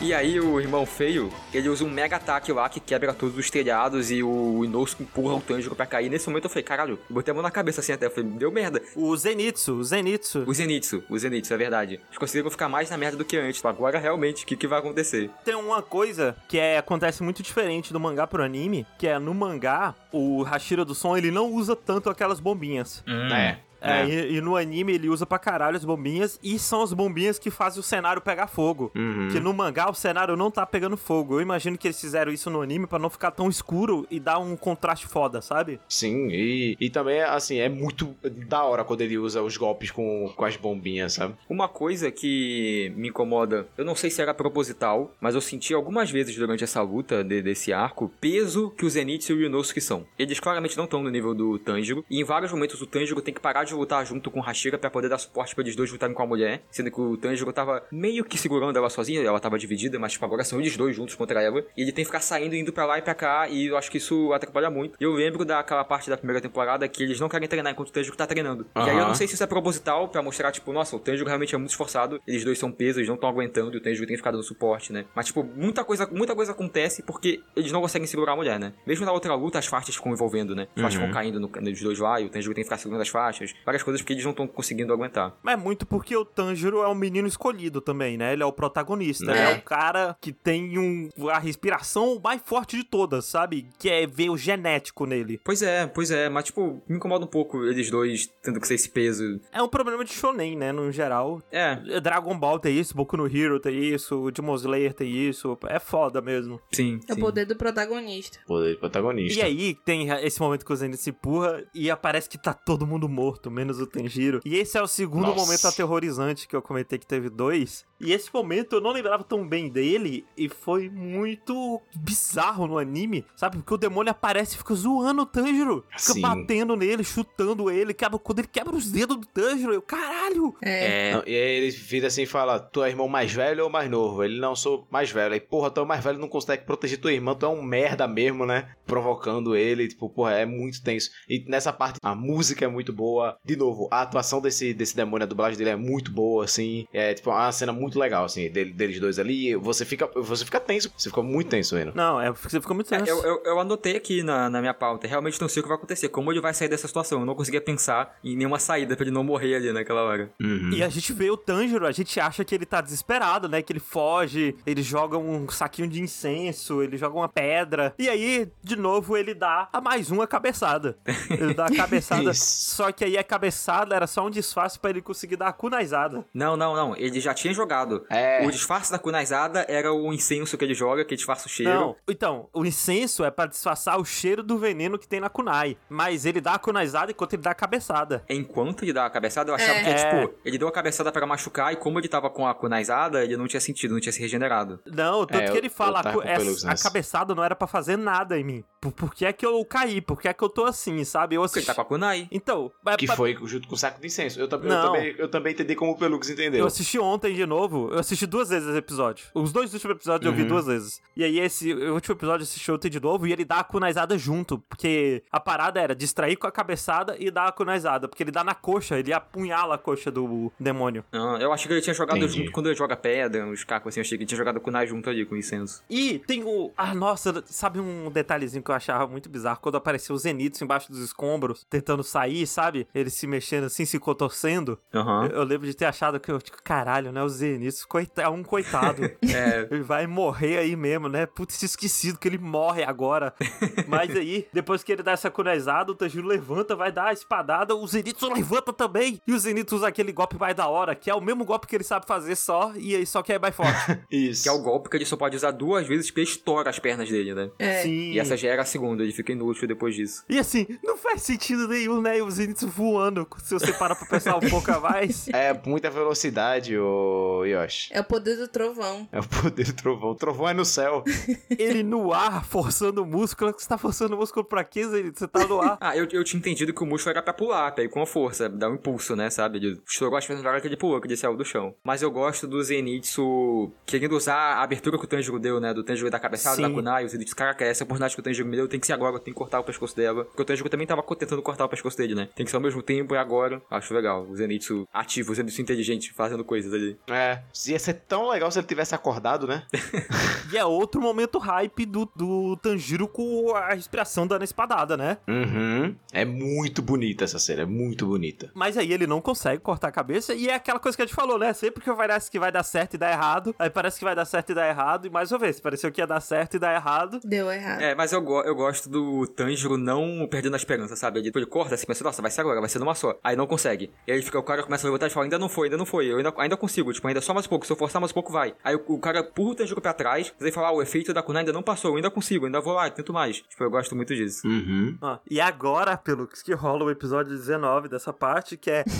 Speaker 4: E aí o irmão feio, ele usa um mega ataque lá que quebra todos os telhados e o Inosuke empurra o Tanjiro pra cair. Nesse momento eu falei, caralho, eu botei a mão na cabeça assim até, eu falei, deu merda.
Speaker 1: O Zenitsu, o Zenitsu.
Speaker 4: O Zenitsu, o Zenitsu, é verdade. Eles conseguiram ficar mais na merda do que antes. Agora realmente, o que, que vai acontecer?
Speaker 1: Tem uma coisa que é, acontece muito diferente do mangá pro anime, que é no mangá, o Hashira do som, ele não usa tanto aquelas bombinhas.
Speaker 2: É.
Speaker 1: É,
Speaker 2: É.
Speaker 1: E, e no anime ele usa pra caralho as bombinhas e são as bombinhas que fazem o cenário pegar fogo.
Speaker 2: Uhum.
Speaker 1: Que no mangá o cenário não tá pegando fogo. Eu imagino que eles fizeram isso no anime pra não ficar tão escuro e dar um contraste foda, sabe?
Speaker 2: Sim, e, e também, assim, é muito da hora quando ele usa os golpes com, com as bombinhas, sabe?
Speaker 4: Uma coisa que me incomoda, eu não sei se era proposital, mas eu senti algumas vezes durante essa luta de- desse arco, peso que o Zenitsu e o Inosuke são. Eles claramente não estão no nível do Tanjiro, e em vários momentos o Tanjiro tem que parar de lutar junto com o Hashira pra poder dar suporte pra eles dois lutarem com a mulher, sendo que o Tanjiro tava meio que segurando ela sozinha, ela tava dividida, mas tipo, agora são eles dois juntos contra ela, e ele tem que ficar saindo indo pra lá e pra cá, e eu acho que isso atrapalha muito. Eu lembro daquela parte da primeira temporada que eles não querem treinar enquanto o Tanjiro tá treinando. E aí eu não sei se isso é proposital pra mostrar, tipo, nossa, o Tanjiro realmente é muito esforçado, eles dois são pesos, eles não estão aguentando, e o Tanjiro tem que ficar dando suporte, né? Mas, tipo, muita coisa, muita coisa acontece porque eles não conseguem segurar a mulher, né? Mesmo na outra luta, as faixas ficam envolvendo, né? As faixas
Speaker 2: Uhum.
Speaker 4: vão caindo no, nos dois lá, e o Tanjiro tem que ficar segurando as faixas, várias coisas porque eles não estão conseguindo aguentar.
Speaker 1: Mas é muito porque o Tanjiro é um menino escolhido também, né? Ele é o protagonista.
Speaker 2: É.
Speaker 1: Ele é o cara que tem um, a respiração mais forte de todas, sabe? Que é ver o genético nele.
Speaker 4: Pois é, pois é, mas, tipo, me incomoda um pouco eles dois tendo que ser esse peso.
Speaker 1: É um problema de shonen, né? No geral.
Speaker 4: É,
Speaker 1: Dragon Ball tem isso, Boku no Hero tem isso, Demon Slayer tem isso. É foda mesmo.
Speaker 4: sim.
Speaker 3: É o poder do protagonista.
Speaker 2: Poder de protagonista.
Speaker 1: E aí tem esse momento que o Zenith se empurra e aparece que tá todo mundo morto, menos o Tanjiro. E esse é o segundo
Speaker 2: Nossa.
Speaker 1: momento aterrorizante que eu comentei que teve dois. E esse momento eu não lembrava tão bem dele e foi muito bizarro no anime, sabe? Porque o demônio aparece e fica zoando o Tanjiro. Fica
Speaker 2: Sim.
Speaker 1: batendo nele, chutando ele. Quebra, quando ele quebra os dedos do Tanjiro, eu, caralho!
Speaker 3: É.
Speaker 4: É,
Speaker 2: Não, e aí ele vira assim e fala: Tu é irmão mais velho ou mais novo? Ele não sou mais velho. Aí, porra, tu é o mais velho, não consegue proteger tua irmã, tu é um merda mesmo, né? Provocando ele, tipo, porra, é muito tenso. E nessa parte, a música é muito boa. De novo, a atuação desse, desse demônio, a dublagem dele é muito boa, assim. É, tipo, uma cena muito legal, assim, dele- deles dois ali. Você fica, você fica tenso, você fica muito tenso vendo.
Speaker 1: Não, é você ficou muito
Speaker 4: É,
Speaker 1: tenso.
Speaker 4: eu, eu, eu anotei aqui na, na minha pauta. Realmente não sei o que vai acontecer. Como ele vai sair dessa situação? Eu não conseguia pensar em nenhuma saída pra ele não morrer ali naquela hora.
Speaker 2: Uhum.
Speaker 1: E a gente vê o Tanjiro, a gente acha que ele tá desesperado, né? Que ele foge, ele joga um saquinho de incenso, ele joga uma pedra. E aí, de novo, ele dá a mais uma cabeçada. Ele dá a cabeçada. Só que aí a cabeçada era só um disfarce pra ele conseguir dar a kunazada.
Speaker 4: Não, não, não. Ele já tinha jogado.
Speaker 2: É.
Speaker 4: O disfarce da kunazada era o incenso que ele joga, que disfarça o cheiro.
Speaker 1: Não, então, o incenso é pra disfarçar o cheiro do veneno que tem na kunai. Mas ele dá a kunazada enquanto ele dá a cabeçada.
Speaker 4: Enquanto ele dá a cabeçada, eu achava
Speaker 3: É.
Speaker 4: que,
Speaker 1: É.
Speaker 4: tipo, ele deu a cabeçada pra machucar e como ele tava com a kunazada, ele não tinha sentido, não tinha se regenerado.
Speaker 1: Não, tanto
Speaker 2: É,
Speaker 1: que
Speaker 2: eu-
Speaker 1: ele fala,
Speaker 2: eu tava
Speaker 1: "Co-
Speaker 2: com
Speaker 1: essa-
Speaker 2: pelos
Speaker 1: a
Speaker 2: nessa."
Speaker 1: cabeçada não era pra fazer nada em mim. Por, por que é que eu caí? Por que é que eu tô assim, sabe? Eu
Speaker 4: Porque ele
Speaker 1: assisti...
Speaker 4: tá com a kunai.
Speaker 1: Então, mas-
Speaker 2: Que
Speaker 1: mas-
Speaker 2: foi junto com o saco de incenso. Eu, também eu, também, eu também entendi como o Pelux entendeu.
Speaker 1: Eu assisti ontem de novo. Eu assisti duas vezes esse episódio. Os dois últimos episódios eu vi
Speaker 2: Uhum.
Speaker 1: duas vezes. E aí, esse o último episódio eu assisti ontem de novo e ele dá a kunazada junto. Porque a parada era distrair com a cabeçada e dar a kunazada. Porque ele dá na coxa, ele apunhala a coxa do demônio.
Speaker 4: Não, eu achei que ele tinha jogado
Speaker 2: Entendi.
Speaker 4: junto quando ele joga pedra, os cacos assim. Eu achei que ele tinha jogado a kunai junto ali com o incenso.
Speaker 1: E tem o. Ah, nossa, sabe um detalhezinho que eu achava muito bizarro? Quando apareceu o Zeniths embaixo dos escombros, tentando sair, sabe? Ele se mexendo assim, se contorcendo.
Speaker 4: Aham.
Speaker 1: Eu, eu lembro de ter achado que eu, tipo, caralho, né? O Zeniths, coita, é um coitado.
Speaker 4: É.
Speaker 1: Ele vai morrer aí mesmo, né? Putz, esquecido que ele morre agora. Mas aí, depois que ele dá essa kunezada, o Tanjiro levanta, vai dar a espadada, o Zenitsu levanta também. E o Zenitsu usa aquele golpe mais da hora, que é o mesmo golpe que ele sabe fazer só, e aí só que é mais forte.
Speaker 2: Isso.
Speaker 4: Que é o golpe que ele só pode usar duas vezes porque estoura as pernas dele, né?
Speaker 3: É.
Speaker 1: Sim.
Speaker 4: E essa já era a segunda, ele fica inútil depois disso.
Speaker 1: E assim, não faz sentido nenhum, né? O Zenitsu voando, se você parar pra pensar um pouco a mais.
Speaker 2: É muita velocidade, ô Yoshi.
Speaker 3: É o poder do trovão.
Speaker 2: É o poder do trovão. O trovão é no céu.
Speaker 1: Ele no ar, forçando o músculo. Você tá forçando o músculo pra quê, Zenitsu? Você tá no ar.
Speaker 4: Ah, eu, eu tinha entendido que o músculo era pra pular, pra ir com a força, dar um impulso, né, sabe? Ele estourou as pernas na hora que ele pulou, que ele saiu do chão. Mas eu gosto do Zenitsu querendo usar a abertura que o Tanjiro deu, né? Do Tanjiro da cabeçada,
Speaker 1: Sim.
Speaker 4: da Kunai. O Zenitsu, caraca, essa oportunidade que o Tanjiro me deu, tem que ser agora, eu tenho que cortar o pescoço dela. Porque o Tanjiro também tava tentando cortar o pescoço dele, né? Tem que ser ao mesmo tempo e agora. Acho legal. O Zenitsu ativo, o Zenitsu inteligente, fazendo coisas ali.
Speaker 2: É. Ia ser tão legal se ele tivesse acordado, né?
Speaker 1: E é outro momento hype do, do Tanjiro com a respiração dando espadada, né?
Speaker 2: Uhum. É muito bonita essa cena, é muito bonita.
Speaker 1: Mas aí ele não consegue cortar a cabeça e é aquela coisa que a gente falou, né? Sempre que parece que vai dar certo e dar errado, aí parece que vai dar certo e dar errado, e mais uma vez, pareceu que ia dar certo e dar errado.
Speaker 3: Deu errado.
Speaker 4: É, mas eu, go- eu gosto do Tanjiro não perdendo a esperança, sabe? Ele, ele corta assim, pensa, nossa, vai ser agora, vai vai ser numa só. Aí não consegue. E aí fica, o cara começa a levantar e fala, ainda não foi, ainda não foi, eu ainda, ainda consigo, tipo, ainda só mais pouco, se eu forçar mais pouco, vai. Aí o, o cara empurra o Tanjiro pra trás, mas aí fala, ah, o efeito da kunai ainda não passou, eu ainda consigo, ainda vou lá, tento mais. Tipo, eu gosto muito disso.
Speaker 2: Uhum.
Speaker 1: Ó, e agora, Pelux, que rola o episódio 19 dessa parte, que é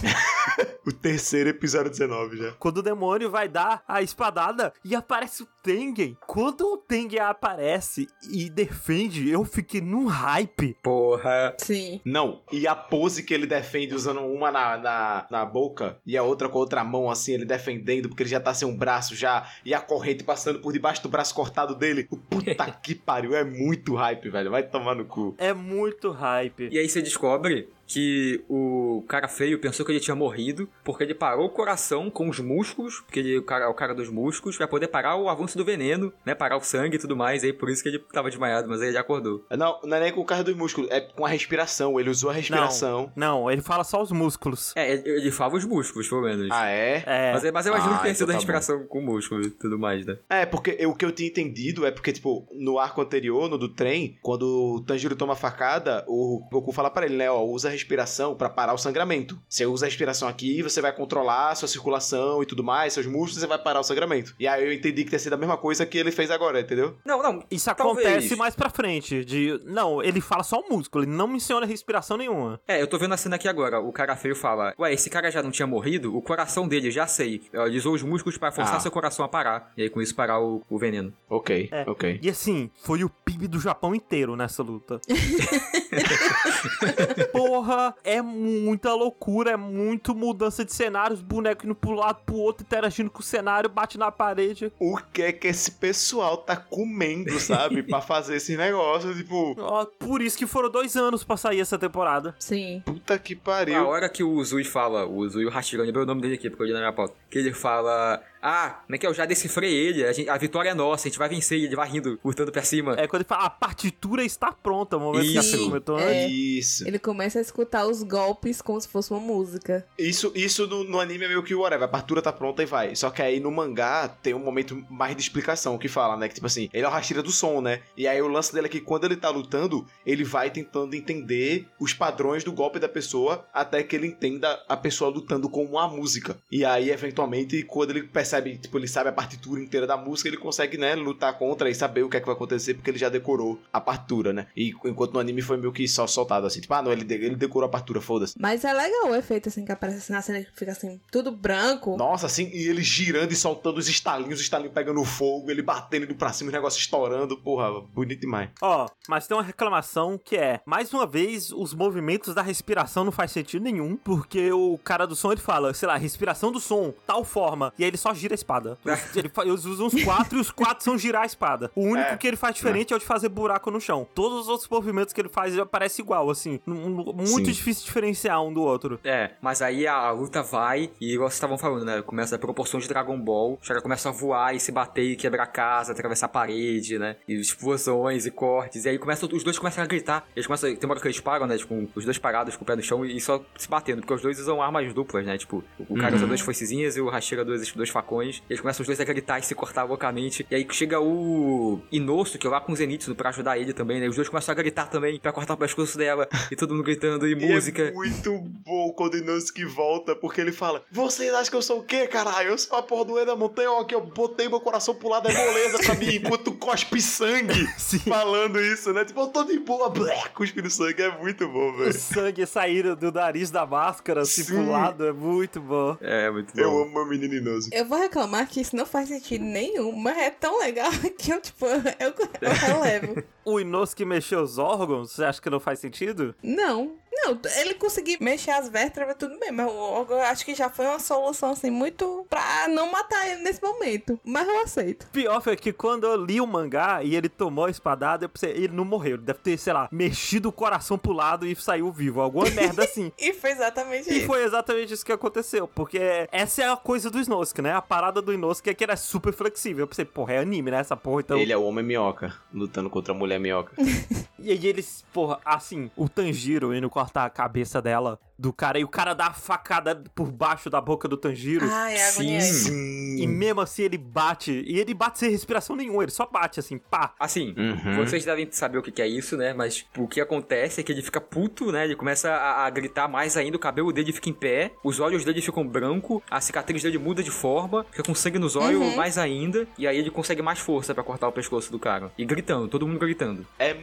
Speaker 2: O terceiro episódio 19 já.
Speaker 1: quando o demônio vai dar a espadada e aparece o Tengen. Quando o Tengen aparece e defende, eu fiquei num hype.
Speaker 4: Porra.
Speaker 3: Sim.
Speaker 2: Não, e a pose que ele defende usando uma na, na, na boca e a outra com a outra mão, assim, ele defendendo, porque ele já tá sem um braço já, e a corrente passando por debaixo do braço cortado dele. Puta que pariu, é muito hype, velho. Vai tomar no cu.
Speaker 1: É muito hype.
Speaker 4: E aí você descobre que o cara feio pensou que ele tinha morrido porque ele parou o coração com os músculos, porque ele o cara, é o cara dos músculos, pra poder parar o avanço do veneno, né? Parar o sangue e tudo mais. aí por isso que ele tava desmaiado, mas aí ele já acordou.
Speaker 2: Não, não é nem com o carro dos músculos, é com a respiração. Ele usou a respiração.
Speaker 1: Não, ele fala só os músculos.
Speaker 4: É, ele, ele fala os músculos, pelo menos.
Speaker 2: Ah, é?
Speaker 1: É.
Speaker 4: Mas, mas eu imagino
Speaker 2: Ah,
Speaker 4: que tenha
Speaker 2: então
Speaker 4: sido a
Speaker 2: tá
Speaker 4: respiração com músculo e tudo mais, né?
Speaker 2: É, porque eu- o que eu tinha entendido é porque, tipo, no arco anterior, no do trem, quando o Tanjiro toma a facada, o Goku fala pra ele, né, ó, usa a respiração pra parar o sangramento. Você usa a respiração aqui, você vai controlar a sua circulação e tudo mais, seus músculos, você vai parar o sangramento. E aí eu entendi que tinha sido a mesma coisa que ele fez agora, entendeu?
Speaker 4: Não, não.
Speaker 1: Isso
Speaker 4: talvez.
Speaker 1: acontece mais pra frente. De. Não, ele fala só o músculo, ele não menciona respiração nenhuma.
Speaker 4: É, eu tô vendo a cena aqui agora. O cara feio fala: Ué, esse cara já não tinha morrido? O coração dele, já sei. Ele usou os músculos pra forçar
Speaker 2: Ah.
Speaker 4: seu coração a parar. E aí com isso parar o, o veneno.
Speaker 2: Ok,
Speaker 1: É.
Speaker 2: ok.
Speaker 1: E assim, foi o PIB do Japão inteiro nessa luta. Porra, é muita loucura, é muito mudança de cenário, os bonecos indo pro lado, pro outro, interagindo com o cenário, bate na parede.
Speaker 2: O que é que esse pessoal tá comendo, sabe? pra fazer esse negócio, tipo,
Speaker 1: Ó, por isso que foram dois anos pra sair essa temporada.
Speaker 3: Sim.
Speaker 2: puta que
Speaker 4: A
Speaker 2: pariu.
Speaker 4: hora que o Uzui fala, o Uzui o Hashirama, lembrei o nome dele aqui, porque eu li na minha pauta. Que ele fala: Ah, como é que eu já decifrei ele? A, gente- a vitória é nossa, a gente vai vencer. E ele vai rindo, lutando pra cima.
Speaker 1: É quando ele fala, a partitura está pronta, o momento que
Speaker 4: Isso.
Speaker 1: você comentou
Speaker 3: É.
Speaker 1: antes.
Speaker 2: Isso.
Speaker 3: Ele começa a escutar os golpes como se fosse uma música.
Speaker 2: Isso, isso no, no anime é meio que whatever, a partitura tá pronta e vai. Só que aí no mangá tem um momento mais de explicação que fala, né? Que tipo assim, ele é o Hashira do som, né? E aí o lance dele é que quando ele tá lutando, ele vai tentando entender os padrões do golpe da pessoa até que ele entenda a pessoa lutando com uma música. E aí, eventualmente, quando ele percebe, tipo, ele sabe a partitura inteira da música, ele consegue, né, lutar contra e saber o que é que vai acontecer, porque ele já decorou a partitura, né? E enquanto no anime foi meio que só soltado assim, tipo, ah, não, ele, de- ele decorou a partitura, foda-se.
Speaker 3: Mas é legal o efeito assim que aparece assim, na cena que fica assim, tudo branco.
Speaker 2: Nossa, assim, e ele girando e soltando os estalinhos, os estalinhos pegando fogo, ele batendo indo pra cima, o negócio estourando, porra, bonito demais.
Speaker 1: Ó, mas tem uma reclamação que é, mais uma vez, os movimentos da respiração não faz sentido nenhum, porque o cara do som ele fala, sei lá, respiração do som, tal forma, e aí ele só gira a espada. Ele fa- Eles usam os quatro e os quatro são girar a espada. O único
Speaker 2: É.
Speaker 1: que ele faz diferente é. o de fazer buraco no chão. Todos os outros movimentos que ele faz parece igual, assim. Muito
Speaker 2: Sim.
Speaker 1: difícil diferenciar um do outro.
Speaker 4: É, mas aí a, luta vai, e igual vocês estavam falando, né? Começa a proporção de Dragon Ball, os caras começam a voar e se bater e quebrar a casa, atravessar a parede, né? E explosões e cortes, e aí começa, os dois começam a gritar. Eles começam, tem uma hora que eles param, né? Tipo, os dois parados com o pé no chão e só se batendo, porque os dois usam armas duplas, né? Tipo, o cara usa duas foicezinhas e o Hashira dois, dois facões. Eles começam os dois a gritar e se cortar loucamente. E aí chega o Inosso, que é lá com o Zenitsu pra ajudar ele também, né? Os dois começam a gritar também pra cortar o pescoço dela. e todo mundo gritando e,
Speaker 2: E
Speaker 4: música.
Speaker 2: é muito bom quando o Inosuke volta, porque ele fala: Vocês acham que eu sou o quê, caralho? Eu sou a porra do da montanha, ó, que eu botei meu coração pro lado, é moleza pra mim, enquanto cospe sangue.
Speaker 1: Sim.
Speaker 2: Falando isso, né? Tipo, eu tô de boa, blé, cuspindo sangue, é muito bom,
Speaker 1: O
Speaker 2: velho.
Speaker 1: sangue sair do nariz da máscara, assim,
Speaker 2: Sim.
Speaker 1: pro lado, é muito bom.
Speaker 4: É, muito bom.
Speaker 2: Eu amo meu menino Inosuke.
Speaker 3: Eu vou reclamar que isso não faz sentido nenhum, mas é tão legal que eu, tipo, eu, eu relevo.
Speaker 1: O Inosuke mexeu os órgãos, você acha que não faz sentido?
Speaker 3: Não. Não, ele conseguir mexer as vértebras, tudo bem, mas o órgão eu acho que já foi uma solução, assim, muito pra não matar ele nesse momento. Mas eu aceito.
Speaker 1: Pior foi que quando eu li o mangá e ele tomou a espadada, eu pensei, ele não morreu. Ele deve ter, sei lá, mexido o coração pro lado e saiu vivo. Alguma merda assim.
Speaker 3: E foi exatamente
Speaker 1: E
Speaker 3: isso.
Speaker 1: foi exatamente isso que aconteceu, porque essa é a coisa do Inosuke, né? A parada do Inosuke é que ele é super flexível. Eu pensei, porra, é anime, né? Essa porra, então...
Speaker 2: Ele é o homem minhoca, lutando contra a mulher minhoca.
Speaker 1: E aí eles, porra, assim, o Tanjiro indo com a corta a cabeça dela do cara e o cara dá a facada por baixo da boca do Tanjiro.
Speaker 3: Ai, é agoniante.
Speaker 2: Sim.
Speaker 1: E mesmo assim ele bate. E ele bate sem respiração nenhuma, ele só bate assim, pá.
Speaker 4: Assim,
Speaker 2: Uhum.
Speaker 4: vocês devem saber o que é isso, né? Mas o que acontece é que ele fica puto, né? Ele começa a, a gritar mais ainda, o cabelo dele fica em pé, os olhos dele ficam branco, a cicatriz dele muda de forma, fica com sangue nos olhos
Speaker 3: Uhum.
Speaker 4: mais ainda, e aí ele consegue mais força pra cortar o pescoço do cara. E gritando, todo mundo gritando.
Speaker 2: É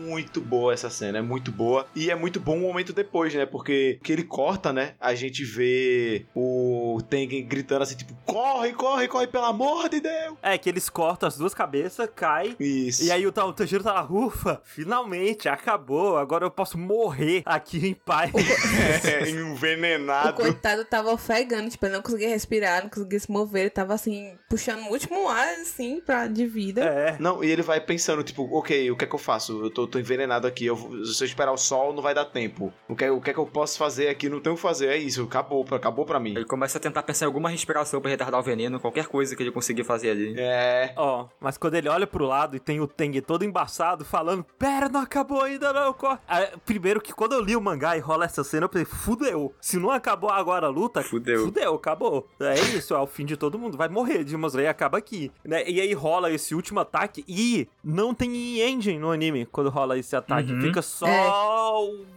Speaker 2: muito boa essa cena, é muito boa. E é muito bom o momento depois, né? Porque que ele corta, né? A gente vê o Tengen gritando assim, tipo, corre, corre, corre, pelo amor de Deus!
Speaker 1: É que eles cortam as duas cabeças, cai.
Speaker 2: Isso.
Speaker 1: E aí o, o Tanjiro tá lá, ufa, finalmente, acabou, agora eu posso morrer aqui em paz.
Speaker 2: é,
Speaker 3: O
Speaker 2: envenenado.
Speaker 3: coitado tava ofegando, tipo, ele não conseguia respirar, não conseguia se mover, ele tava assim, puxando o último ar, assim, pra, de vida.
Speaker 1: é.
Speaker 2: Não, e ele vai pensando, tipo, ok, o que é que eu faço? Eu tô, tô envenenado aqui, eu, se eu esperar o sol, não vai dar tempo. O que, é- o que é que eu posso fazer aqui? Não tenho o que fazer, é isso, acabou, acabou pra mim.
Speaker 4: Ele começa a tentar pensar em alguma respiração pra retardar o veneno, qualquer coisa que ele conseguir fazer ali.
Speaker 2: É.
Speaker 1: Ó, mas quando ele olha pro lado e tem o Teng todo embaçado falando, pera, não acabou ainda não, corre. Ah, primeiro que quando eu li o mangá e rola essa cena, eu pensei, fudeu. Se não acabou agora a luta,
Speaker 4: Fudeu.
Speaker 1: Fudeu, acabou. É isso, é o fim de todo mundo. Vai morrer, Demon Slayer acaba aqui. Né? E aí rola esse último ataque e não tem engine no anime quando rola esse ataque.
Speaker 4: Uhum.
Speaker 1: Fica só
Speaker 3: É.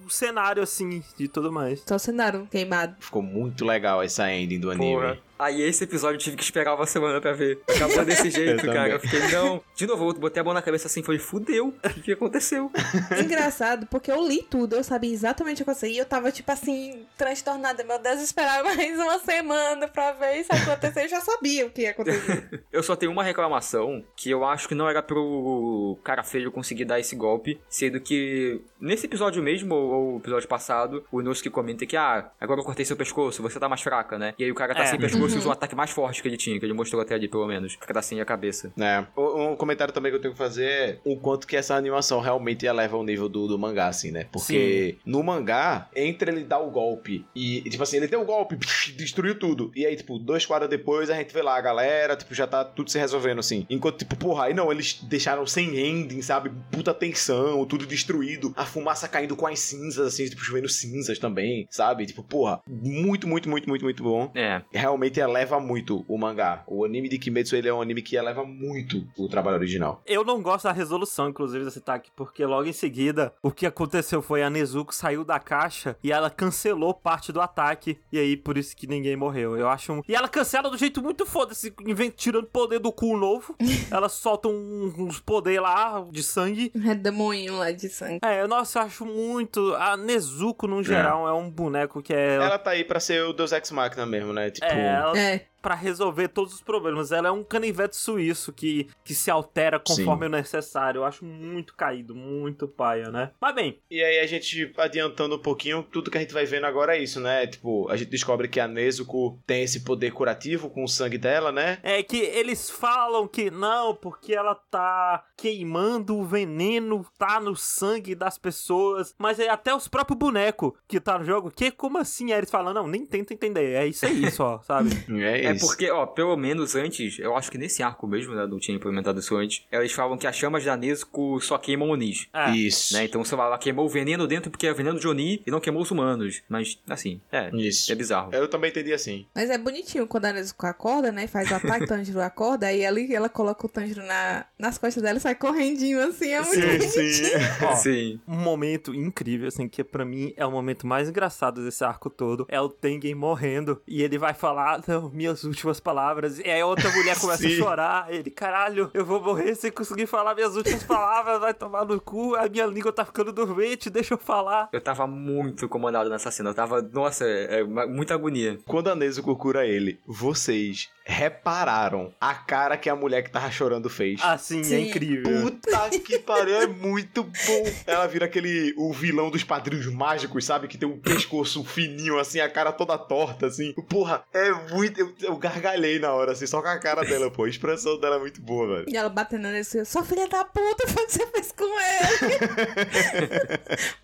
Speaker 1: o cenário assim e tudo mais.
Speaker 3: Só o cenário queimado.
Speaker 2: Ficou muito legal essa ending do anime.
Speaker 4: Porra. Aí esse episódio eu tive que esperar uma semana pra ver. Acabou desse jeito,
Speaker 2: Eu
Speaker 4: cara.
Speaker 2: também.
Speaker 4: Eu fiquei, não. De novo, eu botei a mão na cabeça assim, falei, fudeu. O que, que aconteceu?
Speaker 3: Engraçado, porque eu li tudo, eu sabia exatamente o que aconteceu. E eu tava, tipo assim, transtornada. Meu Deus, esperar mais uma semana pra ver isso acontecer. Eu já sabia o que ia acontecer.
Speaker 4: Eu só tenho uma reclamação, que eu acho que não era pro cara feio conseguir dar esse golpe, sendo que nesse episódio mesmo, ou, ou episódio passado, o Inosuke comenta que, ah, agora eu cortei seu pescoço, você tá mais fraca, né? E aí o cara tá
Speaker 1: É.
Speaker 4: sem pescoço usa um ataque mais forte que ele tinha, que ele mostrou até ali, pelo menos. Fica sem a cabeça.
Speaker 2: É. Um comentário também que eu tenho que fazer é o quanto que essa animação realmente eleva o nível do, do mangá, assim, né? Porque no mangá, entre ele dar o golpe e, e, tipo assim, ele deu o golpe, destruiu tudo. E aí, tipo, dois quadros depois a gente vê lá a galera, tipo, já tá tudo se resolvendo, assim. Enquanto, tipo, porra, aí não, eles deixaram sem ending, sabe? Puta tensão, tudo destruído, a fumaça caindo com as cinzas, assim, tipo, chovendo cinzas também, sabe? Tipo, porra, muito, muito, muito, muito, muito bom
Speaker 4: É.
Speaker 2: realmente eleva muito o mangá. O anime de Kimetsu ele é um anime que eleva muito o trabalho original.
Speaker 1: Eu não gosto da resolução, inclusive, desse ataque, porque logo em seguida o que aconteceu foi a Nezuko saiu da caixa e ela cancelou parte do ataque. E aí, por isso que ninguém morreu. Eu acho um. E ela cancela do jeito muito foda-se, tirando poder do cu novo. ela solta um- uns poder lá de sangue.
Speaker 3: Redemoinho lá de sangue.
Speaker 1: É, nossa, eu acho muito. A Nezuko, no geral, é, um boneco que é.
Speaker 2: Ela tá aí pra ser o Deus Ex Machina mesmo, né? Tipo,
Speaker 1: É, ela
Speaker 3: É,
Speaker 1: pra resolver todos os problemas. Ela é um canivete suíço que, que se altera conforme o necessário. Eu acho muito caído, muito paia, né? Mas bem,
Speaker 2: E aí a gente, adiantando um pouquinho, tudo que a gente vai vendo agora é isso, né? Tipo, a gente descobre que a Nezuko tem esse poder curativo com o sangue dela, né?
Speaker 1: é que eles falam que não, porque ela tá queimando o veneno, tá no sangue das pessoas. Mas é até os próprios bonecos que tá no jogo. Que como assim? Aí eles falam, não, nem tenta entender. É isso aí só, sabe?
Speaker 2: É,
Speaker 4: É
Speaker 2: isso.
Speaker 4: porque, ó, pelo menos antes, eu acho que nesse arco mesmo, né, não tinha implementado isso antes, eles falam que as chamas da Nezuko só queimam Onis.
Speaker 1: É.
Speaker 2: Isso.
Speaker 4: Né? Então, sei lá, ela queimou o veneno dentro porque é veneno de Oni e não queimou os humanos. Mas, assim, é,
Speaker 2: Isso.
Speaker 4: é bizarro.
Speaker 2: Eu também entendi assim.
Speaker 3: mas é bonitinho quando a Nezuko acorda, né? Faz o ataque, o Tanjiro acorda, aí ali ela coloca o Tanjiro na, nas costas dela e sai correndinho assim. É muito bonitinho.
Speaker 1: Ó,
Speaker 4: Sim.
Speaker 1: um momento incrível, assim, que pra mim é o momento mais engraçado desse arco todo. É o Tengen morrendo. E ele vai falar, não, minhas últimas palavras. E aí a outra mulher começa a chorar. Ele, caralho, eu vou morrer sem conseguir falar minhas últimas palavras. Vai tomar no cu. A minha língua tá ficando dormente, deixa eu falar.
Speaker 4: Eu tava muito incomodado nessa cena. Eu tava, nossa, é, é muita agonia.
Speaker 2: Quando a Nezuko cura ele, vocês repararam a cara que a mulher que tava chorando fez.
Speaker 1: Assim, é
Speaker 3: Sim.
Speaker 1: incrível.
Speaker 2: Puta que pariu, é muito bom. Ela vira aquele, o vilão dos padrinhos mágicos, sabe? Que tem um pescoço fininho, assim, a cara toda torta, assim. Porra, é muito... Eu, eu gargalhei na hora, assim, só com a cara dela, pô. A expressão dela é muito boa, velho.
Speaker 3: E ela batendo na Nezuko, sua filha da puta, foi o que você fez com ele?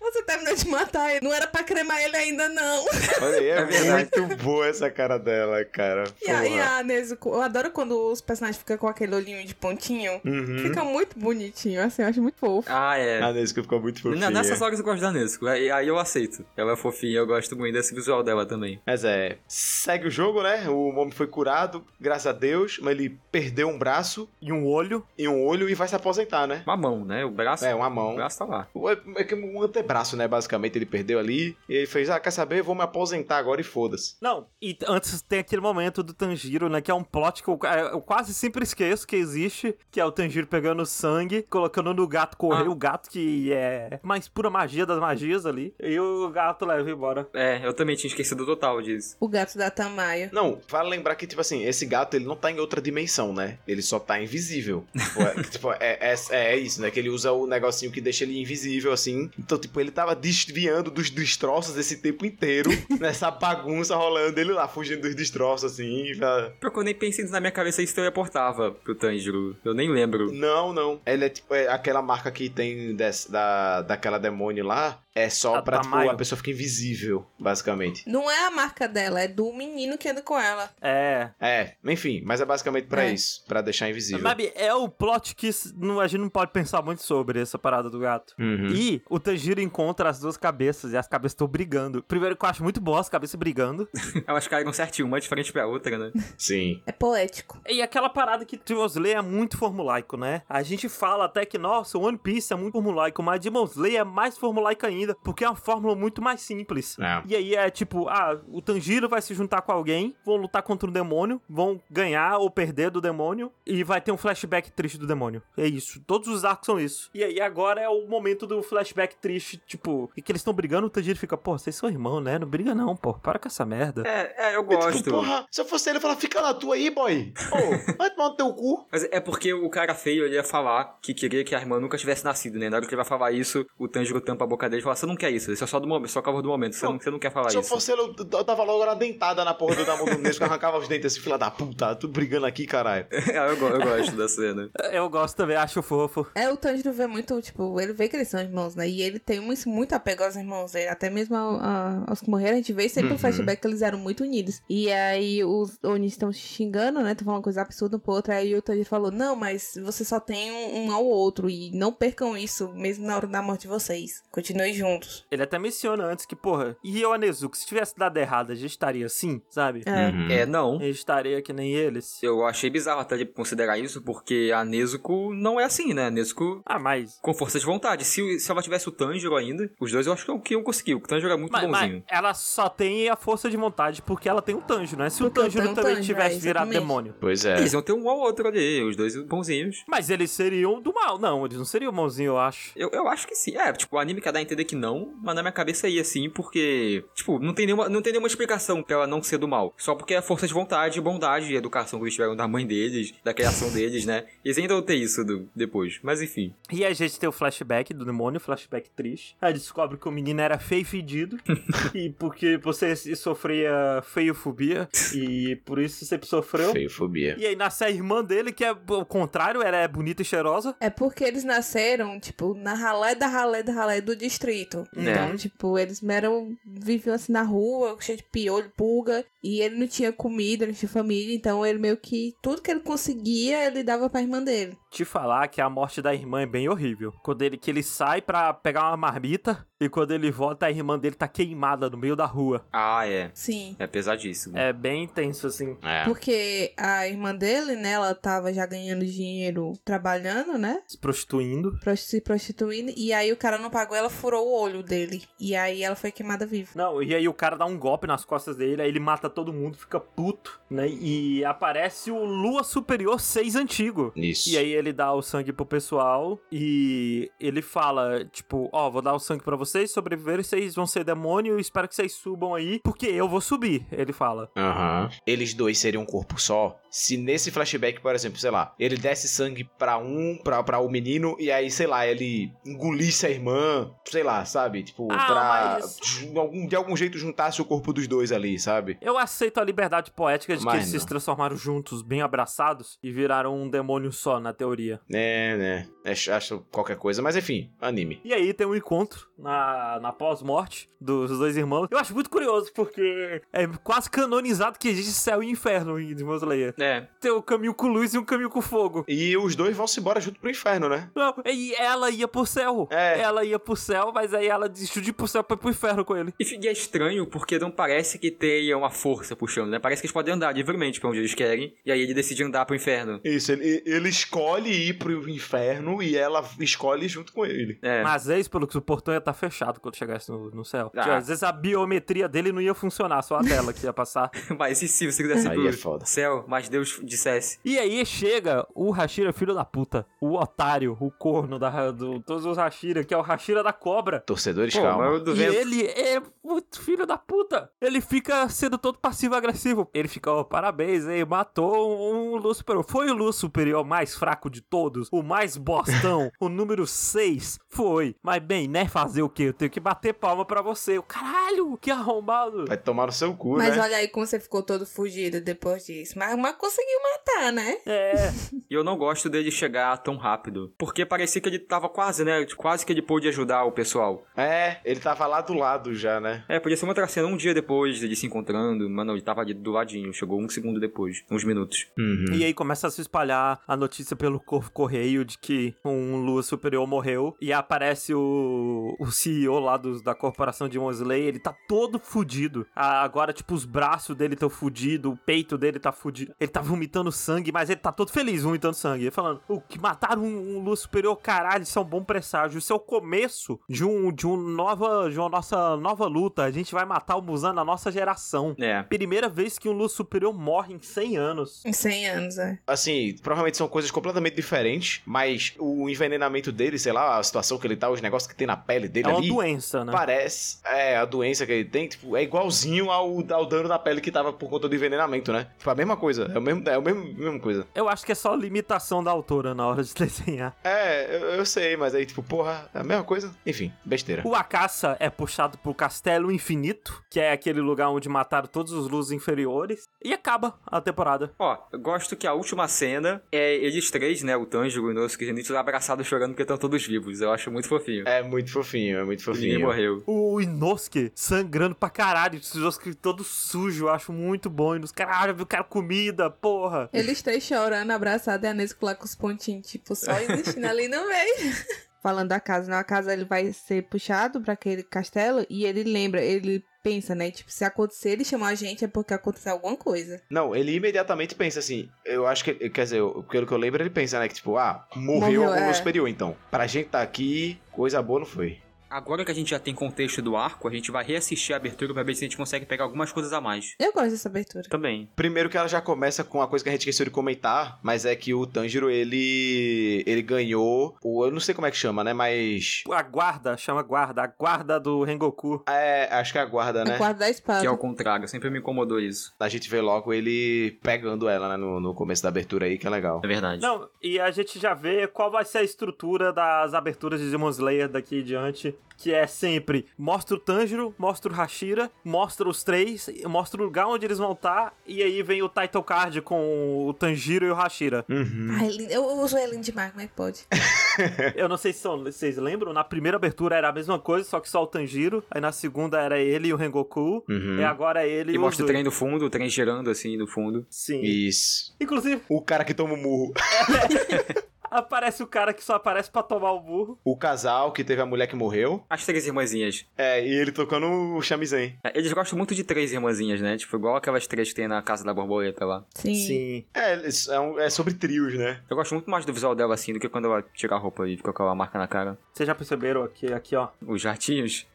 Speaker 3: você terminou de matar ele, não era pra cremar ele ainda não.
Speaker 2: Olha aí, é,
Speaker 4: É
Speaker 2: muito boa essa cara dela, cara.
Speaker 3: E aí. Eu adoro quando os personagens ficam com aquele olhinho de pontinho.
Speaker 2: Uhum.
Speaker 3: Fica muito bonitinho, assim, eu acho muito fofo.
Speaker 4: Ah, é.
Speaker 2: A Nesco ficou muito fofinha.
Speaker 4: N- Nessas horas eu gosto da Nesco. Aí, aí eu aceito. Ela é fofinha, eu gosto muito desse visual dela também.
Speaker 2: Mas é, segue o jogo, né? O homem foi curado, graças a Deus, mas ele perdeu um braço
Speaker 1: E um olho.
Speaker 2: e um olho e vai se aposentar, né?
Speaker 4: Uma mão, né? O braço.
Speaker 2: É, uma
Speaker 4: O
Speaker 2: mão.
Speaker 4: braço tá lá.
Speaker 2: O- É que um antebraço, né? Basicamente, ele perdeu ali. E ele fez, ah, quer saber? Vou me aposentar agora e foda-se.
Speaker 1: Não, e antes tem aquele momento do Tanjiro, né? Que é um plot que eu, é, eu quase sempre esqueço que existe, que é o Tanjiro pegando sangue, colocando no gato correr,
Speaker 4: Ah.
Speaker 1: o gato que é mais pura magia das magias ali, e o gato leva embora.
Speaker 4: É, eu também tinha esquecido total disso.
Speaker 3: O gato da Tamayo.
Speaker 2: Não, vale lembrar que, tipo assim, esse gato, ele não tá em outra dimensão, né? Ele só tá invisível. tipo, é, tipo, é, é, é isso, né? Que ele usa o negocinho que deixa ele invisível, assim. Então, tipo, ele tava desviando dos destroços esse tempo inteiro, nessa bagunça rolando, ele lá, fugindo dos destroços, assim. pra-
Speaker 4: Que eu nem pensei na minha cabeça isso teleportava pro Tanjiro. Eu nem lembro.
Speaker 2: Não, não. Ele é tipo, é aquela marca que tem desse- da, daquela demônio lá, é só
Speaker 1: A
Speaker 2: pra, tipo, a pessoa ficar invisível, basicamente.
Speaker 3: Não é a marca dela, é do menino que anda com ela.
Speaker 1: É.
Speaker 2: É, enfim, mas é basicamente pra
Speaker 3: É.
Speaker 2: isso, pra deixar invisível.
Speaker 1: Sabe, é o plot que a gente não pode pensar muito sobre essa parada do gato.
Speaker 2: Uhum.
Speaker 1: E o Tanjiro encontra as duas cabeças e as cabeças estão brigando. Primeiro que eu acho muito bom as cabeças brigando.
Speaker 4: Elas caíram certinho, uma de frente pra outra, né?
Speaker 2: Sim.
Speaker 3: É poético.
Speaker 1: E aquela parada que Demon Slayer é muito formulaico, né? A gente fala até que, nossa, One Piece é muito formulaico, mas Demon Slayer é mais formulaico ainda, porque é uma fórmula muito mais simples.
Speaker 2: É.
Speaker 1: E aí é tipo, ah, o Tanjiro vai se juntar com alguém, vão lutar contra um demônio, vão ganhar ou perder do demônio, e vai ter um flashback triste do demônio. É isso. Todos os arcos são isso. E aí agora é o momento do flashback triste, tipo, e que eles estão brigando, o Tanjiro fica, pô, vocês são irmãos, né? Não briga não, pô. Para com essa merda.
Speaker 4: É, é, eu
Speaker 2: tipo,
Speaker 4: gosto.
Speaker 2: porra, se eu fosse ele, eu falava, fica na tua aí, boy. Ô, vai tomar no teu cu.
Speaker 4: Mas é porque o cara feio ele ia falar que queria que a irmã nunca tivesse nascido, né? Na hora que ele vai falar isso, o Tanjiro tampa a boca dele e fala: Você não quer isso, isso é só do momento, só cover do momento, você não, você não quer falar
Speaker 2: Se eu
Speaker 4: isso.
Speaker 2: fosse ele, eu, eu dava logo uma dentada na porra do da mão do Nesco, arrancava os dentes assim, filha da puta, tu brigando aqui, caralho.
Speaker 4: Ah, eu, eu gosto da cena.
Speaker 1: Eu gosto também, acho fofo.
Speaker 3: É, o Tanjiro vê muito, tipo, ele vê que eles são irmãos, né? E ele tem muito, muito apego aos irmãos dele. Até mesmo ao- a- aos que morreram, a gente vê sempre
Speaker 2: Uhum.
Speaker 3: no flashback que eles eram muito unidos. E aí os Onis estão xingando, né? Estão falando coisa absurda um pro outro. Aí o Tanjiro falou, não, mas você só tem um, um ao outro. E não percam isso, mesmo na hora da morte de vocês. Continuem juntos.
Speaker 1: Ele até menciona antes que, porra, e eu, a Nezuko, se tivesse dado errado, a gente estaria assim, sabe?
Speaker 3: É.
Speaker 2: Uhum.
Speaker 4: É, não.
Speaker 1: A gente estaria que nem eles.
Speaker 4: Eu achei bizarro até de considerar isso, porque a Nezuko não é assim, né? A Nezuko
Speaker 1: Ah, mas.
Speaker 4: com força de vontade. Se, se ela tivesse o Tanjiro ainda, os dois eu acho que, que iam conseguir. O Tanjiro é muito
Speaker 1: Mas, mas
Speaker 4: bonzinho.
Speaker 1: ela só tem a força de vontade porque ela tem um Tanjiro, né? Se
Speaker 3: Porque
Speaker 1: o
Speaker 3: eu
Speaker 1: Tanjiro
Speaker 3: um
Speaker 1: também
Speaker 3: Tanjiro,
Speaker 1: tivesse
Speaker 3: é,
Speaker 1: virado demônio.
Speaker 2: Pois é.
Speaker 4: Eles iam ter um ao outro ali, os dois bonzinhos.
Speaker 1: Mas eles seriam do mal. Não, eles não seriam mãozinho, eu acho.
Speaker 4: Eu, eu acho que sim. É, tipo, o anime quer dar a entender que não, mas na minha cabeça ia sim, porque, tipo, não tem nenhuma, não tem nenhuma explicação pra ela não ser do mal. Só porque é força de vontade, bondade e educação que eles tiveram da mãe deles, da criação deles, né? Eles ainda vão ter isso do- depois. Mas enfim.
Speaker 1: E a gente tem o flashback do demônio, o flashback triste. Aí descobre que o menino era feio e fedido. e porque você sofria feiofobia. e por isso sempre sofreu.
Speaker 2: Feiofobia.
Speaker 1: E aí nasce a irmã dele, que é o contrário, ela é bonita e cheirosa.
Speaker 3: É porque eles nasceram, tipo, na ralé da ralé da ralé do distrito. Então, tipo, eles eram, viviam assim na rua, cheio de piolho, pulga. E ele não tinha comida, não tinha família. Então, ele meio que, tudo que ele conseguia, ele dava pra irmã dele.
Speaker 1: Te falar que a morte da irmã é bem horrível. Quando ele que ele sai pra pegar uma marmita e quando ele volta a irmã dele tá queimada no meio da rua.
Speaker 4: Ah, é.
Speaker 3: Sim.
Speaker 4: É pesadíssimo.
Speaker 1: É bem intenso assim.
Speaker 2: É.
Speaker 3: Porque a irmã dele, né, ela tava já ganhando dinheiro trabalhando, né?
Speaker 1: Se prostituindo.
Speaker 3: prosti- Se prostituindo. E aí o cara não pagou, ela furou o olho dele. E aí ela foi queimada viva.
Speaker 1: Não, e aí o cara dá um golpe nas costas dele, aí ele mata todo mundo, fica puto, né? E aparece o Lua Superior 6 antigo.
Speaker 2: Isso.
Speaker 1: E aí ele dá o sangue pro pessoal e ele fala, tipo, ó, vou dar o sangue pra vocês, sobreviverem, vocês vão ser demônio, espero que vocês subam aí, porque eu vou subir, ele fala.
Speaker 2: Aham. Eles dois seriam um corpo só. Se nesse flashback, por exemplo, sei lá, ele desse sangue pra um, pra, pra o menino, e aí, sei lá, ele engolisse a irmã, sei lá, sabe? Tipo,
Speaker 1: Ah,
Speaker 2: pra.
Speaker 1: mas-
Speaker 2: de algum- de algum jeito juntasse o corpo dos dois ali, sabe?
Speaker 1: Eu aceito a liberdade poética de que
Speaker 2: Mas
Speaker 1: eles
Speaker 2: não.
Speaker 1: se transformaram juntos, bem abraçados, e viraram um demônio só, na teoria. Teoria.
Speaker 2: É, né? Acho, acho qualquer coisa, mas enfim, anime.
Speaker 1: E aí tem um encontro na, na pós-morte dos dois irmãos. Eu acho muito curioso, porque é quase canonizado que existe céu e inferno em Demon Slayer.
Speaker 4: É.
Speaker 1: Tem um caminho com luz e um caminho com fogo.
Speaker 2: E os dois vão se embora junto pro inferno, né?
Speaker 1: Não, e ela ia pro céu.
Speaker 2: É.
Speaker 1: Ela ia pro céu, mas aí ela desistiu de ir pro céu pra ir pro inferno com ele.
Speaker 4: E e é estranho porque não parece que tenha uma força puxando, né? Parece que eles podem andar livremente pra onde eles querem. E aí ele decide andar pro inferno.
Speaker 2: Isso, ele, ele escolhe ir pro inferno e ela escolhe junto com ele.
Speaker 4: É.
Speaker 1: Mas é isso, pelo que o portão ia estar fechado quando chegasse no, no céu.
Speaker 4: Ah.
Speaker 1: Tipo, às vezes a biometria dele não ia funcionar, só a tela que ia passar.
Speaker 4: Mas e se você quisesse
Speaker 2: Aí
Speaker 4: pro
Speaker 2: é
Speaker 4: céu, mas Deus dissesse.
Speaker 1: E aí chega o Hashira, filho da puta. O otário, o corno da, do todos os Hashira, que é o Hashira da cobra.
Speaker 2: Torcedores,
Speaker 4: Pô,
Speaker 2: calma.
Speaker 1: E
Speaker 4: vento.
Speaker 1: ele é muito filho da puta. Ele fica sendo todo passivo-agressivo. Ele fica, ó, parabéns, hein? Matou um Lua Superior. Foi o Lua Superior mais fraco de todos. O mais bostão. o número 6. Foi. Mas bem, né? Fazer o quê? Eu tenho que bater palma pra você. O caralho, que arrombado.
Speaker 2: Vai tomar no seu cu,
Speaker 3: Mas
Speaker 2: né?
Speaker 3: olha aí como você ficou todo fugido depois disso. Mas, mas conseguiu matar, né?
Speaker 1: É.
Speaker 4: E eu não gosto dele chegar tão rápido. Porque parecia que ele tava quase, né? Quase que ele pôde ajudar o pessoal.
Speaker 2: É, ele tava lá do lado já, né?
Speaker 4: É, podia ser uma outra cena um dia depois deles se encontrando. Mas não, ele tava ali do ladinho. Chegou um segundo depois. Uns minutos.
Speaker 2: Uhum.
Speaker 1: E aí começa a se espalhar a notícia pelo corpo correio de que um Lua Superior morreu. E aparece o, o CEO lá dos, da corporação de Mosley. Ele tá todo fudido. Ah, Agora, tipo, os braços dele estão fudidos, o peito dele tá fudido. Ele tá vomitando sangue, mas ele tá todo feliz vomitando sangue. Ele falando, o que mataram um, um Lua Superior, caralho, isso é um bom presságio. Isso é o começo de um, de um nova, de uma nossa nova luta. A gente vai matar o Musan na nossa geração.
Speaker 4: É.
Speaker 1: Primeira vez que um Lua Superior morre em 100 anos.
Speaker 3: Em 100 anos, é.
Speaker 2: Assim, provavelmente são coisas completamente diferentes, mas o envenenamento dele, sei lá, a situação que ele tá, os negócios que tem na pele dele
Speaker 1: É uma
Speaker 2: ali.
Speaker 1: doença, né?
Speaker 2: Parece, é, a doença que ele tem, tipo, é igualzinho ao, ao dano da pele que tava por conta do envenenamento, né? Tipo, a mesma coisa, é o mesmo, é o mesmo, mesma coisa.
Speaker 1: Eu acho que é só limitação da autora na hora de desenhar.
Speaker 2: É, eu, eu sei, mas aí, tipo, porra, é a mesma coisa. Enfim, besteira.
Speaker 1: O Akasa é puxado pro Castelo Infinito, que é aquele lugar onde mataram todos os luzes inferiores, e acaba a temporada.
Speaker 4: Ó, eu gosto que a última cena é eles três, né? O Tanjiro, o Inosuke e o Zenitsu abraçados chorando porque estão todos vivos. Eu acho muito fofinho.
Speaker 2: É muito fofinho, é muito
Speaker 4: Ninguém
Speaker 2: fofinho.
Speaker 4: morreu.
Speaker 1: O Inosuke sangrando pra caralho, o Inosuke todo sujo, eu acho muito bom. E nos caralho, eu quero comida, porra.
Speaker 3: Eles três chorando, abraçados, e a Nesco lá com os pontinhos, tipo, só existindo ali no meio. Falando da casa, na casa ele vai ser puxado pra aquele castelo e ele lembra, ele pensa, né? Tipo, se acontecer, ele chamar a gente é porque aconteceu alguma coisa.
Speaker 2: Não, ele imediatamente pensa assim, eu acho que, quer dizer, eu- pelo que eu lembro, ele pensa, né, que tipo, ah, morreu,
Speaker 3: Morreu,
Speaker 2: algum
Speaker 3: é.
Speaker 2: superior, então. Pra gente tá aqui, coisa boa não foi.
Speaker 4: Agora que a gente já tem contexto do arco, a gente vai reassistir a abertura pra ver se a gente consegue pegar algumas coisas a mais.
Speaker 3: Eu gosto dessa abertura.
Speaker 4: Também.
Speaker 2: Primeiro que ela já começa com uma coisa que a gente esqueceu de comentar, mas é que o Tanjiro, ele ele ganhou, o, eu não sei como é que chama, né, mas
Speaker 1: A guarda, chama guarda, a guarda do Rengoku.
Speaker 2: é, acho que é a guarda,
Speaker 3: A
Speaker 2: né?
Speaker 3: guarda da espada.
Speaker 4: Que é o contrário, sempre me incomodou isso.
Speaker 2: A gente vê logo ele pegando ela, né, no, no começo da abertura aí, que é legal.
Speaker 4: É verdade.
Speaker 1: Não, e a gente já vê qual vai ser a estrutura das aberturas de Demon Slayer daqui em diante. Que é sempre mostra o Tanjiro, mostra o Hashira, mostra os três, mostra o lugar onde eles vão estar, e aí vem o title card com o Tanjiro e o Hashira.
Speaker 2: Uhum.
Speaker 3: Ai, lindo. eu uso ele demais, como é que pode?
Speaker 1: Eu não sei se são- vocês lembram, na primeira abertura era a mesma coisa, só que só o Tanjiro, aí na segunda era ele e o Rengoku,
Speaker 2: Uhum.
Speaker 1: e agora é ele e,
Speaker 4: E
Speaker 1: os
Speaker 4: mostra o trem do fundo, o trem girando assim no fundo.
Speaker 1: Sim.
Speaker 2: Isso.
Speaker 1: Inclusive,
Speaker 2: O cara que toma o murro.
Speaker 1: aparece o cara que só aparece pra tomar o burro.
Speaker 2: O casal que teve a mulher que morreu.
Speaker 4: As três irmãzinhas.
Speaker 2: É, e ele tocando o chamizen.
Speaker 4: É, Eles gostam muito de três irmãzinhas, né? Tipo, igual aquelas três que tem na Casa da Borboleta lá.
Speaker 3: Sim.
Speaker 2: É, isso é, um- é sobre trios, né?
Speaker 4: Eu gosto muito mais do visual dela assim do que quando ela tira a roupa e fica com aquela marca na cara.
Speaker 1: Vocês já perceberam aqui, aqui ó,
Speaker 4: Os jatinhos.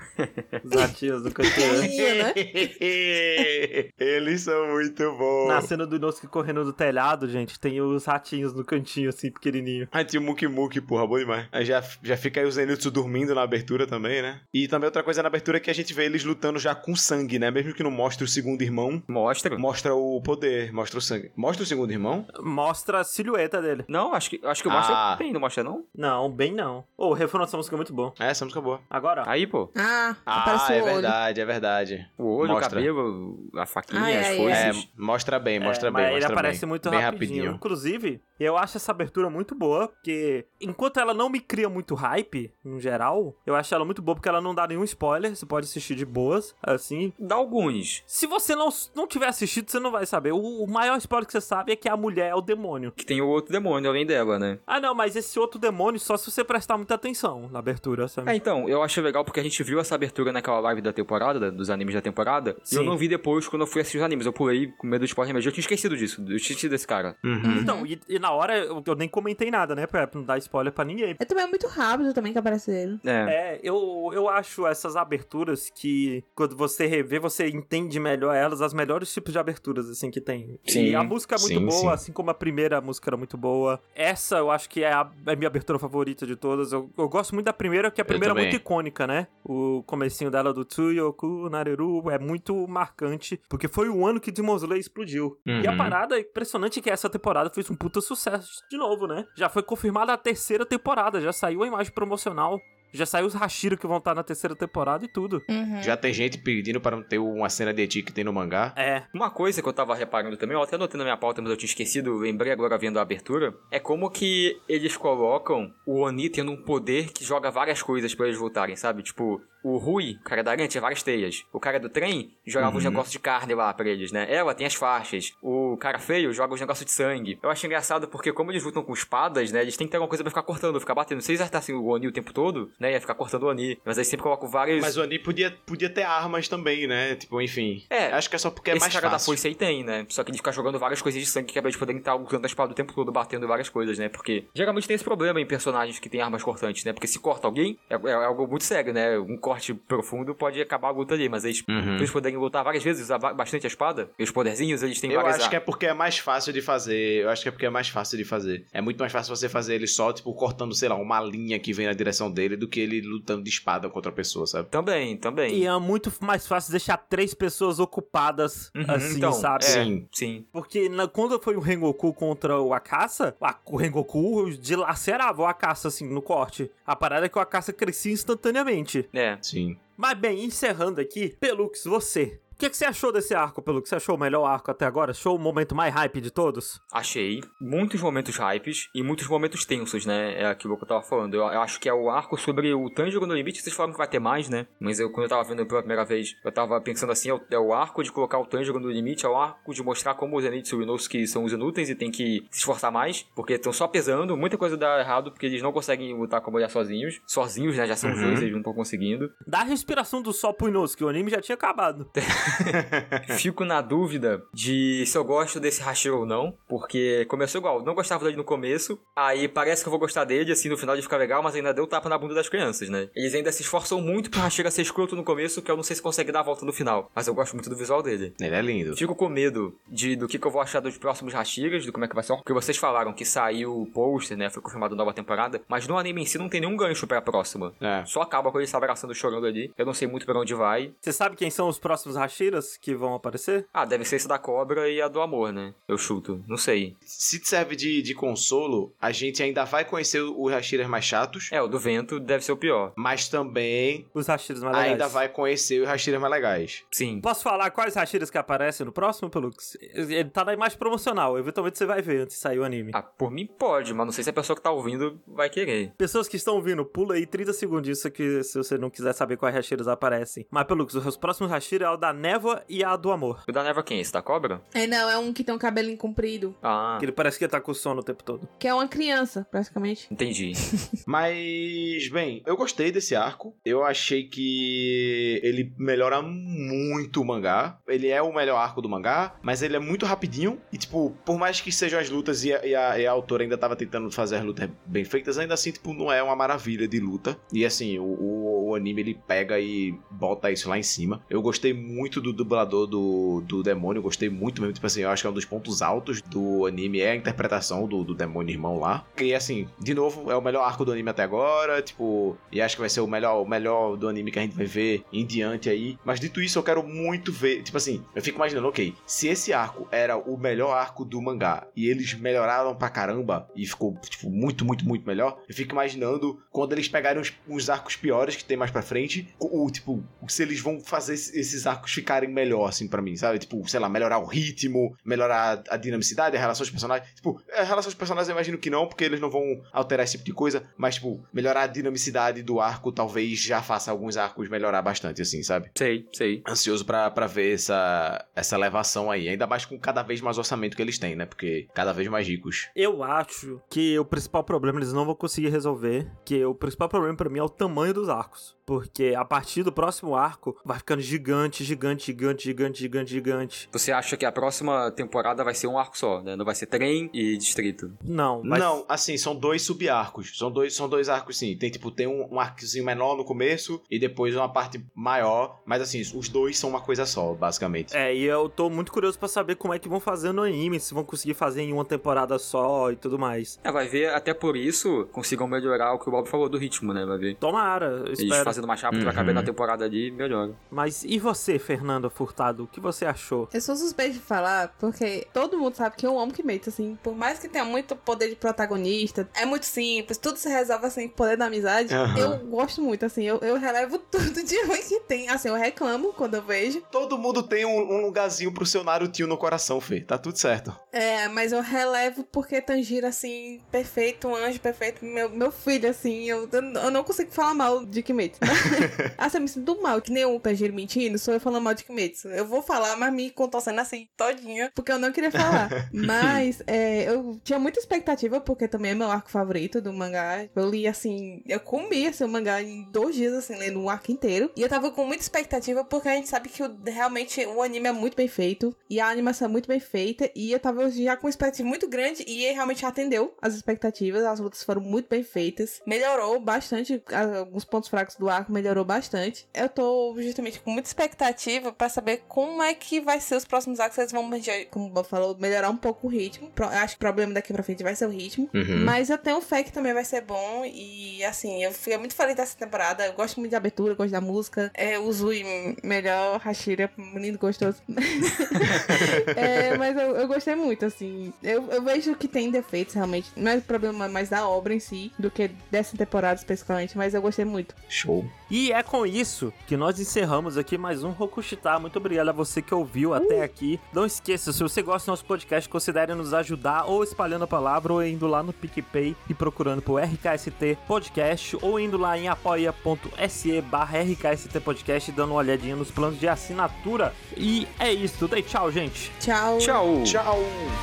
Speaker 1: os ratinhos do cantinho.
Speaker 3: Ih, né?
Speaker 2: Eles são muito bons.
Speaker 1: Na cena do Inosuke correndo do telhado, gente, tem os ratinhos no cantinho, assim, pequenininho.
Speaker 2: Aí tinha o Muki Muki, porra, bom demais. Aí já, já fica aí o Zenitsu dormindo na abertura também, né? E também outra coisa na abertura é que a gente vê eles lutando já com sangue, né? Mesmo que não mostre o segundo irmão,
Speaker 4: Mostra.
Speaker 2: mostra o poder, mostra o sangue. Mostra o segundo irmão?
Speaker 1: Mostra a silhueta dele.
Speaker 4: Não, acho que, acho que
Speaker 2: Ah.
Speaker 4: mostra bem, não mostra não?
Speaker 1: Não, bem não. Ô, o refrão dessa música é muito bom.
Speaker 2: É, essa música é boa.
Speaker 1: Agora.
Speaker 4: Aí, pô.
Speaker 3: Ah,
Speaker 2: Ah,
Speaker 3: aparece
Speaker 2: é verdade, é verdade.
Speaker 4: O olho,
Speaker 2: Mostra.
Speaker 4: o cabelo, a faquinha,
Speaker 3: Ai,
Speaker 4: as coisas.
Speaker 2: É, mostra bem, mostra
Speaker 1: É,
Speaker 2: bem,
Speaker 1: mas ele
Speaker 2: mostra
Speaker 1: aparece
Speaker 2: bem.
Speaker 1: muito
Speaker 2: bem
Speaker 1: rapidinho.
Speaker 2: rapidinho.
Speaker 1: Inclusive, eu acho essa abertura muito boa, boa, porque enquanto ela não me cria muito hype, no geral, eu acho ela muito boa porque ela não dá nenhum spoiler, você pode assistir de boas, assim.
Speaker 4: Dá alguns.
Speaker 1: Se você não, não tiver assistido, você não vai saber. O, o maior spoiler que você sabe é que a mulher é o demônio.
Speaker 4: Que tem o outro demônio além dela, né?
Speaker 1: Ah, não, mas esse outro demônio só se você prestar muita atenção na abertura, sabe?
Speaker 4: É, então, eu achei legal porque a gente viu essa abertura naquela live da temporada, dos animes da temporada, e eu
Speaker 1: Sim.
Speaker 4: não vi depois quando eu fui assistir os animes. Eu pulei com medo de spoiler mesmo. Eu tinha esquecido disso, eu tinha esquecido desse cara.
Speaker 2: Uhum.
Speaker 1: Então, e, e na hora eu, eu nem comentei nada, né? Pra não dar spoiler pra ninguém.
Speaker 3: É também muito rápido também que aparece ele.
Speaker 4: É.
Speaker 1: É, eu, eu acho essas aberturas que quando você revê, você entende melhor elas, as melhores tipos de aberturas, assim, que tem.
Speaker 4: Sim.
Speaker 1: E a música é muito
Speaker 2: Sim,
Speaker 1: boa,
Speaker 2: sim.
Speaker 1: assim como a primeira música era muito boa. Essa eu acho que é a, é a minha abertura favorita de todas. Eu, eu gosto muito da primeira, porque a primeira é muito icônica, né? O comecinho dela do Tsuyoku Nareru é muito marcante, porque foi o ano que Demon Slayer explodiu. E a
Speaker 2: Uhum.
Speaker 1: parada é impressionante que essa temporada fez um puta sucesso de novo, né? Já foi confirmada a terceira temporada, já saiu a imagem promocional. Já saiu os Hashira que vão estar na terceira temporada e tudo.
Speaker 3: Uhum.
Speaker 2: Já tem gente pedindo para não ter uma cena de Eti que tem no mangá.
Speaker 1: É.
Speaker 4: Uma coisa que eu tava reparando também, eu até anotei na minha pauta, mas eu tinha esquecido, lembrei agora vendo a abertura, é como que eles colocam o Oni tendo um poder que joga várias coisas pra eles voltarem, sabe? Tipo, o Rui, o cara da aranha, tinha várias teias. O cara do trem jogava
Speaker 2: Uhum.
Speaker 4: negócios de carne lá pra eles, né? Ela tem as faixas. O cara feio joga os negócios de sangue. Eu acho engraçado porque como eles lutam com espadas, né? Eles têm que ter alguma coisa pra ficar cortando, ficar batendo. Se eles acertassem o Oni o tempo todo, né? Ia ficar cortando o Oni. Mas aí sempre colocam várias...
Speaker 2: Mas o Ani podia, podia ter armas também, né? Tipo, enfim.
Speaker 4: É,
Speaker 2: Acho que é só porque é mais
Speaker 4: cara da
Speaker 2: fácil.
Speaker 4: foice aí tem, né? Só que ele fica jogando várias coisas de sangue que é pra eles poderem estar usando a espada o tempo todo, batendo várias coisas, né? Porque geralmente tem esse problema em personagens que têm armas cortantes, né? Porque se corta alguém, é, é algo muito sério, né? Um corte profundo pode acabar a luta ali, mas eles,
Speaker 2: Uhum.
Speaker 4: eles poderem lutar várias vezes, usar ba- bastante a espada, e os poderzinhos, eles têm
Speaker 2: Eu
Speaker 4: várias
Speaker 2: acho que é porque é mais fácil de fazer. Eu acho que é porque é mais fácil de fazer. É muito mais fácil você fazer ele só, tipo, cortando, sei lá, uma linha que vem na direção dele do que ele lutando de espada contra a pessoa, sabe?
Speaker 4: Também, também.
Speaker 1: E é muito mais fácil deixar três pessoas ocupadas,
Speaker 4: Uhum,
Speaker 1: assim,
Speaker 4: então,
Speaker 1: sabe?
Speaker 4: é,
Speaker 2: Sim.
Speaker 4: sim.
Speaker 1: Porque na- quando foi o Rengoku contra o Akasa, a- o Rengoku dilacerava o Akasa, assim, no corte. A parada é que o Akasa crescia instantaneamente.
Speaker 4: É.
Speaker 2: Sim.
Speaker 1: Mas bem, encerrando aqui, Pelux, você. O que, que você achou desse arco, Pelux? Você achou o melhor arco até agora? Achou o momento mais hype de todos?
Speaker 4: Achei muitos momentos hypes e muitos momentos tensos, né? É aquilo que eu tava falando. Eu, eu acho que é o arco sobre o Tanjiro no limite. Vocês falaram que vai ter mais, né? Mas eu, quando eu tava vendo pela primeira vez, eu tava pensando assim: é o, é o arco de colocar o Tanjiro no limite, é o arco de mostrar como os Zenitsu e Inosuke são os inúteis e tem que se esforçar mais, porque estão só pesando. Muita coisa dá errado porque eles não conseguem lutar com a mulher sozinhos. Sozinhos, né? Já são
Speaker 2: Uhum.
Speaker 4: dois, eles não estão conseguindo.
Speaker 1: Dá a respiração do sol pro Inosuke, o anime já tinha acabado.
Speaker 4: Fico na dúvida de se eu gosto desse Hashira ou não, porque começou igual, não gostava dele no começo, aí parece que eu vou gostar dele, assim, no final de ficar legal, mas ainda deu tapa na bunda das crianças, né? Eles ainda se esforçam muito pro Hashira ser escroto no começo, que eu não sei se consegue dar a volta no final, mas eu gosto muito do visual dele.
Speaker 2: Ele é lindo.
Speaker 4: Fico com medo de, do que, que eu vou achar dos próximos Hashiras, de como é que vai ser. Porque vocês falaram que saiu o pôster, né? Foi confirmado nova temporada. Mas no anime em si não tem nenhum gancho pra próxima.
Speaker 2: É.
Speaker 4: Só acaba com ele se abraçando chorando ali. Eu não sei muito pra onde vai.
Speaker 1: Você sabe quem são os próximos Hashiras que vão aparecer?
Speaker 4: Ah, deve ser esse da cobra e a do amor, né? Eu chuto. Não sei.
Speaker 2: Se te serve de, de consolo, a gente ainda vai conhecer os Hashiras mais chatos,
Speaker 4: É, o do vento deve ser o pior.
Speaker 2: mas também
Speaker 1: Os Hashiras mais legais.
Speaker 2: ainda vai conhecer os Hashiras mais legais.
Speaker 4: Sim.
Speaker 1: Posso falar quais Hashiras que aparecem no próximo, Pelux? Ele tá na imagem promocional, eventualmente você vai ver antes de sair o anime.
Speaker 4: Ah, por mim pode, mas não sei se a pessoa que tá ouvindo vai querer.
Speaker 1: Pessoas que estão ouvindo, pula aí 30 segundos disso aqui se você não quiser saber quais Hashiras aparecem. Mas, Pelux, os próximos Hashira é o da névoa e a do amor.
Speaker 4: O da Neva quem? Esse da cobra?
Speaker 3: É, não, é um que tem um cabelinho comprido.
Speaker 4: Ah,
Speaker 1: Que ele parece que tá com sono o tempo todo.
Speaker 3: Que é uma criança, praticamente.
Speaker 4: entendi.
Speaker 2: Mas, bem, eu gostei desse arco. Eu achei que ele melhora muito o mangá. Ele é o melhor arco do mangá, mas ele é muito rapidinho. E, tipo, por mais que sejam as lutas e a, e a- e a autora ainda tava tentando fazer as lutas bem feitas, ainda assim, tipo, não é uma maravilha de luta. E, assim, o, o- o anime ele pega e bota isso lá em cima. Eu gostei muito do dublador do, do demônio, gostei muito mesmo. Tipo assim, eu acho que é um dos pontos altos do anime é a interpretação do, do demônio irmão lá. E, assim, de novo, é o melhor arco do anime até agora, tipo, e acho que vai ser o melhor, o melhor do anime que a gente vai ver em diante aí. Mas dito isso, eu quero muito ver, tipo assim, eu fico imaginando, ok, se esse arco era o melhor arco do mangá e eles melhoraram pra caramba e ficou, tipo, muito, muito, muito melhor, eu fico imaginando quando eles pegarem uns, uns arcos piores que tem mais pra frente, o, tipo, se eles vão fazer esses arcos ficarem melhor, assim, pra mim, sabe? Tipo, sei lá, melhorar o ritmo, melhorar a dinamicidade, a relação dos personagens. Tipo, a relação dos personagens eu imagino que não, porque eles não vão alterar esse tipo de coisa, mas, tipo, melhorar a dinamicidade do arco talvez já faça alguns arcos melhorar bastante, assim, sabe?
Speaker 4: Sei, sei.
Speaker 2: Ansioso pra, pra ver essa, essa elevação aí, ainda mais com cada vez mais orçamento que eles têm, né? Porque cada vez mais ricos.
Speaker 1: Eu acho que o principal problema eles não vão conseguir resolver, que o principal problema para mim é o tamanho dos arcos. Porque a partir do próximo arco vai ficando gigante, gigante, gigante, gigante, gigante, gigante.
Speaker 4: Você acha que a próxima temporada vai ser um arco só, né? Não vai ser trem e distrito.
Speaker 1: Não, mas...
Speaker 2: Não, assim, são dois sub-arcos. São dois, são dois arcos, sim. Tem, tipo, tem um, um arcozinho menor no começo e depois uma parte maior. Mas, assim, os dois são uma coisa só, basicamente.
Speaker 1: É, e eu tô muito curioso para saber como é que vão fazer no anime, se vão conseguir fazer em uma temporada só e tudo mais.
Speaker 4: É, vai ver, até por isso, consigam melhorar o que o Bob falou do ritmo, né? Vai ver.
Speaker 1: Tomara, espero.
Speaker 4: Fazendo mais rápido,
Speaker 2: Uhum.
Speaker 4: vai caber na temporada ali, melhora.
Speaker 1: Mas e você, Fernanda Furtado, o que você achou?
Speaker 3: Eu sou suspeita de falar, porque todo mundo sabe que eu amo Kimetsu, assim. Por mais que tenha muito poder de protagonista, é muito simples, tudo se resolve, assim, poder da amizade.
Speaker 2: Aham.
Speaker 3: Eu gosto muito, assim, eu, eu relevo tudo de ruim que tem. Assim, eu reclamo quando eu vejo.
Speaker 2: Todo mundo tem um, um lugarzinho pro seu Narutinho no coração, Fê. Tá tudo certo.
Speaker 3: É, mas eu relevo porque Tanjiro, assim, perfeito, um anjo perfeito, meu, meu filho, assim, eu, eu não consigo falar mal de Kimetsu. assim, eu me sinto mal, que nem o Tanjiro mentindo, sou eu falando mal de Kimetsu. Eu vou falar, mas me contorcendo assim, todinha, porque eu não queria falar. mas, é, eu tinha muita expectativa, porque também é meu arco favorito do mangá. Eu li, assim, eu comi, assim, o mangá em dois dias, assim, lendo o arco inteiro. E eu tava com muita expectativa, porque a gente sabe que o- realmente o anime é muito bem feito, e a animação é muito bem feita, e eu tava já com uma expectativa muito grande, e realmente atendeu as expectativas, as lutas foram muito bem feitas, melhorou bastante, alguns pontos fracos do melhorou bastante. Eu tô justamente com muita expectativa pra saber como é que vai ser os próximos arcos, eles vão, como o Bob falou, melhorar um pouco o ritmo. Acho que o problema daqui pra frente vai ser o ritmo,
Speaker 2: Uhum.
Speaker 3: mas eu tenho fé que também vai ser bom. E assim, eu fiquei muito feliz dessa temporada. Eu gosto muito da abertura, gosto da música. É, o Zui melhor, Hashira, lindo, gostoso. É, mas eu, eu gostei muito, assim. Eu, eu vejo que tem defeitos, realmente. Não é problema mais da obra em si, do que dessa temporada especificamente, mas eu gostei muito.
Speaker 2: Show.
Speaker 1: E é com isso que nós encerramos aqui mais um Rokushita. Muito obrigado a você que ouviu até aqui. Não esqueça, se você gosta do nosso podcast, considere nos ajudar ou espalhando a palavra ou indo lá no PicPay e procurando por RKST Podcast ou indo lá em apoia.se barra RKST Podcast e dando uma olhadinha nos planos de assinatura. E é isso. Dei tchau, gente.
Speaker 3: Tchau.
Speaker 4: Tchau!
Speaker 2: Tchau.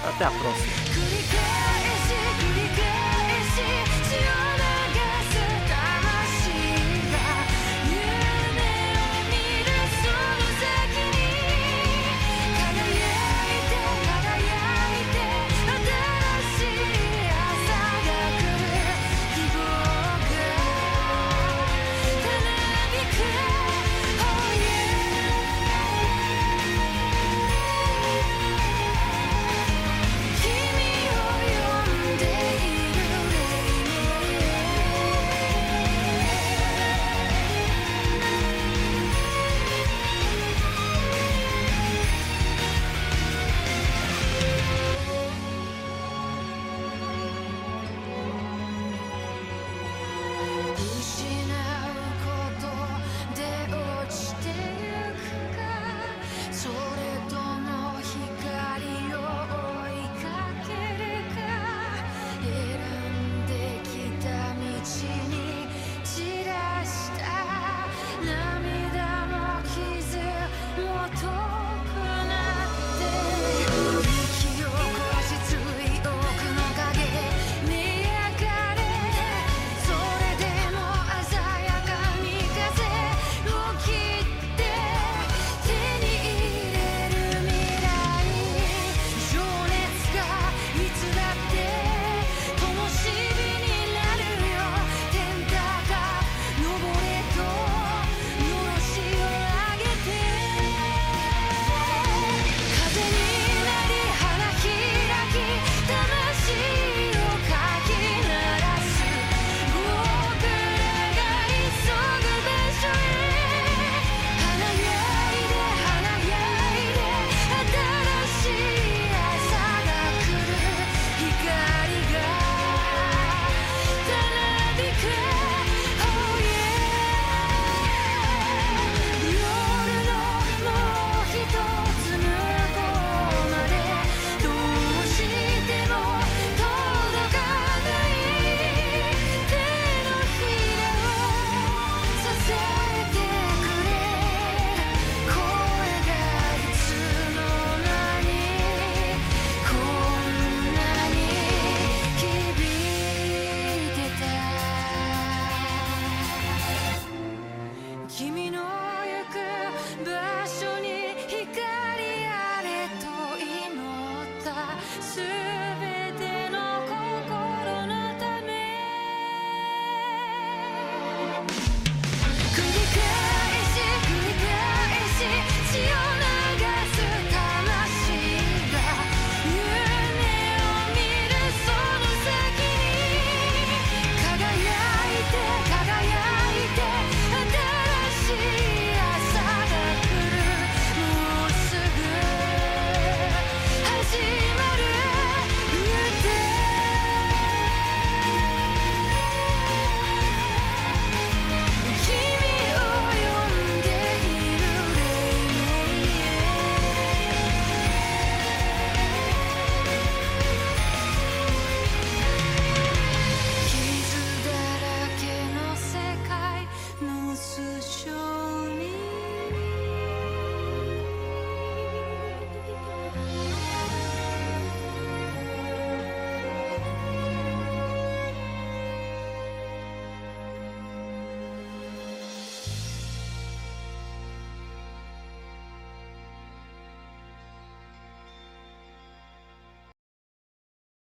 Speaker 1: Até a próxima.